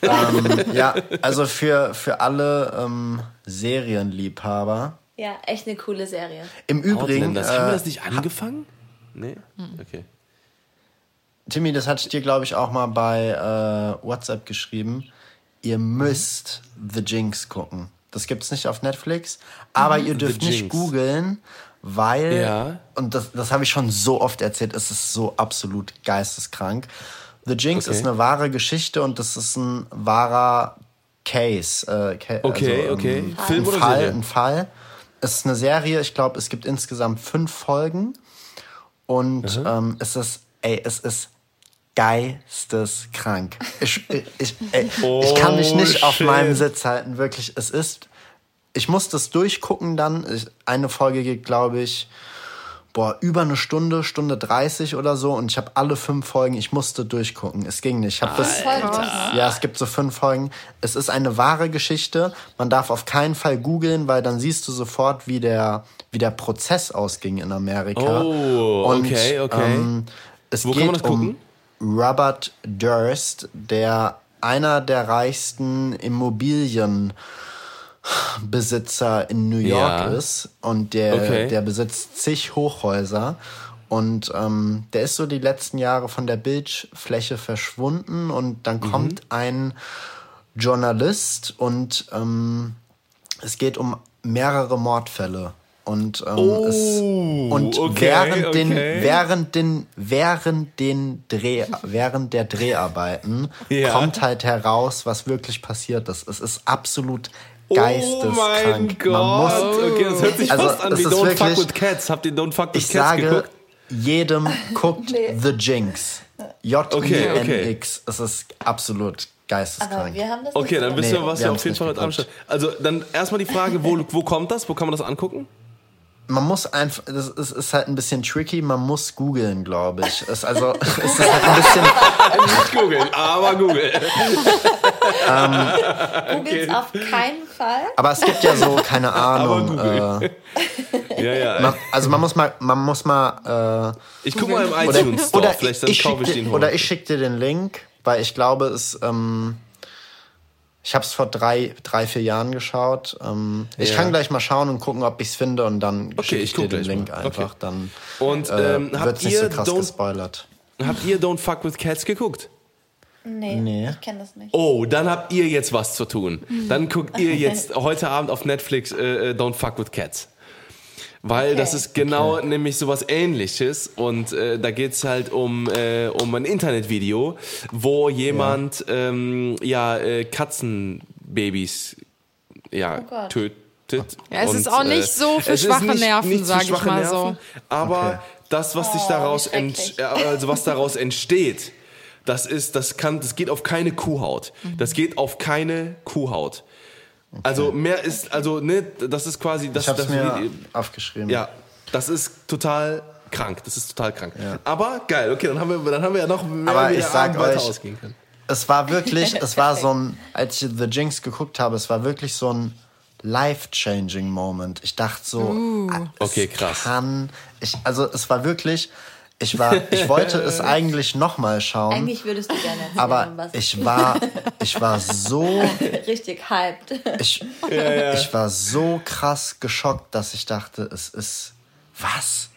ähm, ja, also für, für alle ähm, Serienliebhaber. Ja, echt eine coole Serie. Im Übrigen, Ausländer. Haben wir äh, das nicht angefangen? Nee? Okay. Timmy, das hatte ich dir, glaube ich, auch mal bei äh, WhatsApp geschrieben. Ihr müsst The Jinx gucken. Das gibt's nicht auf Netflix, aber ihr dürft nicht googeln, weil, Ja. und das, das habe ich schon so oft erzählt, es ist so absolut geisteskrank. The Jinx Okay. ist eine wahre Geschichte und das ist ein wahrer Case. Äh, Ca- Okay, also, okay. ähm, Film ein oder Fall, Serie? Ein Fall. Es ist eine Serie, ich glaube, es gibt insgesamt fünf Folgen. Und ähm, es ist, ey, es ist geisteskrank. Ich, ich, ey, ich kann mich Oh, nicht auf shit. meinem Sitz halten, wirklich. Es ist, ich muss das durchgucken dann. Ich, eine Folge geht, glaube ich, boah, über eine Stunde, Stunde 30 oder so. Und ich habe alle fünf Folgen, ich musste durchgucken. Es ging nicht. Ich habe das, ja, es gibt so fünf Folgen. Es ist eine wahre Geschichte. Man darf auf keinen Fall googeln, weil dann siehst du sofort, wie der, wie der Prozess ausging in Amerika. Oh, okay, okay. Ähm, es Wo geht kann man das gucken? um Robert Durst, der einer der reichsten Immobilienbesitzer in New York Ja. ist und der, Okay. der besitzt zig Hochhäuser Und ähm, der ist so die letzten Jahre von der Bildfläche verschwunden und dann Mhm. kommt ein Journalist und ähm, es geht um mehrere Mordfälle. Und, ähm, es, und Oh, okay, während, den, okay. während, den, während, den Dreh, während der Dreharbeiten Ja. kommt halt heraus, was wirklich passiert ist. Es ist absolut Oh geisteskrank. mein Gott. Man muss, okay, das hört sich Also, fast an wie ist Don't Fuck wirklich- with Cats. Habt ihr Don't Fuck with ich Cats sage, geguckt? jedem guckt Nee. The Jinx. Okay, J-I-N-X. Es ist absolut Aber geisteskrank. wir haben das Okay, dann wissen Nee, wir, was wir auf jeden Fall heute Abend. Also dann erstmal die Frage, wo, wo kommt das? Wo kann man das angucken? Man muss einfach, das ist, ist halt ein bisschen tricky, man muss googeln, glaube ich. Es, also, es ist halt ein bisschen, Nicht googeln, aber Google. Googles auf keinen Fall. aber es gibt ja so, keine Ahnung. Äh, Ja, ja. man, also man muss mal, man muss mal, äh, Ich guck mal im oder, iTunes Store, oder vielleicht dann ich kaufe ich den oder hoch. ich schicke dir den Link, weil ich glaube, es, ähm, ich habe es vor drei, drei, vier Jahren geschaut. Ähm, Ich Ja. kann gleich mal schauen und gucken, ob ich es finde und dann Okay, schicke ich ich dir den Link mal. einfach. Okay. Dann Und äh, ähm, wird habt, nicht so ihr krass don't, gespoilert. habt ihr Don't Fuck with Cats geguckt? Nee, Nee. ich kenne das nicht. Oh, dann habt ihr jetzt was zu tun. Dann guckt ihr jetzt heute Abend auf Netflix äh, äh, Don't Fuck with Cats. Weil das Okay. ist genau nämlich sowas ähnliches und äh, da geht's halt um, äh, um ein Internetvideo, wo jemand ähm, ja, äh, Katzenbabys ja, Oh tötet. Ja, es Und, ist auch nicht so für es schwache nicht- Nerven, nicht für sag ich mal Nerven, so. Aber Okay. das, was sich Oh, daraus, wie ent, äh, also was daraus entsteht, das ist, das kann, das geht auf keine Kuhhaut. Das geht auf keine Kuhhaut. Also mehr ist, also ne, das ist quasi das. Ich habe es das mir aufgeschrieben. ja, das ist total krank. Das ist total krank. Aber geil. Okay, dann haben wir, dann haben wir ja noch mehr, Aber ich sag Abend euch, ausgehen kann. Es war wirklich, es war so ein, als ich The Jinx geguckt habe, es war wirklich so ein life-changing Moment. Ich dachte so, ah, es Okay, krass. kann, ich, also es war wirklich, ich war, ich wollte es eigentlich nochmal schauen, Eigentlich würdest du gerne erzählen, aber was ich war, ich war so, richtig hyped. ich, ich war so krass geschockt, dass ich dachte, es ist, was?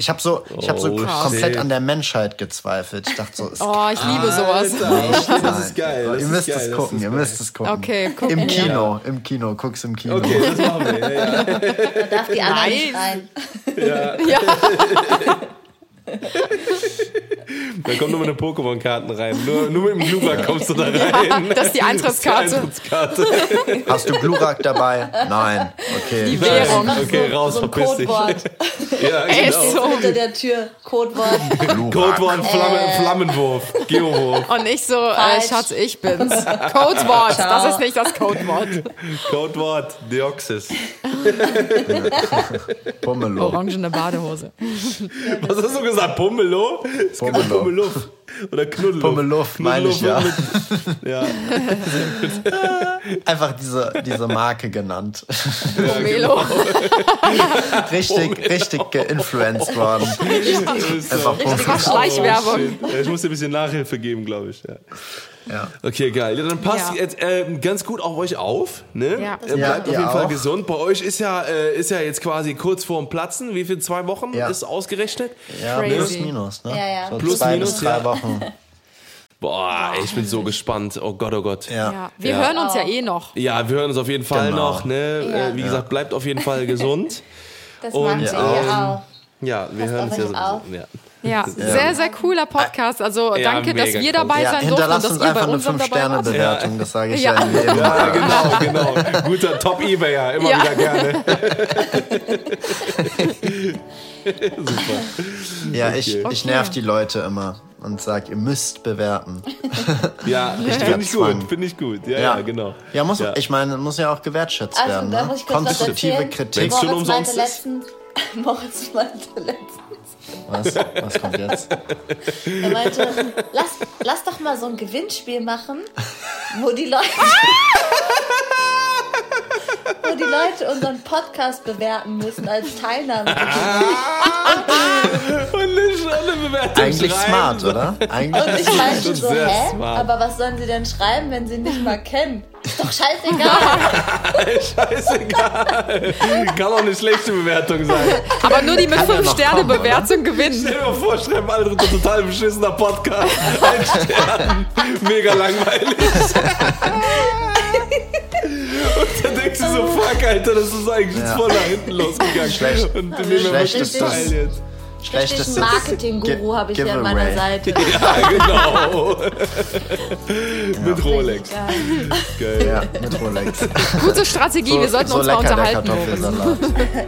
Ich habe so, ich habe so Oh, komplett shit. an der Menschheit gezweifelt. Ich dachte so, es Oh, ich liebe sowas. Alter, das ist geil. Das ihr müsst es gucken, ihr geil. müsst es gucken. Okay, gucken Im. Kino, im Kino, guck's im Kino. Okay, das machen wir. Ja, ja. Da darf die anderen Nice. rein. Ja. Da kommen nur meine Pokémon-Karten rein. Nur, nur mit dem Glurak kommst du da rein. das ist die Eintrittskarte. Eintrittskarte. Hast du Glurak dabei? Nein. Okay. Die Währung. Okay, raus, so verpiss dich. Codewort. Ja, Echt genau. so. Hinter der Tür, Codewort. Codewort Flamme, Äh. Flammenwurf, Geowurf, Und ich so, äh. Schatz, ich bin's. Codewort, das ist nicht das Codewort. Codewort Deoxys. Pummelo. Orangene Badehose. Was hast du gesagt? Pummelo? Es gibt auch Pummelo. Pummeluff. Oder Knuddeluff. Pummeluff, meine ich, ja. Ja. Einfach diese, diese Marke genannt. Pomelo. Richtig, richtig geinfluenced worden. Einfach Das war Pummelo. Schleichwerbung. Ich muss dir ein bisschen Nachhilfe geben, glaube ich. Ja. Ja. Okay, geil. Ja, dann passt Ja. jetzt äh, ganz gut auf euch auf. Ne? Ja. Äh, Ja, bleibt auf jeden Fall auch. gesund. Bei euch ist ja, äh, ist ja jetzt quasi kurz vorm Platzen. Wie viel? Zwei Wochen Ja. ist ausgerechnet? Ja, Crazy. plus minus, ne? Ja, ja. So Plus, zwei minus, bis drei ja. Wochen. Boah, ey, ich bin so gespannt. Oh Gott, oh Gott. Ja. Ja. Wir Ja. hören uns ja eh noch. Ja, wir hören uns auf jeden Fall Genau. noch. Ne? Ja. Äh, wie gesagt, bleibt auf jeden Fall gesund. Das Und, macht ihr ähm, auch. Ja, wir Passt hören uns ja euch auf. Ja. Ja, sehr, sehr cooler Podcast. Also Ja, danke, dass mega wir cool. dabei Ja, sein durften und hinterlasst dass uns ihr bei einfach eine uns dabei wart. 5-Sterne-Bewertung, das sage ich Ja. ja, Ja, genau, genau. Guter Top-Ebayer, immer Ja. wieder gerne. Ja, ich, Okay. ich nerv die Leute immer und sag, ihr müsst bewerten. Ja, finde ich gut, finde ich gut. Ja, ja, genau. Ja, muss, Ja. ich meine, muss ja auch gewertschätzt Also, werden. Ne? ich Konstruktive. Kritik. Wenn's schon Moritz umsonst ist? letztens, Moritz meinte letztens, Was, was kommt jetzt? er meinte, lass, lass doch mal so ein Gewinnspiel machen, wo die Leute, wo die Leute unseren Podcast bewerten müssen als Teilnahme. Und eine, eine Bewertung Eigentlich schreiben. smart, oder? Eigentlich Und ich meinte schon so, hä? smart. Aber was sollen sie denn schreiben, wenn sie ihn nicht mal kennen? Ist doch scheißegal. Scheißegal. Kann auch eine schlechte Bewertung sein. Aber nur die mit ja 5 noch Sterne kommen, oder? Bewertung gewinnen. Stell dir mal vor, schreiben alle drunter total beschissener Podcast. Ein Stern. Mega langweilig. Und dann denkst du so, fuck, Alter, das ist eigentlich Ja. voll nach hinten losgegangen. Schlecht. Und wir nehmen wir wirklich teil jetzt. Schlechtes Richtigen Marketing-Guru habe ich hier an meiner. Seite. Ja, genau. Mit Rolex. Geil. Ja, mit Rolex. Gute Strategie, wir sollten so uns mal unterhalten.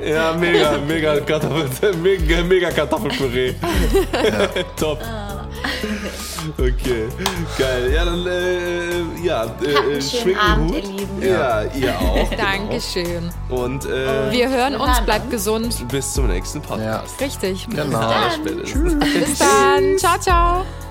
Ja, mega, mega Kartoffel, mega, mega Kartoffelpüree. Top. Okay, geil. Ja, dann, äh, ja, Habt äh, einen schönen schwingt den Abend, Hut. ihr Lieben. Ja, ihr auch. Dankeschön. Und äh, Wir hören uns, bleibt gesund. bis zum nächsten Ja, Podcast. Richtig. genau. Allerspätestens. Bis dann. Ciao, ciao.